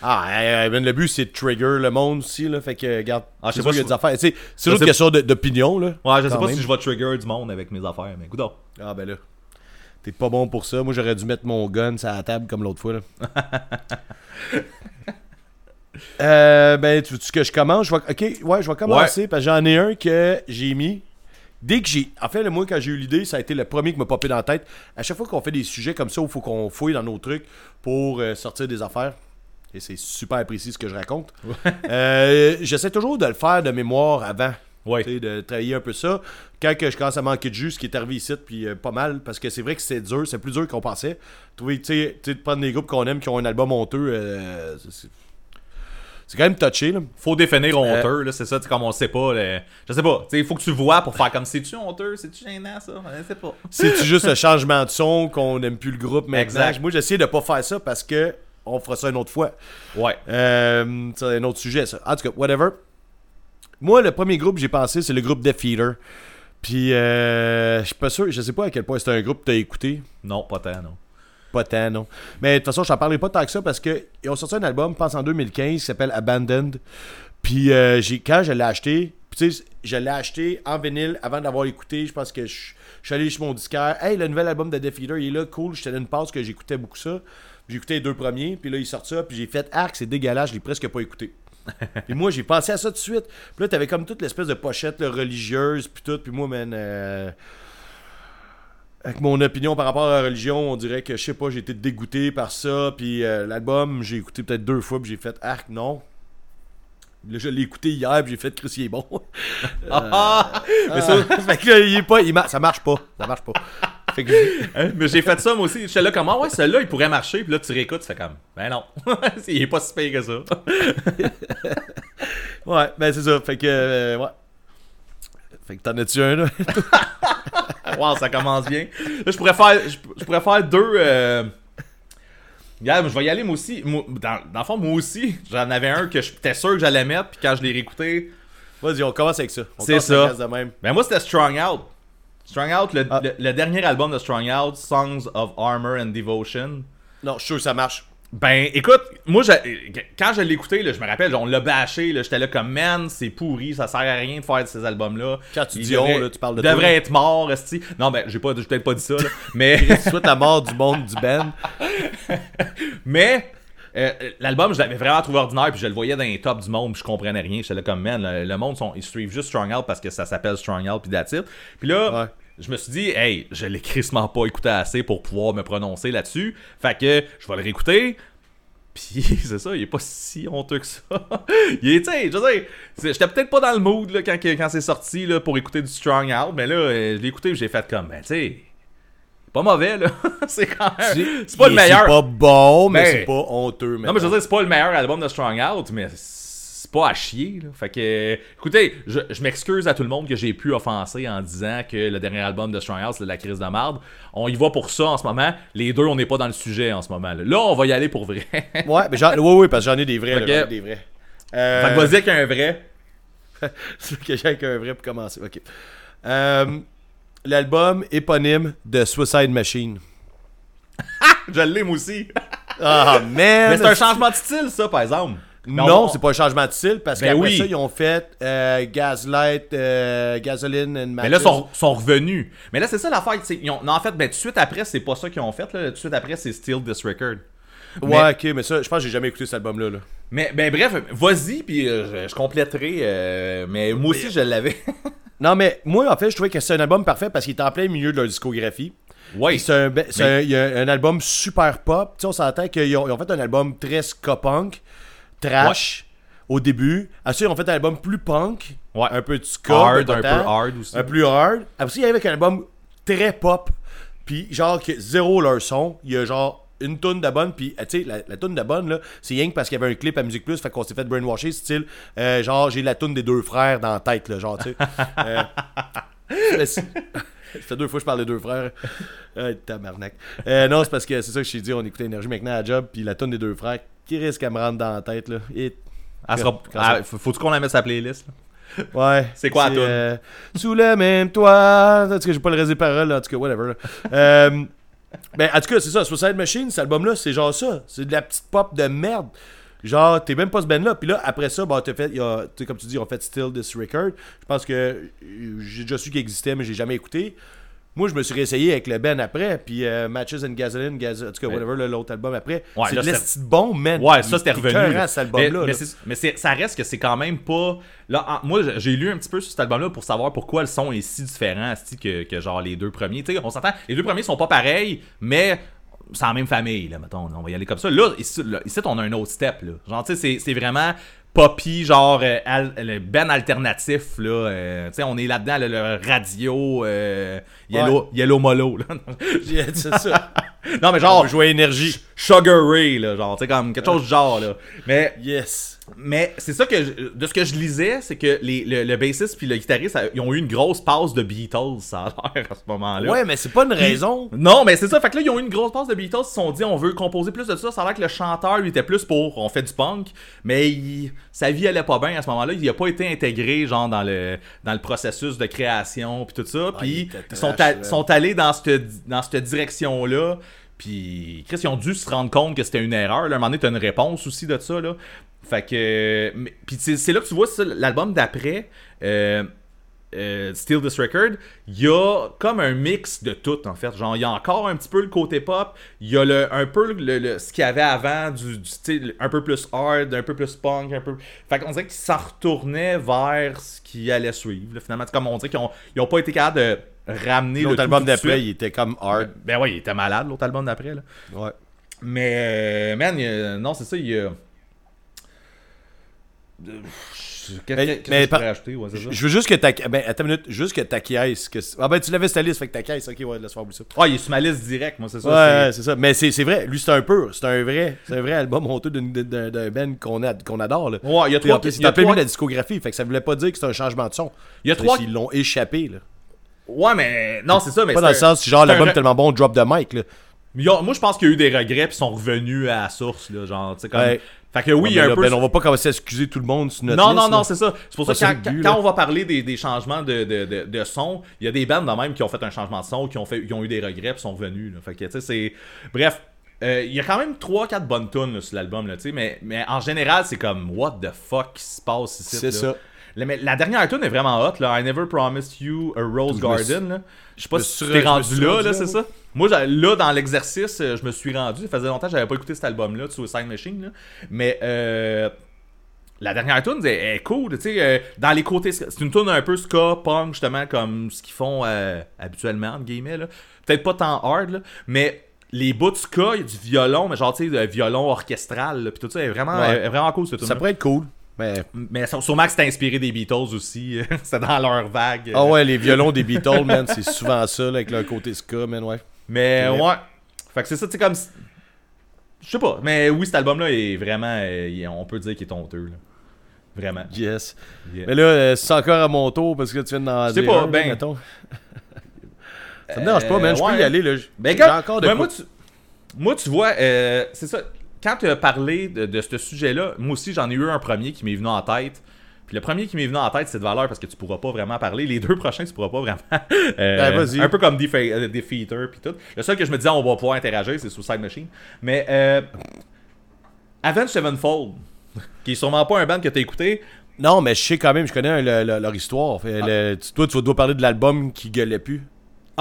Ah, ben, le but, c'est de trigger le monde aussi, là. Fait que, regarde, Ah, je sais pas qu'il y a si- des affaires. C'est une question de- d'opinion, là. Ouais, je sais pas même. si je vais trigger du monde avec mes affaires, mais écoute. Ah, ben là. T'es pas bon pour ça. Moi, j'aurais dû mettre mon gun sur la table comme l'autre fois, là. Euh, ben, tu veux que je commence? Je vais, ok, ouais, je vais commencer parce que j'en ai un que j'ai mis. Dès que j'ai. En fait, le moi, quand j'ai eu l'idée, ça a été le premier qui m'a popé dans la tête. À chaque fois qu'on fait des sujets comme ça il faut qu'on fouille dans nos trucs pour euh, sortir des affaires, et c'est super précis ce que je raconte, euh, j'essaie toujours de le faire de mémoire avant. Ouais. De travailler un peu ça. Quand que je commence à manquer de jus, ce qui est arrivé ici, puis euh, pas mal, parce que c'est vrai que c'est dur, c'est plus dur qu'on pensait. Trouver, tu sais, de prendre des groupes qu'on aime, qui ont un album honteux, euh, c'est- quand même touché, là. Faut définir honteux, là, c'est ça, comme on sait pas. là. je sais pas, il faut que tu vois pour faire comme c'est-tu honteux, c'est-tu gênant ça, je sais pas. C'est juste un changement de son qu'on n'aime plus le groupe maintenant? Exact. Moi, j'essaie de pas faire ça parce que on fera ça une autre fois. Ouais. Euh, c'est un autre sujet, ça. En tout cas, whatever. Moi, le premier groupe que j'ai pensé, c'est le groupe Death Eater. Puis, euh, je suis pas sûr, je sais pas à quel point c'est un groupe que t'as écouté. Non, pas tant, non. Pas tant, non. Mais de toute façon, je t'en parlerai pas tant que ça parce que ils ont sorti un album, je pense en 2015, qui s'appelle Abandoned. Puis euh, j'ai, quand je l'ai acheté, tu sais, je l'ai acheté en vinyle avant d'avoir écouté. Je pense que je, je suis allé chez mon disquaire. Hey, le nouvel album de Def Eater, il est là, cool. J'étais dans une passe que j'écoutais beaucoup ça. J'ai écouté les deux premiers, puis là, il sort ça, puis j'ai fait Arc, c'est dégueulasse, je l'ai presque pas écouté. Puis moi, j'ai pensé à ça tout de suite. Puis là, t'avais comme toute l'espèce de pochette là, religieuse, puis tout. Puis moi, man, euh, avec mon opinion par rapport à la religion, on dirait que, je sais pas, j'ai été dégoûté par ça. Puis euh, l'album, j'ai écouté peut-être deux fois, puis j'ai fait Arc, non. Là, je l'ai écouté hier, puis j'ai fait Chris, il est bon. Ah! Mais ça, fait que là, il est pas, il ça marche pas. Ça marche pas. Fait que Hein? Mais j'ai fait ça moi aussi. J'étais là comme, ah ouais, celui-là, il pourrait marcher. Puis là, tu réécoutes, tu fais comme, ben non. il est pas si pire que ça. Ouais, ben c'est ça. Fait que. euh, ouais. Fait que t'en as-tu un, là? wow, ça commence bien. Là, je pourrais faire, je, je pourrais faire deux. Euh... Regarde, je vais y aller moi aussi. Moi, dans, dans le fond, moi aussi, j'en avais un que j'étais sûr que j'allais mettre. Puis quand je l'ai réécouté, Vas-y, on commence avec ça. C'est ça. de même. ben moi, c'était Strong Out. Strong Out, le, Ah. le- le dernier album de Strong Out, Songs of Armor and Devotion. Non, je suis sûr que ça marche. Ben, écoute, moi, quand je l'ai écouté, là, je me rappelle, on l'a bâché, j'étais là comme, man, c'est pourri, ça sert à rien de faire de ces albums-là. Quand tu Il dis devrait- là, tu parles de toi. devrait être mort, esti. Non, ben, j'ai pas, peut-être pas dit ça, là, mais, Tu souhaites la mort du monde du band. mais, euh, l'album, je l'avais vraiment trouvé ordinaire, puis je le voyais dans les tops du monde, puis je comprenais rien. J'étais là comme, man, le, le monde, sont, ils suivent juste Strong Out parce que ça s'appelle Strong Out, puis that's it. Puis là, Ouais. Je me suis dit, hey, je l'ai crissement pas écouté assez pour pouvoir me prononcer là-dessus. Fait que je vais le réécouter. Puis c'est ça, il est pas si honteux que ça. il est, tu sais, je c'est- j'étais peut-être pas dans le mood là, quand, quand c'est sorti là, pour écouter du Strong Out, mais là, euh, je l'ai écouté et j'ai fait comme, ben tu sais, pas mauvais là. c'est quand même. C'est pas le Il- meilleur. C'est pas bon, mais Mais- c'est pas honteux. Non, mais je veux dire, c'est pas le meilleur album de Strong Out, mais c'est pas à chier. Là. Fait que, écoutez, je, je m'excuse à tout le monde que j'ai pu offenser en disant que le dernier album de Strong de la crise de marde. On y va pour ça en ce moment. Les deux, on n'est pas dans le sujet en ce moment. Là, Là, on va y aller pour vrai. fait Ouais, mais j'en... ouais, ouais, parce que j'en ai des vrais. là, Ok. j'en ai des vrais. Euh, que vas-y avec un vrai. c'est que j'ai avec un vrai pour commencer? Ok. Euh, L'album éponyme de Suicide Machine. Je l'aime aussi. Ah, man! mais c'est un changement de style, ça, par exemple. Mais on Non, c'est pas un changement de style parce Ben qu'après oui. ça, ils ont fait euh, Gaslight, euh, Gasoline and Mais là, ils sont, sont revenus. Mais là, c'est ça l'affaire. Ils ont, non, en fait, ben, tout de suite après, c'est pas ça qu'ils ont fait. Là. Tout de suite après, c'est Still This Record. Ouais, ok, mais ça, je pense que j'ai jamais écouté cet album-là. Là. Mais ben bref, vas-y puis euh, je, je compléterai. mais moi aussi je l'avais. Non, mais moi, en fait, je trouvais que c'est un album parfait parce qu'il est en plein milieu de leur discographie. oui. C'est un, c'est un- album super pop. Tu sais, on s'entend qu'ils ont, ont fait un album très ska trash au début. Ensuite, ils ont fait un album plus punk, Ouais. un peu de ska, Hard, un peu hard aussi. Un plus hard. Après il y avait un album très pop. Puis genre que zéro leur son. Il y a genre une tonne de bonne. Puis euh, tu sais, la, la tonne de bonne, là, c'est rien que parce qu'il y avait un clip à Musique Plus. Fait qu'on s'est fait brainwasher, style. euh, genre, j'ai la tonne des deux frères dans la tête, là, genre, tu sais. Euh, ça fait deux fois que je parle des deux frères. Ah, tabarnak. Euh, non, c'est parce que c'est ça que je t'ai dit. On écoutait Énergie maintenant à job. Puis la tonne des deux frères, qui risque à me rendre dans la tête, là? Et- Elle sera- quand ah, Faut-tu qu'on la mette la playlist? là? Ouais. C'est quoi la toune? euh, Sous le même toit. En tout cas, j'ai pas le reste des paroles, là. en tout cas, whatever. Euh, ben, en tout cas, c'est ça. Suicide Machine, cet album-là, c'est genre ça. C'est de la petite pop de merde. Genre, t'es même pas ce band-là. Puis là, après ça, bah, t'as fait, y a, tu sais, comme tu dis, on fait Still This Record. Je pense que j'ai déjà su qu'il existait, mais j'ai jamais écouté. Moi, je me suis réessayé avec le Ben après, puis euh, Matches and Gasoline, Gas- en tout cas, whatever, l'autre album après. Ouais, c'est de bon, man. Ouais, ça c'était revenu. là. cet album-là. Mais, là. ça reste que c'est quand même pas. Là, en- moi, j'ai lu un petit peu sur cet album-là pour savoir pourquoi le son est si différent que, que genre les deux premiers. Tu sais, on s'entend, les deux premiers sont pas pareils, mais c'est en même famille, là, mettons. On va y aller comme ça. Là, ici, là, ici, on a un autre step, là. Genre, tu sais, c'est- vraiment poppy, genre euh, al- ben alternatif, là. euh, tu sais, on est là-dedans, là, le radio, euh, Yellow, Yellow Molo, là. Yeah, c'est ça. non, mais genre, jouer énergie. Sugar Ray, là, genre, tu sais, comme quelque chose du genre, là. Mais Yes. Mais c'est ça que je- de ce que je lisais, c'est que les, le, le bassiste puis le guitariste, ils ont eu une grosse passe de Beatles, ça a l'air à ce moment-là. Ouais, mais c'est pas une raison. Non, mais c'est ça. Fait que là, ils ont eu une grosse passe de Beatles. Ils se sont dit, on veut composer plus de ça. Ça a l'air que le chanteur, lui, était plus pour on fait du punk. Mais il- sa vie allait pas bien à ce moment-là. Il a pas été intégré, genre, dans le, dans le processus de création, puis tout ça. Ah, Puis ils sont, trash, a- là. sont allés dans cette, dans cette direction-là. Puis, Chris, ils ont dû se rendre compte que c'était une erreur. Là, à un moment donné, t'as une réponse aussi de ça, là. Fait que... Puis c'est là que tu vois l'album d'après... euh, euh, Steal This Record, il y a comme un mix de tout en fait. Genre, il y a encore un petit peu le côté pop, il y a le, un peu le, le- ce qu'il y avait avant, du, du un peu plus hard, un peu plus punk, un peu. Fait qu'on dirait qu'ils s'en retournaient vers ce qui allait suivre. là. Finalement, c'est comme on dirait qu'ils ont, ils ont pas été capables de ramener L'autre album d'après, il était comme hard. Ben ouais, il était malade l'autre album d'après là. Ouais. Mais, euh, man, il a- non, c'est ça, il a. Qu'est-ce Mais- mais par- ajouter, ouais, ça. Je veux juste que ta. Ben, attends une minute, juste que ta caisse. Que... Ah, ben, tu l'avais cette liste, fait que ta caisse, ok, ouais, laisse faire ça. Ah, il est sur ma liste direct, moi, c'est ça. Ouais, c'est- ça. Mais c'est c'est vrai, lui, c'est un peu. C'est un vrai. C'est un vrai album honteux d'un band qu'on adore, là. Ouais, il y a trois. il a trois- de la discographie, fait que ça voulait pas dire que c'est un changement de son. Il y a trois. Ils l'ont échappé, là. Ouais, mais. Non, c'est ça, mais. Pas c'est dans le sens, genre, l'album tellement bon, drop the mic, là. A- Moi, je pense qu'il y a eu des regrets, puis ils sont revenus à la source, là. Genre, tu sais, comme. Ouais. Fait que oui, il y a un là, peu. ben, on va pas commencer à excuser tout le monde sur notre Non, liste, non, non, c'est ça. C'est pour ça ça que quand, but, quand là. on va parler des, des changements de, de, de, de son, il y a des bands de même qui ont fait un changement de son, qui ont, fait, qui ont eu des regrets, puis sont revenus. Là. Fait que, tu sais, c'est. Bref. euh, Il y a quand même 3-4 bonnes tunes là, sur l'album, là, tu sais, mais, mais en général, c'est comme What the fuck qui se passe ici. C'est ça. La, mais la dernière tune est vraiment hot, là. I never promised you a rose Je garden, là. Je sais pas si tu t'es rendu là, là, là, c'est ça? Moi, là, dans l'exercice, euh, je me suis rendu. Ça faisait longtemps que j'avais pas écouté cet album-là, de Suicide Machine, là. Mais, euh, la dernière tune est, est cool, tu sais, euh, dans les côtés, c'est une tune un peu ska, punk, justement, comme ce qu'ils font euh, habituellement, entre guillemets, là. Peut-être pas tant hard, là, mais les bouts de ska, il y a du violon, mais genre, tu sais, violon orchestral, puis tout ça est vraiment, Ouais. est vraiment cool, cette tune Ça pourrait être cool. Mais. mais sû- sûrement que c'était inspiré des Beatles aussi. c'était dans leur vague. Ah ouais, les violons des Beatles, man, c'est souvent ça, là, avec leur côté ska, man, ouais. Mais C'est ouais. Fait que c'est ça, tu sais, comme. Je sais pas. Mais oui, cet album-là est vraiment. euh, on peut dire qu'il est honteux. Là. Vraiment. Yes. Yeah. Mais là, euh, c'est encore à mon tour parce que tu viens d'en dire pas, un, ben- mettons. Ça me dérange pas, man. Je Euh, peux y aller, là. Ben, J'ai gars, encore de ben, quoi- moi, tu, moi, tu vois, euh, c'est ça. Quand tu as parlé de, de ce sujet-là, moi aussi, j'en ai eu un premier qui m'est venu en tête. Puis le premier qui m'est venu en tête, c'est de valeur parce que tu pourras pas vraiment parler. Les deux prochains, tu pourras pas vraiment. euh, Ben, vas-y. Un peu comme Defa- euh, Defeater puis tout. Le seul que je me disais, on va pouvoir interagir, c'est Suicide Machine. Mais euh, Avenged Sevenfold, qui est sûrement pas un band que t'as écouté. Non, mais je sais quand même, je connais le- le- leur histoire. Fait, le- tu- toi, tu dois parler de l'album qui gueulait plus.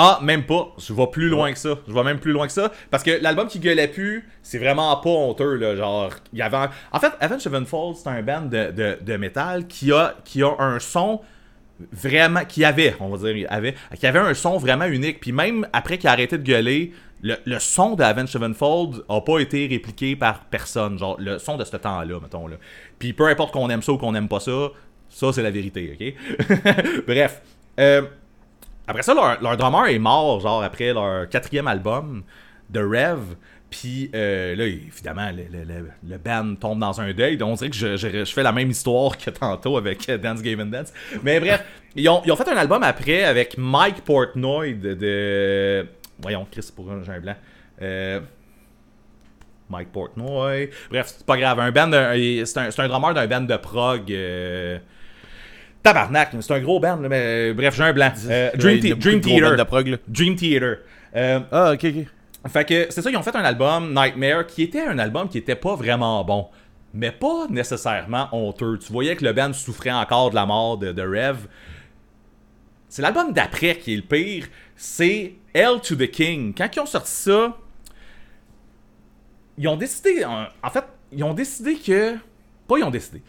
Ah, même pas. Je vais plus loin que ça. Je vais même plus loin que ça. Parce que l'album qui gueulait plus, c'est vraiment pas honteux, là. Genre, il y avait. un- En fait, Avenged Sevenfold, c'est un band de, de, de métal qui a, qui a un son vraiment. qui avait, on va dire, avait, qui avait un son vraiment unique. Puis même après qu'il a arrêté de gueuler, le, le son de Avenged Sevenfold a pas été répliqué par personne. Genre, le son de ce temps-là, mettons, là. Puis peu importe qu'on aime ça ou qu'on aime pas ça, ça, c'est la vérité, ok? Bref. Euh, après ça, leur, drummer est mort, genre, après leur quatrième album, The Rev. Puis euh, là, évidemment, le, le, le- band tombe dans un deuil. Donc, on dirait que je, je- je fais la même histoire que tantôt avec euh, Dance Game and Dance. Mais bref, ils ont, ils ont fait un album après avec Mike Portnoy de. de- Voyons, Chris, pour un, j'ai un blanc. Euh, Mike Portnoy. Bref, c'est pas grave. Un band, c'est un, un drummer d'un band de prog. Tabarnak, c'est un gros band, là, mais euh, bref, j'ai un blanc. Euh, Dream, Theater. Dream Theater. Euh, Ah, ok, ok. fait que c'est ça, ils ont fait un album, Nightmare, qui était un album qui était pas vraiment bon. Mais pas nécessairement honteux. Tu voyais que le band souffrait encore de la mort de, de Rev. c'est l'album d'après qui est le pire. C'est L to the King. Quand ils ont sorti ça, ils ont décidé. En fait, ils ont décidé que. Pas ils ont décidé.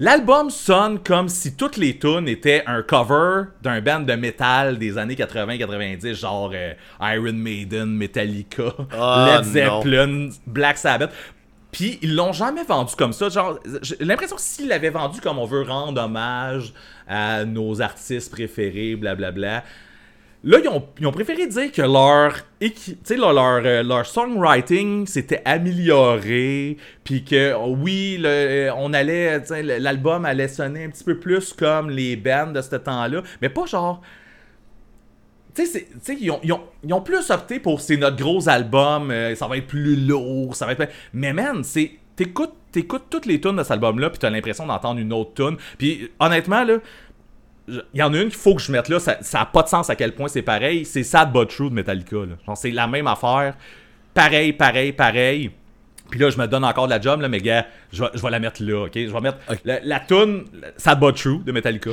L'album sonne comme si toutes les tunes étaient un cover d'un band de métal des années 80-90, genre euh, Iron Maiden, Metallica, Ah, Led Zeppelin, Black Sabbath. Puis ils l'ont jamais vendu comme ça. Genre, j'ai l'impression que s'ils l'avaient vendu comme on veut rendre hommage à nos artistes préférés, blablabla. Là, ils ont, préféré dire que leur, leur, leur, euh, leur songwriting s'était amélioré, puis que oh, oui, le- euh, on allait, l'album allait sonner un petit peu plus comme les bands de ce temps-là, mais pas genre. Tu sais, ils ont, ils, ont, ils ont plus opté pour c'est notre gros album, euh, ça va être plus lourd, ça va être. Mais man, c'est. T'écoutes, t'écoutes toutes les tunes de cet album-là, puis t'as l'impression d'entendre une autre tune. Puis honnêtement, là, il y en a une qu'il faut que je mette là, ça, ça a pas de sens à quel point c'est pareil. C'est Sad But True de Metallica. Là. Genre, c'est la même affaire. Pareil, pareil, pareil. Puis là, je me donne encore de la job, là, mais gars, je vais, je vais la mettre là, ok? Je vais mettre la, la tune Sad But True de Metallica.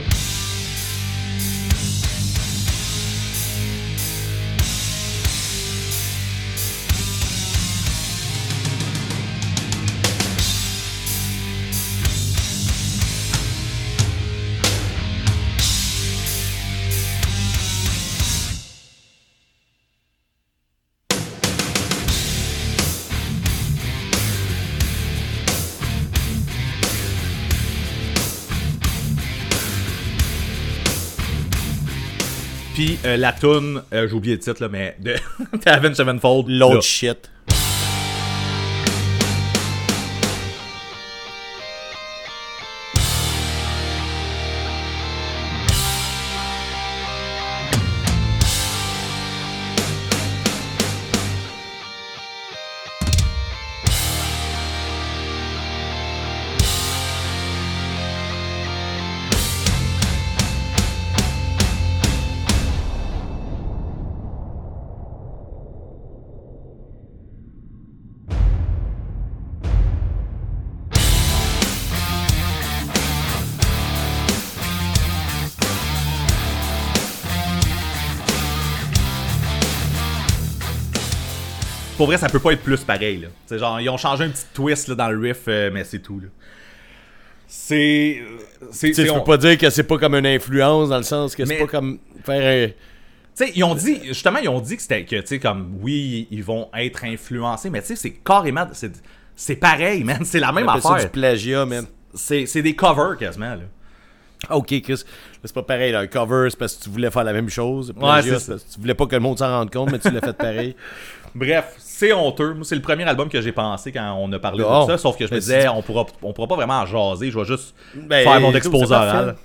La tune, euh, j'ai oublié le titre, là, mais de Avenged Sevenfold. L'autre shit. Pour vrai, ça peut pas être plus pareil. Là. C'est genre, ils ont changé un petit twist là, dans le riff, euh, mais c'est tout. là. C'est. euh, c'est- Tu sais, c'est- tu on- peux pas dire que c'est pas comme une influence dans le sens que c'est Mais- pas comme faire un. Tu sais, ils ont dit, justement, ils ont dit que c'était que, tu sais, comme, oui, ils vont être influencés, mais tu sais, c'est carrément, c'est, c'est pareil, man, c'est la même on appelle ça du affaire. plagiat, man. C'est, c'est des covers quasiment, là. Ah, ok, Chris. C'est pas pareil. Là. Un cover, c'est parce que tu voulais faire la même chose. Plagiat, c'est c'est ça. parce que tu voulais pas que le monde s'en rende compte, mais tu l'as fait pareil. Bref, c'est honteux. Moi, c'est le premier album que j'ai pensé quand on a parlé de ça, sauf que je me disais, on pourra, on pourra pas vraiment en jaser, je vais juste Ben, faire mon exposé oral.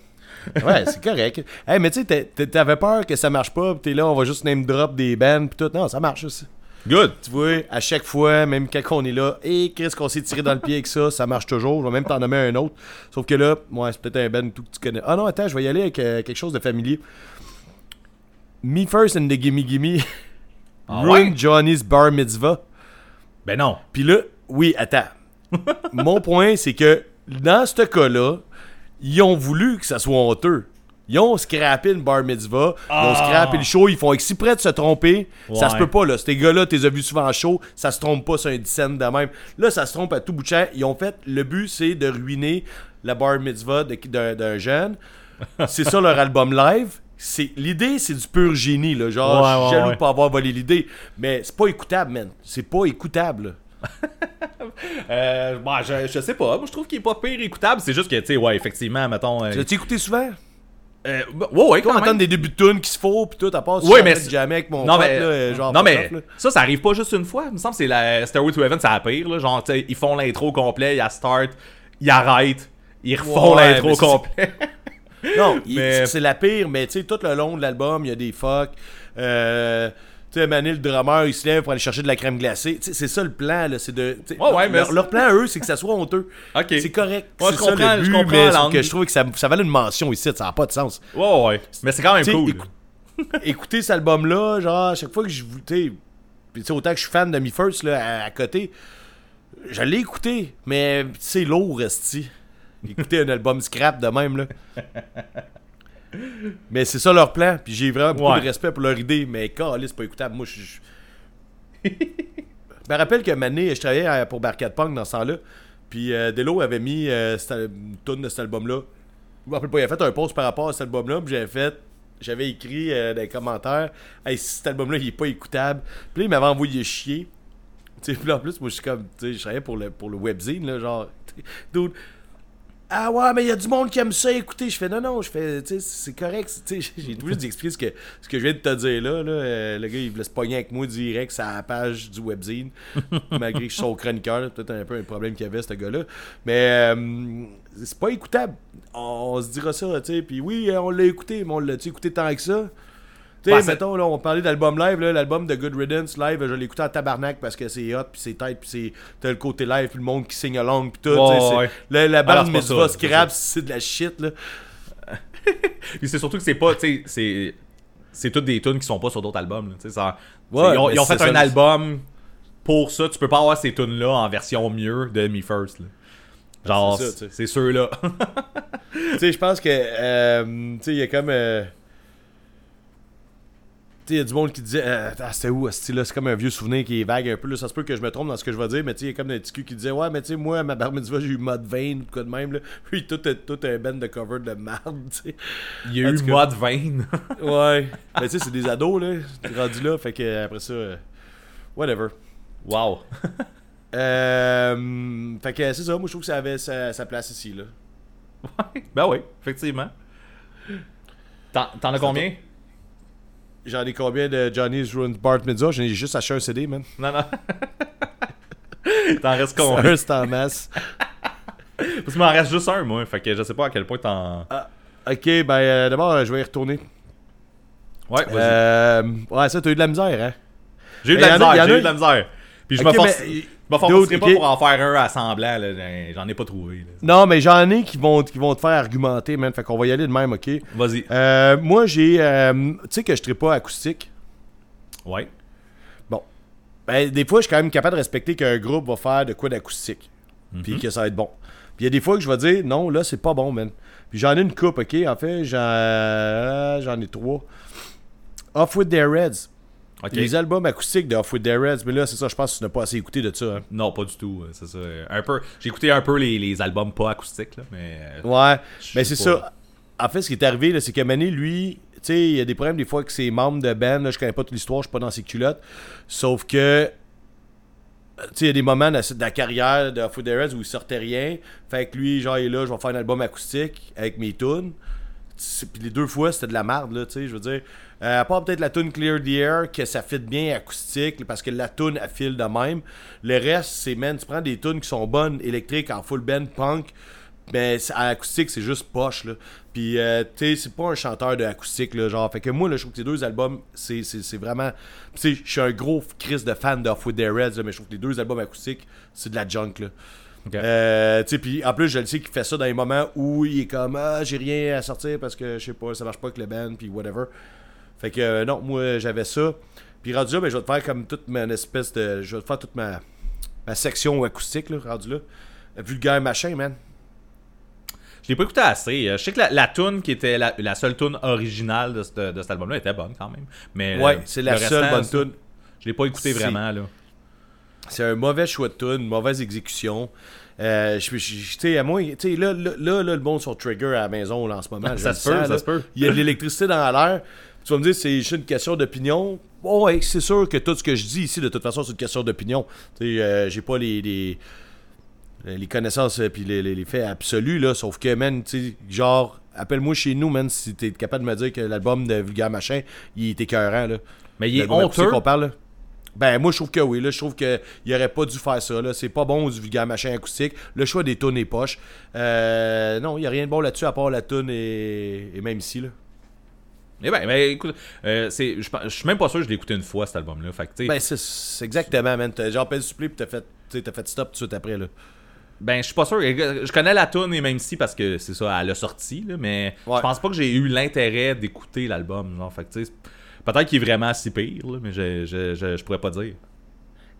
ouais, c'est correct. Hey, mais tu sais, t'avais peur que ça marche pas, pis t'es là, on va juste name drop des bands, pis tout. Non, ça marche aussi. Good. Tu vois, à chaque fois, même quand on est là, et Chris, qu'on s'est tiré dans le pied avec ça, ça marche toujours. Je vais même t'en nommer un autre. Sauf que là, moi, c'est peut-être un band tout que tu connais. Ah non, attends, je vais y aller avec euh, quelque chose de familier. Me First and the Gimme Gimme. Ah Ruin ouais? Johnny's Bar Mitzvah. Ben non. Puis là, oui, attends. Mon point, c'est que dans ce cas-là, ils ont voulu que ça soit honteux. Ils ont scrappé une bar mitzvah, ils ont Ah. scrappé le show, ils font exprès de se tromper. Ça se peut pas, là. Ces gars-là, t'es as vus souvent en show, ça se trompe pas sur un 10 cents de même. Là, ça se trompe à tout bout de champ. Ils ont fait, le but, c'est de ruiner la bar mitzvah d'un jeune. C'est ça leur album live. C'est L'idée, c'est du pur génie, là. Genre, Ouais, je suis ouais, jaloux ouais. de pas avoir volé l'idée. Mais c'est pas écoutable, man. C'est pas écoutable. Euh, bon, je, je sais pas. Moi, je trouve qu'il est pas pire écoutable. C'est juste que, tu sais, ouais, effectivement, mettons. euh, Tu écouté souvent? euh, ouais, ouais, Toi, quand entendre même. des débuts de tunes qui se font, pis tout, à part si Ouais, mais jammer avec mon non, pote, mais, là, euh, genre non, mais ça, ça arrive pas juste une fois. Il me semble que c'est la Stairway to Heaven, c'est la pire. Là. Genre, tu sais, ils font l'intro complet, ils start, ils arrêtent, ils refont Ouais, l'intro complet. Non, Mais- c'est- la pire, mais tu sais, tout le long de l'album, il y a des fuck. Euh, tu sais, Mané, le drummer, il se lève pour aller chercher de la crème glacée. C'est ça le plan, là. C'est de. Ouais, mais leur, leur plan, eux, c'est que ça soit honteux. C'est correct. Ouais, c'est je ça comprends- le je comprends mais que je trouve que ça, ça valait une mention ici, ça n'a pas de sens. ouais, ouais. Mais c'est quand même Tu sais, cool. écou- écouter cet album-là, genre, à chaque fois que je vous. tu sais, autant que je suis fan de Me First, là, à, à côté, je l'ai écouté, mais c'est lourd, Esti. Écouter un album scrap de même, là. Mais c'est ça leur plan, puis j'ai vraiment beaucoup Ouais. de respect pour leur idée, mais calé, c'est pas écoutable. Moi, je. je- je me rappelle que Mané, je travaillais pour Barcade Punk dans ce temps-là, puis euh, Delo avait mis euh, une tonne de cet album-là. Je me rappelle pas, il a fait un post par rapport à cet album-là, puis j'avais fait. J'avais écrit euh, dans les commentaires Hey, cet album-là il est pas écoutable. Puis là, il m'avait envoyé chier. Puis en plus, moi, je suis comme. Tu sais, je travaillais pour le, pour le webzine, là, genre. Dude, ah ouais, mais il y a du monde qui aime ça écouter. Je fais non, non, je fais, tu sais, c'est correct. Tu sais, j'ai voulu d'expliquer ce que, ce que je viens de te dire là. là. Euh, le gars, il voulait se pogner avec moi direct sur la page du webzine. malgré que je suis son chroniqueur. Peut-être un peu un problème qu'il y avait, ce gars-là. Mais euh, c'est pas écoutable. On, on se dira ça, tu sais. Puis oui, on l'a écouté, mais on l'a-tu écouté tant que ça? Tu sais, c'est- mettons, là, on parlait d'album live, l'album de Good Riddance live, je l'ai écouté en tabarnak parce que c'est hot, puis c'est tight, puis c'est t'as le côté live, puis le monde qui signe along, puis tout. Ouais. La, la bande Mitzvah ça, c'est Scrap, c'est de la shit, là. Puis c'est surtout que c'est pas, tu sais, c'est. C'est toutes des tunes qui sont pas sur d'autres albums. là, ça- Ouais, ils ont, mais ils ont fait ça, un album pour ça. Tu peux pas avoir ces tunes-là en version mieux de Me First. là. Genre, c'est ceux-là. tu sais, je pense que, euh, tu sais, il y a comme. euh, il y a du monde qui disait. euh, ah, c'était où, ce là? C'est comme un vieux souvenir qui est vague un peu. Là, ça se peut que je me trompe dans ce que je vais dire, mais tu sais, il y a comme des petits culs qui disaient Ouais, mais tu sais, moi, à ma bar mitzvah, j'ai eu mode vein ou quoi de même. Là. Puis tout, est- tout un band de cover de merde, tu sais. Il y a En eu. Mode Vein. Ouais. mais tu sais, c'est des ados, là. T'es rendu là, fait que après ça. euh, whatever. wow. Euh, fait que c'est ça, moi je trouve que ça avait sa, sa place ici, là. ben oui, effectivement. T'en as combien? J'en ai combien de Johnny's Ruined Bart Mitzvah? J'en ai juste acheté un CD, man. Non, non. T'en restes combien? Un, c'est en masse. Parce qu'il m'en reste juste un, moi. Fait que je sais pas à quel point t'en. Ok, ben euh, d'abord, je vais y retourner. Ouais, vas-y. Euh, ouais, ça, t'as eu de la misère, hein? J'ai eu de la misère, j'ai eu de la misère. Puis je Ok, me force. me forcerai pas pour en faire un à semblant, là. J'en ai pas trouvé. là. Non, mais j'en ai qui vont, qui vont te faire argumenter, man. Fait qu'on va y aller de même, ok? Vas-y. Euh, Moi, j'ai. euh, tu sais que je ne pas acoustique? Ouais. Bon. Ben, des fois, je suis quand même capable de respecter qu'un groupe va faire de quoi d'acoustique. Puis que ça va être bon. Puis il y a des fois que je vais dire, non, là, c'est pas bon, man. Puis j'en ai une coupe, ok? En fait, j'en, euh, j'en ai trois. Off with their Reds. Les albums acoustiques de Off with their Reds. Mais là, c'est ça, je pense que tu n'as pas assez écouté de ça. hein. Non, pas du tout. C'est ça. Un peu. J'ai écouté un peu les, les albums pas acoustiques, là, mais. euh, Ouais. Mais c'est ça. En fait, ce qui est arrivé, là, c'est que Mané, lui, tu sais, il y a des problèmes des fois avec ses membres de band. Là, je connais pas toute l'histoire, je suis pas dans ses culottes. Sauf que. Tu sais, il y a des moments de, de la carrière de Food Reds où il sortait rien. Fait que lui, genre, il est là, je vais faire un album acoustique avec mes tunes. Puis les deux fois, c'était de la merde, là, tu sais, je veux dire. Euh, à part peut-être la tune Clear the Air, que ça fit bien acoustique, parce que la tune, elle file de même. Le reste, c'est, man, tu prends des tunes qui sont bonnes, électriques, en full band, punk, mais c'est- à acoustique, c'est juste poche, là. Puis, euh, tu sais, c'est pas un chanteur de acoustique, là, genre. Fait que moi, là, je trouve que les deux albums, c'est, c'est, c'est vraiment... Tu sais, je suis un gros Chris de fan de Off With Their Reds, là, mais je trouve que les deux albums acoustiques, c'est de la junk, là. ok. Euh, tu sais, puis en plus, je le sais qu'il fait ça dans les moments où il est comme Ah, j'ai rien à sortir parce que je sais pas, ça marche pas avec le band, puis whatever. Fait que euh, non, moi j'avais ça. Puis rendu là, ben, je vais te faire comme toute ma espèce de. Je vais te faire toute ma, ma section acoustique, là, rendu là. Vulgaire machin, man. Je l'ai pas écouté assez. Euh, Je sais que la, la tune qui était la, la seule tune originale de, de cet album-là était bonne quand même. Mais Ouais, euh, c'est la le seule bonne tune. Je l'ai pas écouté vraiment, là. C'est un mauvais choix de tune, une mauvaise exécution. Euh, je, je- je- tu sais, à moi, tu sais, là, là, là, là, le monde sur Trigger à la maison, là, en ce moment. Ça se peut, ça se peut. Il y a de l'électricité dans l'air. Tu vas me dire, c'est juste une question d'opinion. Bon, ouais, c'est sûr que tout ce que je dis ici, de toute façon, c'est une question d'opinion. Tu sais, euh, j'ai pas les, les, les connaissances et les, les- les faits absolus, là. Sauf que, man, tu sais, genre, appelle-moi chez nous, man, si t'es capable de me dire que l'album de Vulgaire Machin, il est écœurant, là. Mais il est honteux. qu'on parle, là. Ben, moi, je trouve que oui. Là, je trouve qu'il aurait pas dû faire ça. Là. C'est pas bon du vulgaire machin acoustique. Le choix des tunes est poche. Euh, non, il n'y a rien de bon là-dessus à part la tune et, et même ici. Là. Eh ben, ben, écoute, euh, c'est- je suis même pas sûr que je l'ai écouté une fois cet album-là. Fait que, Ben, c'est, c'est exactement, man. T'as genre peine supplé puis t'as fait, t'as fait stop tout de suite après. Là. Ben, je suis pas sûr. Je connais la tune et même si parce que c'est ça, elle a sorti, là, mais Ouais. je pense pas que j'ai eu l'intérêt d'écouter l'album. Genre, fait que, tu sais, peut-être qu'il est vraiment si pire, là, mais je, je, je, je pourrais pas dire.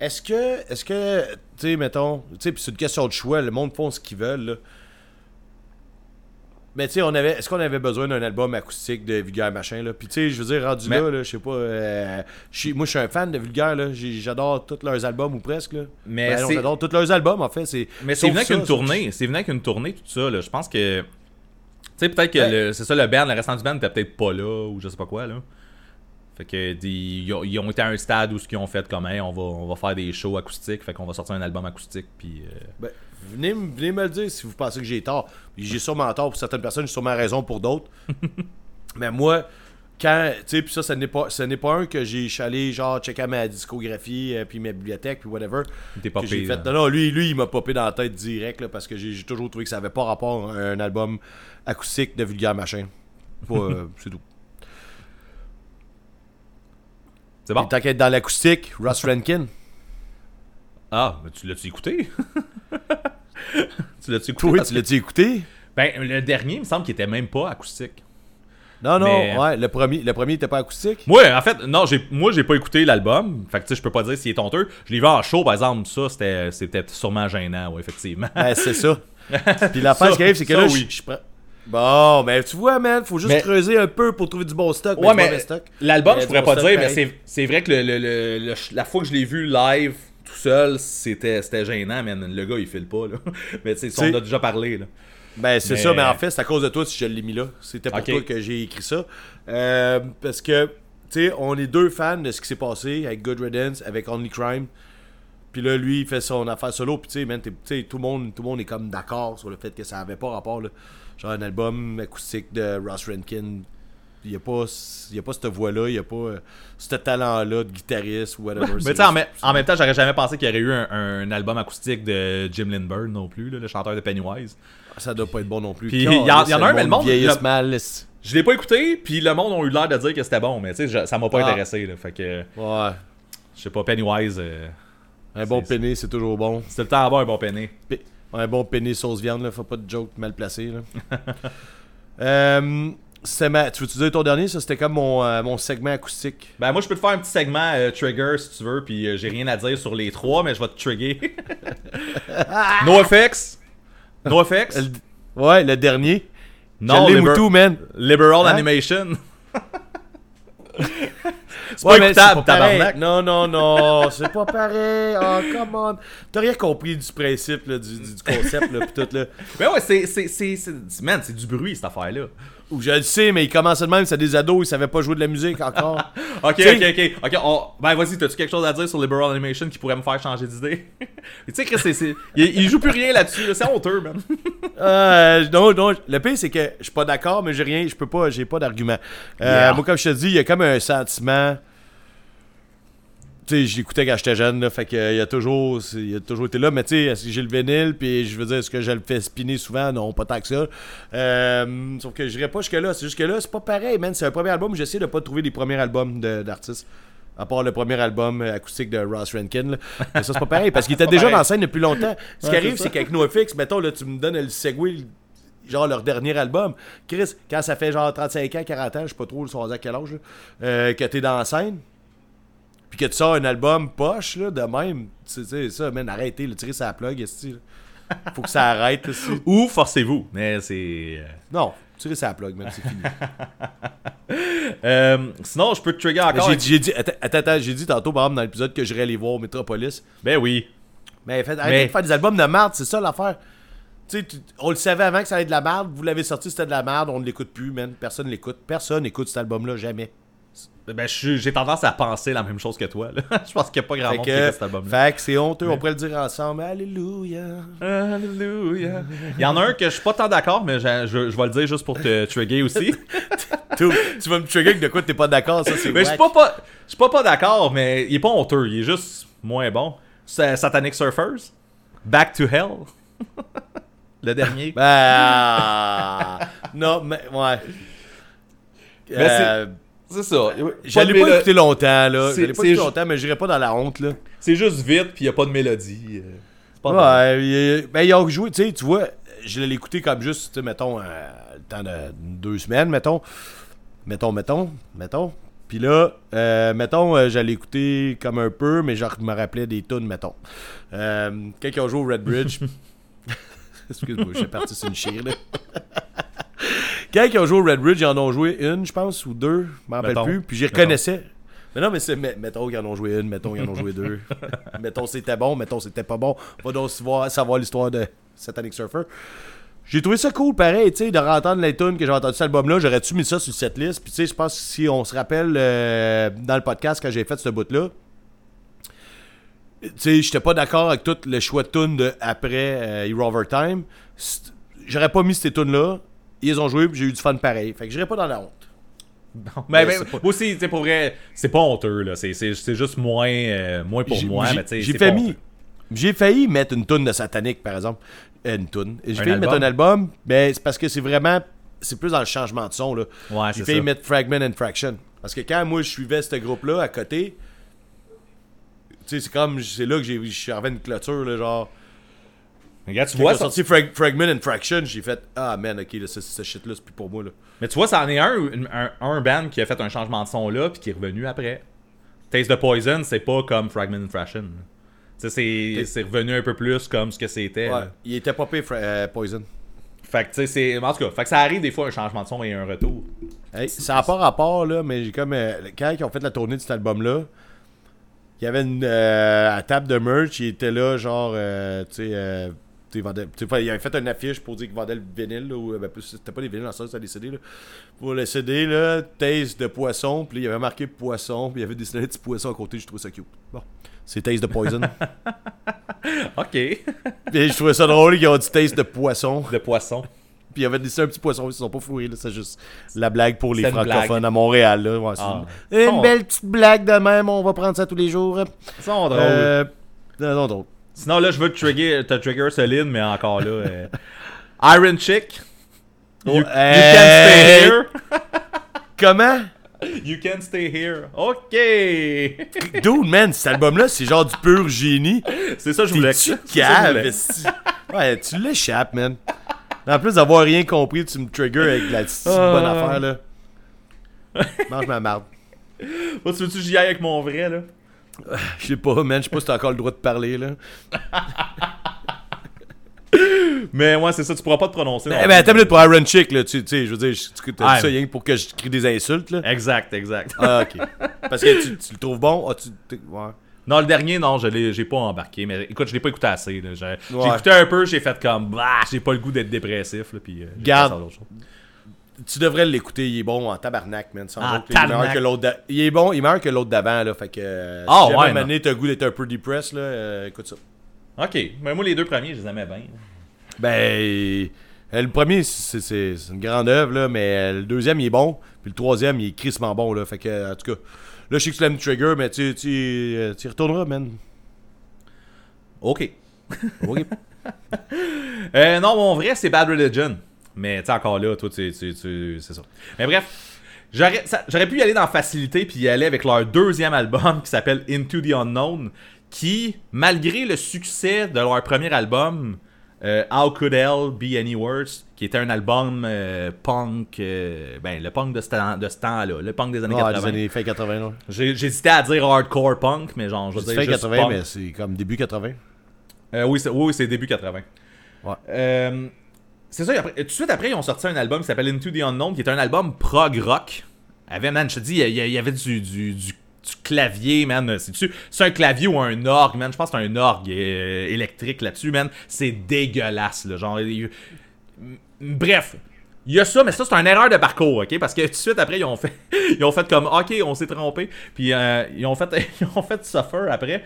Est-ce que, est-ce que, tu sais, mettons, tu sais, c'est une question de choix. Le monde font ce qu'ils veulent. Là. Mais tu sais, on avait, est-ce qu'on avait besoin d'un album acoustique de Vulgaire Machin, là? Puis tu sais, je veux dire, rendu Mais- là, là, je sais pas, euh, moi je suis un fan de Vulgaire, là. J'adore tous leurs albums ou presque, là. Mais Ben j'adore tous leurs albums, en fait. C'est, Mais c'est venu ça, avec une sauf- tournée. C'est venu avec une tournée, tout ça. Là. Je pense que. Tu sais, peut-être que Ouais. c'est ça, le band, le restant du band était peut-être pas là, ou je sais pas quoi, là. Fait que des- ils, ont, ils ont été à un stade où ce qu'ils ont fait comme hey, on va on va faire des shows acoustiques, fait qu'on va sortir un album acoustique puis euh, Ben, venez, venez me le dire si vous pensez que j'ai tort. J'ai sûrement tort pour certaines personnes, j'ai sûrement raison pour d'autres. Mais moi, quand. Tu sais, puis ça, ce n'est pas, ce pas un que j'ai allé, genre, checker ma discographie, euh, puis ma bibliothèque, puis whatever. T'es popé, fait. là. Non, non, lui, lui, il m'a popé dans la tête direct, là, parce que j'ai j'ai toujours trouvé que ça avait pas rapport à un album acoustique de vulgaire machin. Euh, c'est tout. C'est bon. Qu'être dans l'acoustique, Ross Rankin. Ah, mais tu l'as-tu écouté? Tu l'as-tu écouté? Oui, Parce tu l'as-tu écouté? Ben le dernier, il me semble qu'il était même pas acoustique. Non, non, Mais- ouais, le premier, le premier était pas acoustique? Moi, en fait, non, j'ai, moi, j'ai pas écouté l'album. Fait que, tu sais, je peux pas dire s'il est honteux. Je l'ai vu en show, par exemple. Ça, c'était, c'était sûrement gênant, ouais, effectivement. Ben, c'est ça. Puis l'affaire Ça- qui arrive, c'est que ça, là, oui. je, prends. Bon, mais tu vois, man, faut juste Mais- creuser un peu pour trouver du bon stock. Ouais, du mais stock. l'album, Mais je pourrais pas dire, mais c'est, c'est vrai que le, le- le- le- la fois que je l'ai vu live tout seul, c'était, gênant, man. Le gars, il file pas, là. Mais tu sais, on a déjà parlé, là. Ben, c'est Mais- ça, mais en fait, c'est à cause de toi si je l'ai mis là. C'était pour toi que j'ai écrit ça. Euh, parce que, tu sais, on est deux fans de ce qui s'est passé avec Good Riddance, avec Only Crime. Puis là, lui, il fait son affaire solo. Puis, tu sais, tu tout le monde, tout le monde est comme d'accord sur le fait que ça avait pas rapport, là. Genre un album acoustique de Ross Rankin. Il n'y a, pas- y a pas cette voix-là, il n'y a pas euh, ce talent-là de guitariste ou whatever. Mais C'est tu sais, en, en même temps, j'aurais jamais pensé qu'il y aurait eu un, un album acoustique de Jim Lindbergh non plus, là, le chanteur de Pennywise. Ça doit pas être bon non plus. Puis, il y en- a un, mais le monde- le- mal. Je l'ai pas écouté, puis le monde a eu l'air de dire que c'était bon, mais tu sais, ça m'a pas Ah. intéressé, là. Fait que, Ouais. je sais pas, Pennywise, euh, Un bon C'est- penny, c'est toujours bon. c'était le temps d'avoir un bon penny. Pe- Un bon penny sauce viande, là. Faut pas de joke mal placé, là. euh, c'est ma... Tu veux-tu dire ton dernier? Ça, c'était comme mon, euh, mon segment acoustique. Ben moi je peux te faire un petit segment euh, trigger si tu veux puis euh, j'ai rien à dire sur les trois mais je vais te trigger. no effects? No effects? Le- Ouais, le dernier. Non, liber- Moutou, man. Liberal Hein? Animation. c'est Ouais, pas mais écoutable, tabarnak. Non, non, non, c'est pas pareil. Oh, come on. T'as rien compris du principe, là, du, concept, là, pis tout, là. Mais ouais, c'est c'est c'est c'est- man, c'est du bruit cette affaire là. Ou je le sais, mais il commençait de même, c'est des ados, ils savaient pas jouer de la musique encore. OK, OK, OK. OK, on... ben vas-y, t'as-tu quelque chose à dire sur Liberal Animation qui pourrait me faire changer d'idée? Tu sais Chris, c'est c'est il, il joue plus rien là-dessus, là. c'est honteux, man. Euh, non, non, le pire c'est que je suis pas d'accord, mais j'ai rien, je peux pas, j'ai pas d'argument. Euh, Yeah. Moi, comme je te dis, il y a comme un sentiment. Tu sais, je l'écoutais quand j'étais jeune, là, fait que euh, il a toujours, il a toujours été là, mais tu sais, est-ce que j'ai le vinyle, puis je veux dire, est-ce que je le fais spinner souvent? Non, pas tant que ça. Euh, sauf que je dirais pas jusque-là, c'est jusque là, c'est pas pareil, man, c'est un premier album, j'essaie de pas trouver des premiers albums d'artistes. À part le premier album euh, acoustique de Ross Rankin. là. Mais ça, c'est pas pareil, parce qu'il était déjà pareil. dans la scène depuis longtemps. Ce qui arrive, c'est qu'avec NoFX, mettons, là, tu me donnes le segway, genre leur dernier album. Chris, quand ça fait genre 35 ans, 40 ans, je sais pas trop, rendus à quel âge, là, euh, que t'es dans la scène, puis que tu sors un album poche, là, de même, tu sais, ça, man, arrêtez, le tirer sa plug, là. Faut que ça arrête. Ou forcez-vous, mais c'est euh, Non, tirer sa plug, man, c'est fini. euh, sinon, je peux te trigger encore. j'ai dit, attends, attends, j'ai dit tantôt, par exemple, dans l'épisode que j'irais aller voir Metropolis. Ben oui. Mais faites, Mais- arrêtez de faire des albums de merde, c'est ça l'affaire. Tu sais, on le savait avant que ça allait être de la merde, vous l'avez sorti, c'était de la merde, on ne l'écoute plus, man. Personne l'écoute. Personne n'écoute cet album-là, jamais. Ben, j'ai tendance à penser la même chose que toi. là. je pense qu'il n'y a pas grand Fait monde qui écoute cet album-là. fait que c'est honteux, on pourrait le dire ensemble. Alléluia. Alléluia. Il y en a un que je suis pas tant d'accord, mais je, je- je vais le dire juste pour te trigger aussi. tu, tu vas me trigger que de quoi t'es pas d'accord, ça c'est mais je suis pas, pas, pas, pas d'accord, mais il est pas honteux. Il est juste moins bon. Satanic Surfers. Back to Hell. le dernier. Bah. non, mais ouais. Mais Euh, c'est ça. je l'ai pas écouté longtemps, là. C'est- l'ai pas c'est ju- longtemps, mais j'irai pas dans la honte, là. C'est juste vite, puis il n'y a pas de mélodie. euh, C'est. Ouais, il- ben, ils ont joué, tu sais, tu vois, je l'ai écouté comme juste, tu sais, mettons, euh, le temps de deux semaines, mettons. Mettons, mettons, mettons. Puis là, euh, mettons, euh, j'allais écouter comme un peu, mais genre, je me rappelais des tunes, mettons. Euh, quand ils ont joué au Red Bridge. Excuse-moi, je suis parti sur une chire, là. Quand ils ont joué au Red Ridge, ils en ont joué une, je pense, ou deux, je m'en rappelle plus. Puis j'y reconnaissais. Mais non, mais c'est. Mettons qu'ils en ont joué une, mettons qu'ils en ont joué deux. mettons c'était bon, mettons c'était pas bon. Va donc savoir, savoir l'histoire de Satanic Surfer. J'ai trouvé ça cool, pareil, tu sais, de entendre les tunes que j'ai entendu cet album-là. J'aurais-tu mis ça sur cette liste? Puis, tu sais, je pense que si on se rappelle euh, dans le podcast quand j'ai fait ce bout-là, tu sais, j'étais pas d'accord avec tout le choix de tunes de après euh, Hero Overtime. C'est- J'aurais pas mis ces tunes-là. Ils ont joué, j'ai eu du fun pareil. Fait que j'irais pas dans la honte. Mais, Mais mais c'est pas- moi aussi, tu pour vrai, c'est pas honteux, là. C'est, juste moins, euh, moins pour moi, j'ai- mais tu sais. J'ai failli mettre une toune de Satanic, par exemple. Euh, une toune. J'ai failli mettre album? un album, mais c'est parce que c'est vraiment. C'est plus dans le changement de son, là. Ouais, J'ai failli ça. mettre Fragment and Fraction. Parce que quand moi je suivais ce groupe-là à côté, tu sais, c'est comme. C'est là que j'ai- à une clôture, là, genre. Regarde, tu Quand vois, ça, sorti Frag- Fragment and Fraction, j'ai fait Ah man, ok, là, ce, ce shit-là, c'est plus pour moi, là. mais tu vois, ça en est un, un, un band qui a fait un changement de son là, puis qui est revenu après. Taste the Poison, c'est pas comme Fragment and Fraction. là. Tu sais, c'est, revenu un peu plus comme ce que c'était. Ouais, il était pas payé Fra- euh, Poison. Fait que, tu sais, c'est. En tout cas, fait que ça arrive des fois un changement de son et un retour. Hey, ça n'a pas rapport, là, mais j'ai comme. euh, quand ils ont fait la tournée de cet album-là, il y avait une. euh, à table de merch, il était là, genre. euh, tu sais. Il vendait- avait fait une affiche pour dire qu'il vendait le vinyle, là, ou, euh, ben, c'était pas des vinyles, dans ça, c'était des CD, là. Pour le CD, là, taste de poisson, puis il avait marqué poisson, puis il y avait dessiné un petit poisson à côté, je trouvais ça cute. Bon, c'est taste de poison. Ok. puis je trouvais ça drôle qu'ils ont dit taste de poisson, de poisson. puis il y avait dessiné un petit poisson, ils se sont pas fourrés, c'est juste la blague pour les francophones à Montréal, là. Ouais, Ah. une, une belle petite blague de même, on va prendre ça tous les jours. Ils sont drôles. Euh, non, non, non. Sinon, là, je veux te trigger, te trigger solide, mais encore là. euh, Iron Chick. You, you can stay here. Comment? You can stay here. Ok. Dude, man, cet album-là, c'est genre du pur génie. C'est ça que je voulais. Que je cave? voulais. esti? Ouais, tu l'échappes, man. En plus d'avoir rien compris, tu me triggers avec la petite Ah. bonne affaire, là. Mange ma marde. Oh, tu veux-tu que j'y aille avec mon vrai, là? Je sais pas, man, je sais pas si t'as encore le droit de parler, là. Mais moi, c'est ça, tu pourras pas te prononcer. non Eh plus. ben, attends une minute pour Iron Chick, là. Tu sais, je veux dire, tu t'as dit ça mais- rien que pour que je crie des insultes, là. Exact, exact. Ah, ok. Parce que tu, tu le trouves bon? Ah, tu. Ouais. Non, le dernier, non, je l'ai, j'ai pas embarqué. Mais écoute, je l'ai pas écouté assez. J'ai, Ouais. écouté un peu, j'ai fait comme, bah, j'ai pas le goût d'être dépressif. Là, puis, euh, Garde. Tu devrais l'écouter, il est bon en tabarnak, man. Sans En joke, là, il est meilleur tabarnak. que l'autre Il est bon, il est meilleur que l'autre d'avant, là. Fait que. euh, Ah, si jamais ouais, t'as goût d'être un peu depressed, là, euh, écoute ça. Ok, mais moi, les deux premiers, je les aimais bien. Ben. euh, le premier, c'est une grande œuvre, là, mais le deuxième, il est bon. Puis le troisième, il est crissement bon, là. Fait que, en tout cas, là, je sais que tu l'aimes Trigger, mais tu, tu, tu y retourneras, man. Ok. Ok. Euh, non, mon vrai, c'est Bad Religion. Mais tu encore là, toi, tu, tu, tu- c'est ça. Mais bref, j'aurais, pu y aller dans Facilité puis y aller avec leur deuxième album qui s'appelle Into the Unknown, qui, malgré le succès de leur premier album, euh, How Could Hell Be Any Worse, qui était un album euh, punk, euh, ben le punk de ce, temps, de ce temps-là, le punk des années Ah, 80. des années fin 80, là. J'ai- J'hésitais à dire hardcore punk, mais genre, je veux dire fin juste 80, punk. mais c'est comme début 80. Euh, oui, c'est oui, c'est début 80. Ouais. C'est ça, tout de suite après, ils ont sorti un album qui s'appelle Into the Unknown, qui est un album prog rock. Avait, man, je te dis, il y, avait du, clavier, man. C'est-tu- C'est un clavier ou un orgue, man? Je pense que c'est un orgue euh, électrique là-dessus, man. C'est dégueulasse, là. Genre, bref. Il y a ça, mais ça, c'est une erreur de parcours, ok? Parce que tout de suite après, ils ont fait, ils ont fait comme, ok, on s'est trompé. Puis euh, ils, ont fait, ils ont fait Suffer après.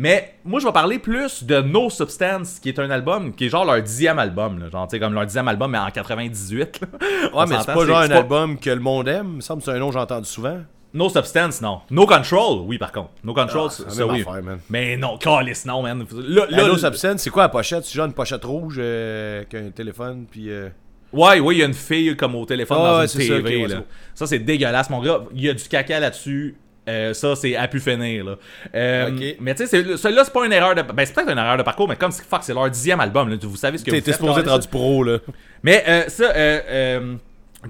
Mais moi, je vais parler plus de No Substance, qui est un album, qui est genre leur dixième album. Là, genre, tu sais, comme leur dixième album, mais en 98. là. On Ouais, mais c'est pas genre un album que le monde aime. Il me semble que c'est un nom que j'ai entendu souvent. No Substance, non. No Control, oui, par contre. No Control, Ah, c'est ça, oui. affaire, man. Mais non, calice, non, man. No le- Substance, c'est quoi la pochette? C'est genre une pochette rouge euh, avec un téléphone, puis... euh, Ouais, ouais, il y a une fille comme au téléphone Ah, dans une ça, TV. là. bon. Ça, c'est dégueulasse, mon gars. Il y a du caca là-dessus. Euh, ça, c'est à pu finir. Là. Euh. Mais tu sais, celui-là, c'est pas une erreur de. Ben, c'est peut-être une erreur de parcours, mais comme c'est fuck, c'est leur dixième album. Là. Vous savez ce que vous t'es supposé être rendu pro, là. Mais euh, ça, euh,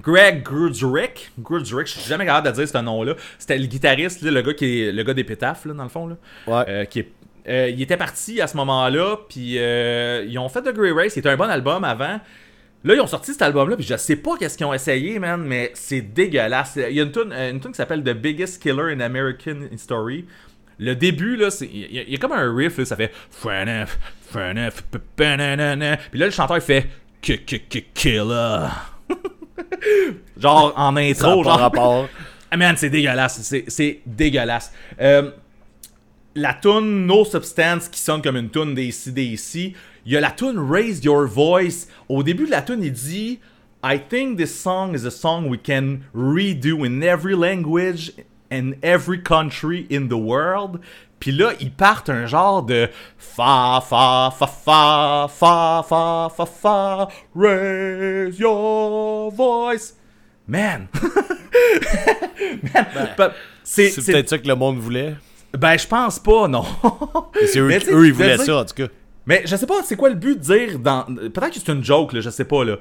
Greg Grudrick, Grudrick, je suis jamais capable de dire ce nom-là. C'était le guitariste, là, le gars qui est le gars d'Épitaphe, là, dans le fond. Là. Ouais. Qui est- euh, il était parti à ce moment-là, puis euh, ils ont fait The Grey Race, qui était un bon album avant. Là, ils ont sorti cet album-là, puis je sais pas qu'est-ce qu'ils ont essayé, man, mais c'est dégueulasse. Il y a une tune, euh, une tune qui s'appelle The Biggest Killer in American History. Le début, là, c'est- il y, a- il y a comme un riff, là, ça fait. Puis là, le chanteur, il fait. Killer. genre en intro, genre. rapport. Ah man, c'est dégueulasse. C'est, c'est dégueulasse. Euh, la tune No Substance qui sonne comme une tune des CDC. Il y a la tune Raise Your Voice. Au début de la tune, il dit I think this song is a song we can redo in every language and every country in the world. Puis là, ils partent un genre de fa fa fa fa fa fa fa fa raise your voice. Man, Man, pa- c'est peut-être ça que le monde voulait. ben je pense pas non. C'est eux, eux, ils voulaient ça, en tout cas. Mais je sais pas, c'est quoi le but de dire dans. Peut-être que c'est une joke, là, je sais pas, là.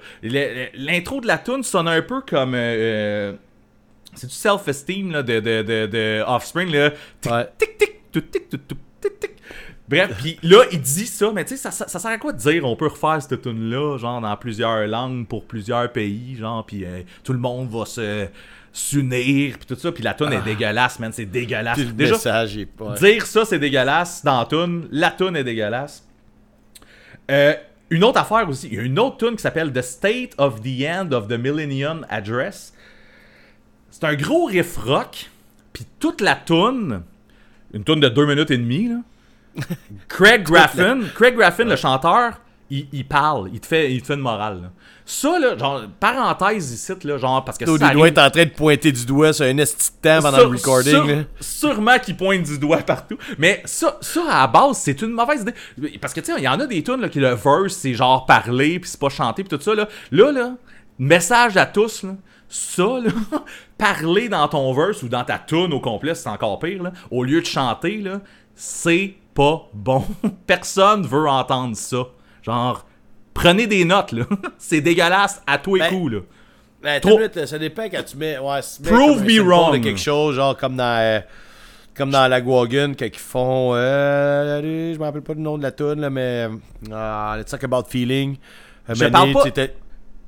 L'intro de la tune sonne un peu comme. euh, euh, c'est du self-esteem, là, de, de, de, de Offspring, là. Tic, Ouais. tic, tic, tout, tic, tout, tic, tic. Bref, puis là, il dit ça, mais tu sais, ça, ça, ça sert à quoi de dire on peut refaire cette tune-là, genre dans plusieurs langues pour plusieurs pays, genre, puis euh, tout le monde va se s'unir, puis tout ça, puis la tune est dégueulasse, man, c'est dégueulasse. Puis le Déjà, message est pas. Dire ça, c'est dégueulasse dans la tune. La tune est dégueulasse. Euh, une autre affaire aussi, il y a une autre tune qui s'appelle The State of the End of the Millennium Address. C'est un gros riff rock, puis toute la tune, une tune de deux minutes et demie, là. Craig Graffin, Craig Graffin, le chanteur, il, il parle, il te fait, il te fait une morale. là. Ça, là, genre, parenthèse ici, là, genre, parce que ça il doit arrive- être en train de pointer du doigt sur un esti de temps pendant le recording. là. sûrement qu'il pointe du doigt partout. Mais ça, ça à la base, c'est une mauvaise idée. Parce que, tu sais, il y en a des tunes là, qui le verse, c'est genre parler, puis c'est pas chanter, puis tout ça. Là, là, là message à tous, là, ça, là, parler dans ton verse ou dans ta tune au complet, c'est encore pire, là, au lieu de chanter, là, c'est pas bon. Personne veut entendre ça. Genre, prenez des notes, là. c'est dégueulasse à tous les Ben, coups, là. Ben, Trop- minute, ça dépend quand tu mets. Ouais, si tu mets Prove me wrong. de quelque chose, genre comme dans. euh, comme dans la quand ils font. Euh, allez, je me rappelle pas le nom de la tune, là, mais. Ah, let's talk about feeling. Un Je parle pas-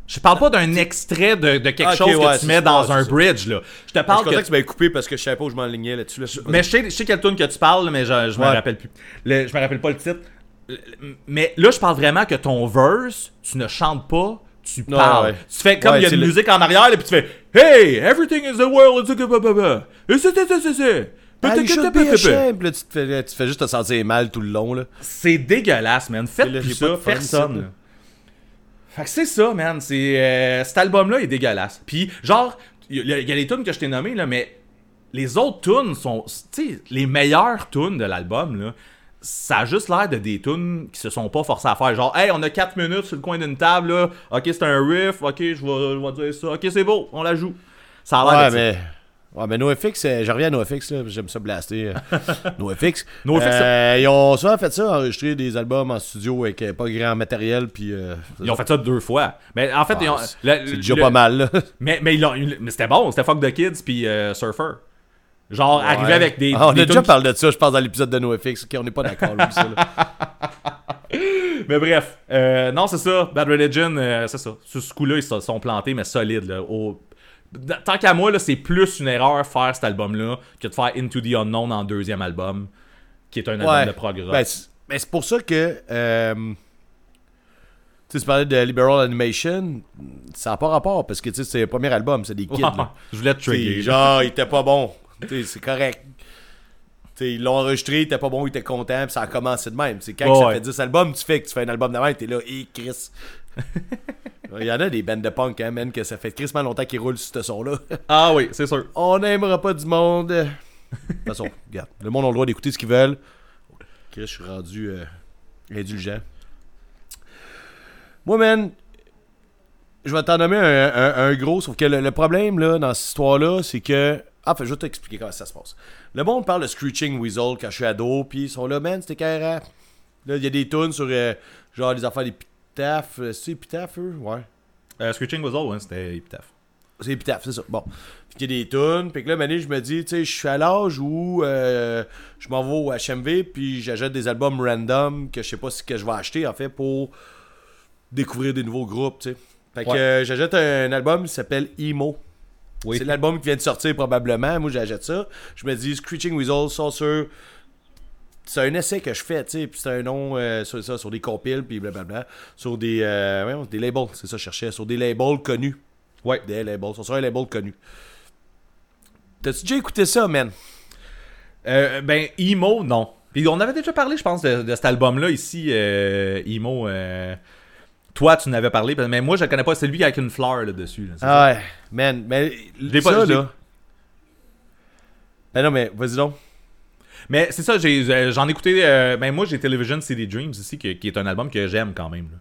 Je parle pas d'un extrait de, de quelque chose que ouais, tu c'est mets dans un bridge, là. Je te Je parle content que... que tu m'avais coupé parce que je savais pas où je m'enlignais là-dessus. Là. Mais je sais, je sais quelle tune que tu parles, mais je, je me rappelle plus. Le- je me rappelle pas le titre. Mais là, je parle vraiment que ton verse, tu ne chantes pas, tu parles. ouais. Tu fais comme Ouais, il y a une le- musique en arrière, et puis tu fais Hey, everything is the world, it's a good Et c'est, c'est, c'est, c'est, c'est. Ah, tu te fais, tu te fais juste te sentir mal tout le long. Là. C'est dégueulasse, man. Faites plus ça, de personne. Fait que c'est ça, man. C'est euh, cet album-là est dégueulasse. Puis genre, il y, y a les tunes que je t'ai nommées là, mais les autres tunes sont, tu sais, les meilleures tunes de l'album là. Ça a juste l'air de des tunes qui se sont pas forcés à faire. Genre, hey, on a 4 minutes sur le coin d'une table, là. Ok, c'est un riff. Ok, je vais, je vais dire ça. Ok, c'est beau, on la joue. Ça a l'air Ouais, de ça. mais. Ouais, mais NoFX, euh, je reviens à NoFX, là, j'aime ça blaster. euh, NoFX. NoFX, Euh, ils ont souvent fait ça, enregistrer des albums en studio avec pas grand matériel, puis. euh, Ils ont fait ça deux fois. Mais en fait, Ah, ils ont- c'est- déjà le- pas mal, là. Mais, mais, mais c'était bon, c'était Fuck the Kids puis euh, Surfer. Genre, arriver avec des. Ah, on des a déjà parlé de ça, je pense, dans l'épisode de NoFX. Ok, on n'est pas d'accord, là, ça. Mais bref, euh, non, c'est ça. Bad Religion, euh, c'est ça. Sur ce coup-là, ils se sont plantés, mais solides. Là, au... Tant qu'à moi, c'est plus une erreur faire cet album-là que de faire Into the Unknown en deuxième album, qui est un album Ouais. de prog rock. Ben, c'est ben, c'est pour ça que. euh, tu sais, tu parlais de Liberal Animation, ça n'a pas rapport, parce que tu sais, c'est le premier album, c'est des kids. là. Je voulais te trigger. genre, il était pas bon. C'est correct. T'sais, ils l'ont enregistré, il était pas bon, il était content, puis ça a commencé de même. C'est quand Ouais, ça ouais. fait 10 albums, tu fais que tu fais un album de même, t'es là, et Chris. Il y en a des bandes de punk, hein, man, que ça fait crissement longtemps qu'ils roulent sur ce son-là. Ah oui, c'est sûr. On n'aimera pas du monde. De toute façon, regarde, le monde a le droit d'écouter ce qu'ils veulent. Chris, je suis rendu euh, indulgent. Moi, man, je vais t'en nommer un, un- un gros, sauf que le, le problème, là, dans cette histoire-là, c'est que... Ah, fait, je vais t'expliquer comment ça se passe. Le monde parle de Screeching Weasel quand je suis ado, puis ils sont là, man, c'était carré. Là, il y a des tunes sur, euh, genre, les affaires d'épitaphe. euh, C'est épitaphe, eux? Ouais. Euh, Screeching All, hein, c'était Epitaph. C'est épitaphe, c'est ça. Bon. Puis il y a des tunes. Puis que là, Mané, je me dis, tu sais, je suis à l'âge où euh, je m'en vais au HMV, puis j'achète des albums random que je sais pas ce que je vais acheter, en fait, pour découvrir des nouveaux groupes, tu sais. Fait que Ouais. j'achète un album qui s'appelle Emo. Oui. C'est l'album qui vient de sortir probablement. Moi, j'achète ça. Je me dis Screeching Weasel, Saucer. C'est un essai que je fais, tu sais. Puis c'est un nom euh, sur ça, sur des compiles, puis blablabla. Sur des, euh, des labels, c'est ça que je cherchais. Sur des labels connus. Ouais. Des labels. Sur un label connu. T'as-tu déjà écouté ça, man? Euh, ben, Emo, non. Puis on avait déjà parlé, je pense, de, de cet album-là ici, euh, Emo. Toi, tu n'avais parlé, mais moi, je le connais pas. C'est lui avec une fleur là, dessus. là? Ah ouais, man. Mais ça, pas- là. Ben non, mais vas-y donc. Mais c'est ça, j'ai- euh, j'en ai écouté. euh, ben, moi, j'ai Television City Dreams ici, qui, qui est un album que j'aime quand même. là.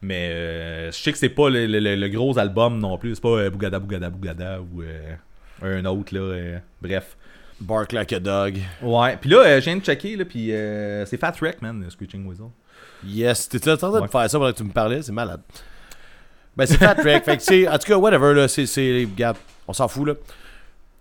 Mais euh, je sais que c'est pas le, le- gros album non plus. C'est pas euh, Bougada Bougada Bougada ou euh, un autre, là. euh, bref. Bark like a dog. Ouais. Puis là, euh, je viens de checker, là, puis euh, c'est Fat Wreck, man, Screeching Weasel. Yes, t'étais en train de faire ça pendant que tu me parlais, c'est malade. Ben c'est Fat Wreck, fait que c'est, en tout cas, whatever, là, c'est, on s'en fout, là.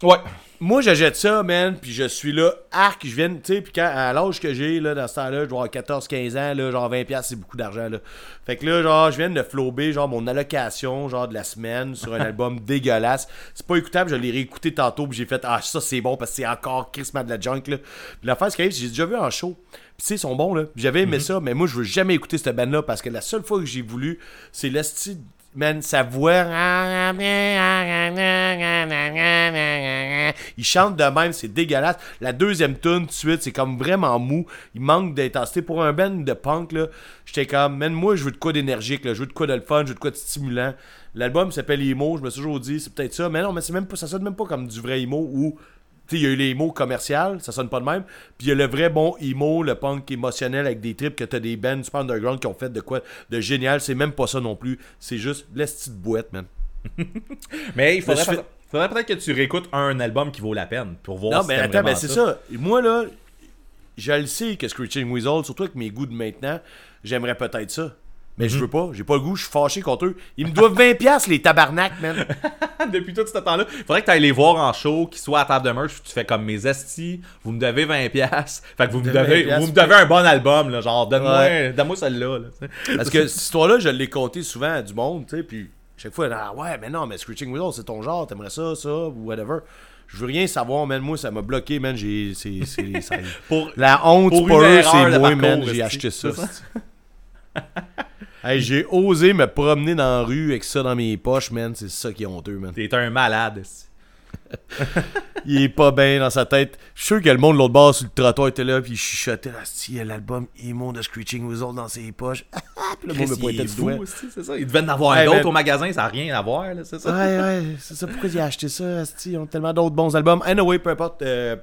Ouais. Moi, j'achète ça, man, puis je suis là, arc, je viens, tu sais, puis quand, à l'âge que j'ai, là, dans ce temps-là, je dois avoir 14-15 ans, là, genre 20$, piastres, c'est beaucoup d'argent, là. Fait que là, genre, je viens de flober, genre, mon allocation, genre, de la semaine sur un album dégueulasse. C'est pas écoutable, je l'ai réécouté tantôt, puis j'ai fait, ah, ça, c'est bon, parce que c'est encore Christmas de la junk, là. Puis l'affaire, c'est que j'ai déjà vu en show. Puis tu sais, ils sont bons, là. J'avais aimé ça, mais moi, je veux jamais écouter cette band-là, parce que la seule fois que j'ai voulu, c'est l'esti... Man, sa voix. Il chante de même, c'est dégueulasse. La deuxième tune, tout de suite, c'est comme vraiment mou. Il manque d'intensité. Pour un band de punk, là, j'étais comme, man, moi, je veux de quoi d'énergique, là. Je veux de quoi de fun, je veux de quoi de stimulant. L'album s'appelle Emo, je me suis toujours dit, c'est peut-être ça. Mais non, mais c'est même pas, ça sonne même pas comme du vrai emo où. Il y a eu les emo commercial, ça sonne pas de même. Puis il y a le vrai bon emo, le punk émotionnel avec des trips que t'as des bands super underground qui ont fait de quoi de génial. C'est même pas ça non plus. C'est juste l'esti de boîte, man. Mais il faudrait, faudrait peut-être que tu réécoutes un album qui vaut la peine pour voir Non, si mais attends, ben c'est ça. Moi, là, je le sais que Screeching Weasel, surtout avec mes goûts de maintenant, j'aimerais peut-être ça. Mais Mhm. je veux pas, j'ai pas le goût, je suis fâché contre eux. Ils me doivent 20$ piastres, les tabarnak, man. Depuis tout ce temps-là. Faudrait que tu ailles les voir en show, qu'ils soient à table de merch, tu fais comme mes estis, vous me devez 20$. piastres. Fait que vous me, De devez, 20$, vous me devez un bon album, là, genre, donne-moi Ouais. donne-moi celle-là. là. Parce que cette histoire-là, je l'ai conté souvent à du monde, tu sais, puis chaque fois, ah ouais, mais non, mais Screeching Weasel, c'est ton genre, t'aimerais ça, ça, ou whatever. Je veux rien savoir, man. Moi, ça m'a bloqué, man. J'ai. c'est- Pour- La honte, pour eux, c'est moi, man. J'ai acheté ça. Hey, j'ai osé me promener dans la rue avec ça dans mes poches, man. C'est ça qui est honteux, man. T'es un malade. Il est pas bien dans sa tête. Je suis sûr que le monde de l'autre bord sur le trottoir était là, puis il chuchotait. Si, il y a l'album Emo de Screeching Weasel dans ses poches. puis le monde me pointait c'est ça. Il devait en avoir Hey, d'autres au magasin, ça n'a rien à voir, là, c'est ça? Ouais, ouais, c'est ça. Pourquoi il a acheté ça, asti? Ils ont tellement d'autres bons albums. Anyway, peu importe. euh,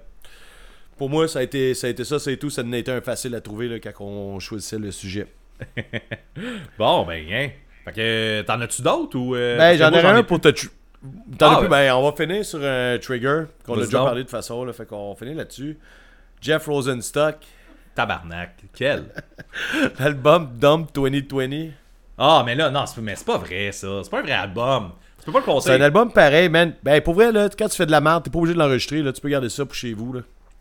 pour moi, ça a été ça, a été ça c'est tout. Ça n'a été un facile à trouver là, quand on choisissait le sujet. Bon, ben, hein. Fait que, t'en as-tu d'autres ou. euh, Ben, j'en ai un pour te. T'en Ah, as plus? ouais. Ben, on va finir sur un trigger qu'on a déjà parlé de façon. Là, fait qu'on finit là-dessus. Jeff Rosenstock, Tabarnak. Quel? l'album Dump 2020. Ah, mais là, non, c'est mais c'est pas vrai, ça. C'est pas un vrai album. Tu peux pas le C'est un conseiller. album pareil, man. Ben, pour vrai, là, quand tu fais de la merde, t'es pas obligé de l'enregistrer. Là, tu peux garder ça pour chez vous. Là.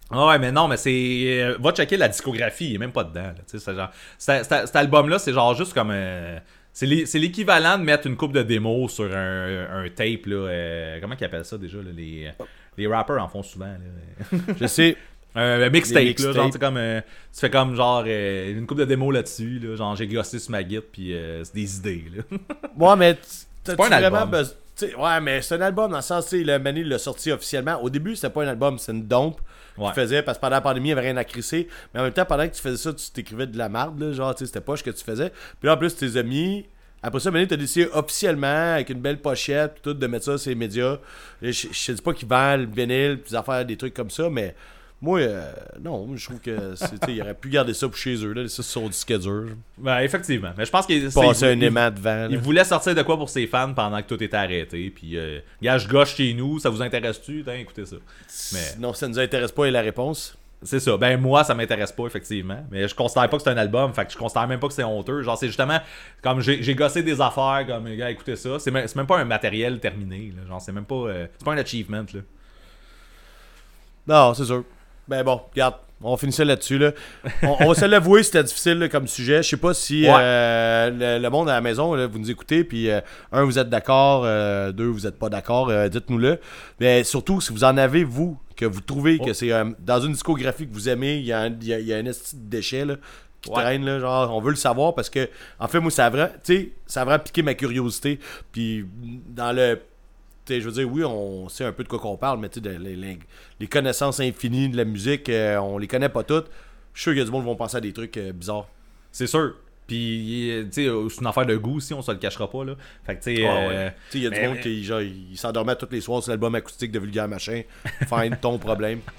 Ah ouais, mais non, mais c'est. euh, va checker la discographie, il est même pas dedans. c'est genre. Cet album-là, c'est genre juste comme. euh, c'est l'é- c'est l'équivalent de mettre une coupe de démos sur un, un tape, là. euh, comment ils appellent ça déjà, là, les, les rappers en font souvent, là. Je sais. Un mixtape, Les là. Genre, c'est comme. euh, tu fais comme genre euh, une coupe de démos là-dessus, là. Genre, j'ai gossé sur ma guide, puis euh, c'est des idées, là. Ouais, mais t'as pas un vraiment album. besoin- Ouais, mais c'est un album dans le sens, tu sais, le Manny l'a sorti officiellement. Au début, c'était pas un album, c'est une dompe Ouais. qu'il faisait parce que pendant la pandémie, il n'y avait rien à crisser. Mais en même temps, pendant que tu faisais ça, tu t'écrivais de la merde, là, genre, tu sais, c'était pas ce que tu faisais. Puis là, en plus, tes amis. Après ça, Manny, t'as décidé officiellement, avec une belle pochette, tout, de mettre ça sur les médias. Je, je te dis pas qu'ils vendent le vinyle, des affaires, des trucs comme ça, mais moi, euh, non, je trouve que, ils auraient pu garder ça pour chez eux, là, ça sur le disque dur. Ben, effectivement. Mais je pense qu'il Passer un il- aimant devant. sortir de quoi pour ses fans pendant que tout était arrêté. Puis, euh, gars, je gauche chez nous, ça vous intéresse-tu? Tiens, écoutez ça. Mais Non, ça nous intéresse pas, et la réponse? c'est ça. Ben, moi, ça m'intéresse pas, effectivement. Mais je considère pas que c'est un album. Fait que je considère même pas que c'est honteux. Genre, c'est justement comme j'ai gossé des affaires, comme, gars, écoutez ça. C'est même, c'est même pas un matériel terminé. là. Genre, c'est même pas. euh, c'est pas un achievement, là. Non, c'est sûr. Ben bon, regarde. On finit ça là-dessus. Là. On, on va se l'avouer, c'était difficile là, comme sujet. Je sais pas si Ouais. euh, le, le monde à la maison, là, vous nous écoutez, puis euh, un, vous êtes d'accord, euh, deux, vous êtes pas d'accord, dites-nous-le. Mais surtout, si vous en avez, vous, que vous trouvez Oh. que c'est dans une discographie que vous aimez, il y a un, y a- y un déchet là, qui Ouais. traîne, là, genre, on veut le savoir parce que, en fait, moi, ça a vraiment, ça a vraiment piqué ma curiosité. Puis, dans le je veux dire, oui, on sait un peu de quoi qu'on parle, mais tu sais, les, les- les connaissances infinies de la musique, euh, on les connaît pas toutes. Je suis sûr qu'il y a du monde qui vont penser à des trucs euh, bizarres. C'est sûr. Puis, euh, tu sais, c'est une affaire de goût, si on se le cachera pas, là. Fait que, tu sais. Ah ouais. Il y a du mais- monde qui genre, il s'endormait tous les soirs sur l'album acoustique de Vulgaire Machin. Fine, ton problème.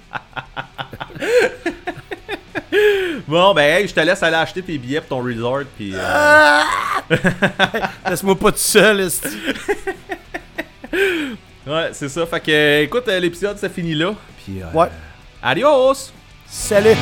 Bon, ben, hey, je te laisse aller acheter tes billets pour ton resort, puis. euh, Ah! Laisse-moi pas tout seul. Ouais, c'est ça. Fait que, écoute, euh, l'épisode, ça finit là. Puis, euh, Ouais. adios! Salut!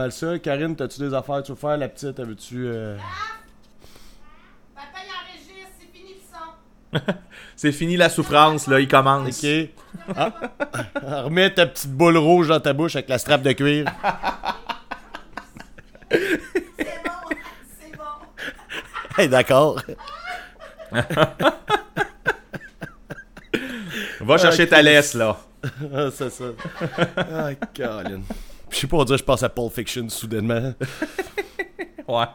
Mal ça. Karine, t'as-tu des affaires veux faire? La petite, veux-tu. euh, Papa, il enregistre, c'est fini le son. C'est fini la souffrance, là, il commence. Ok. Ah. Remets ta petite boule rouge dans ta bouche avec la strap de cuir. C'est bon, c'est bon. Hey, d'accord. Va chercher ta laisse, là. Ah, c'est ça. Ah, Colin. Je sais pas, on dirait je pense à Pulp Fiction soudainement. Ouais.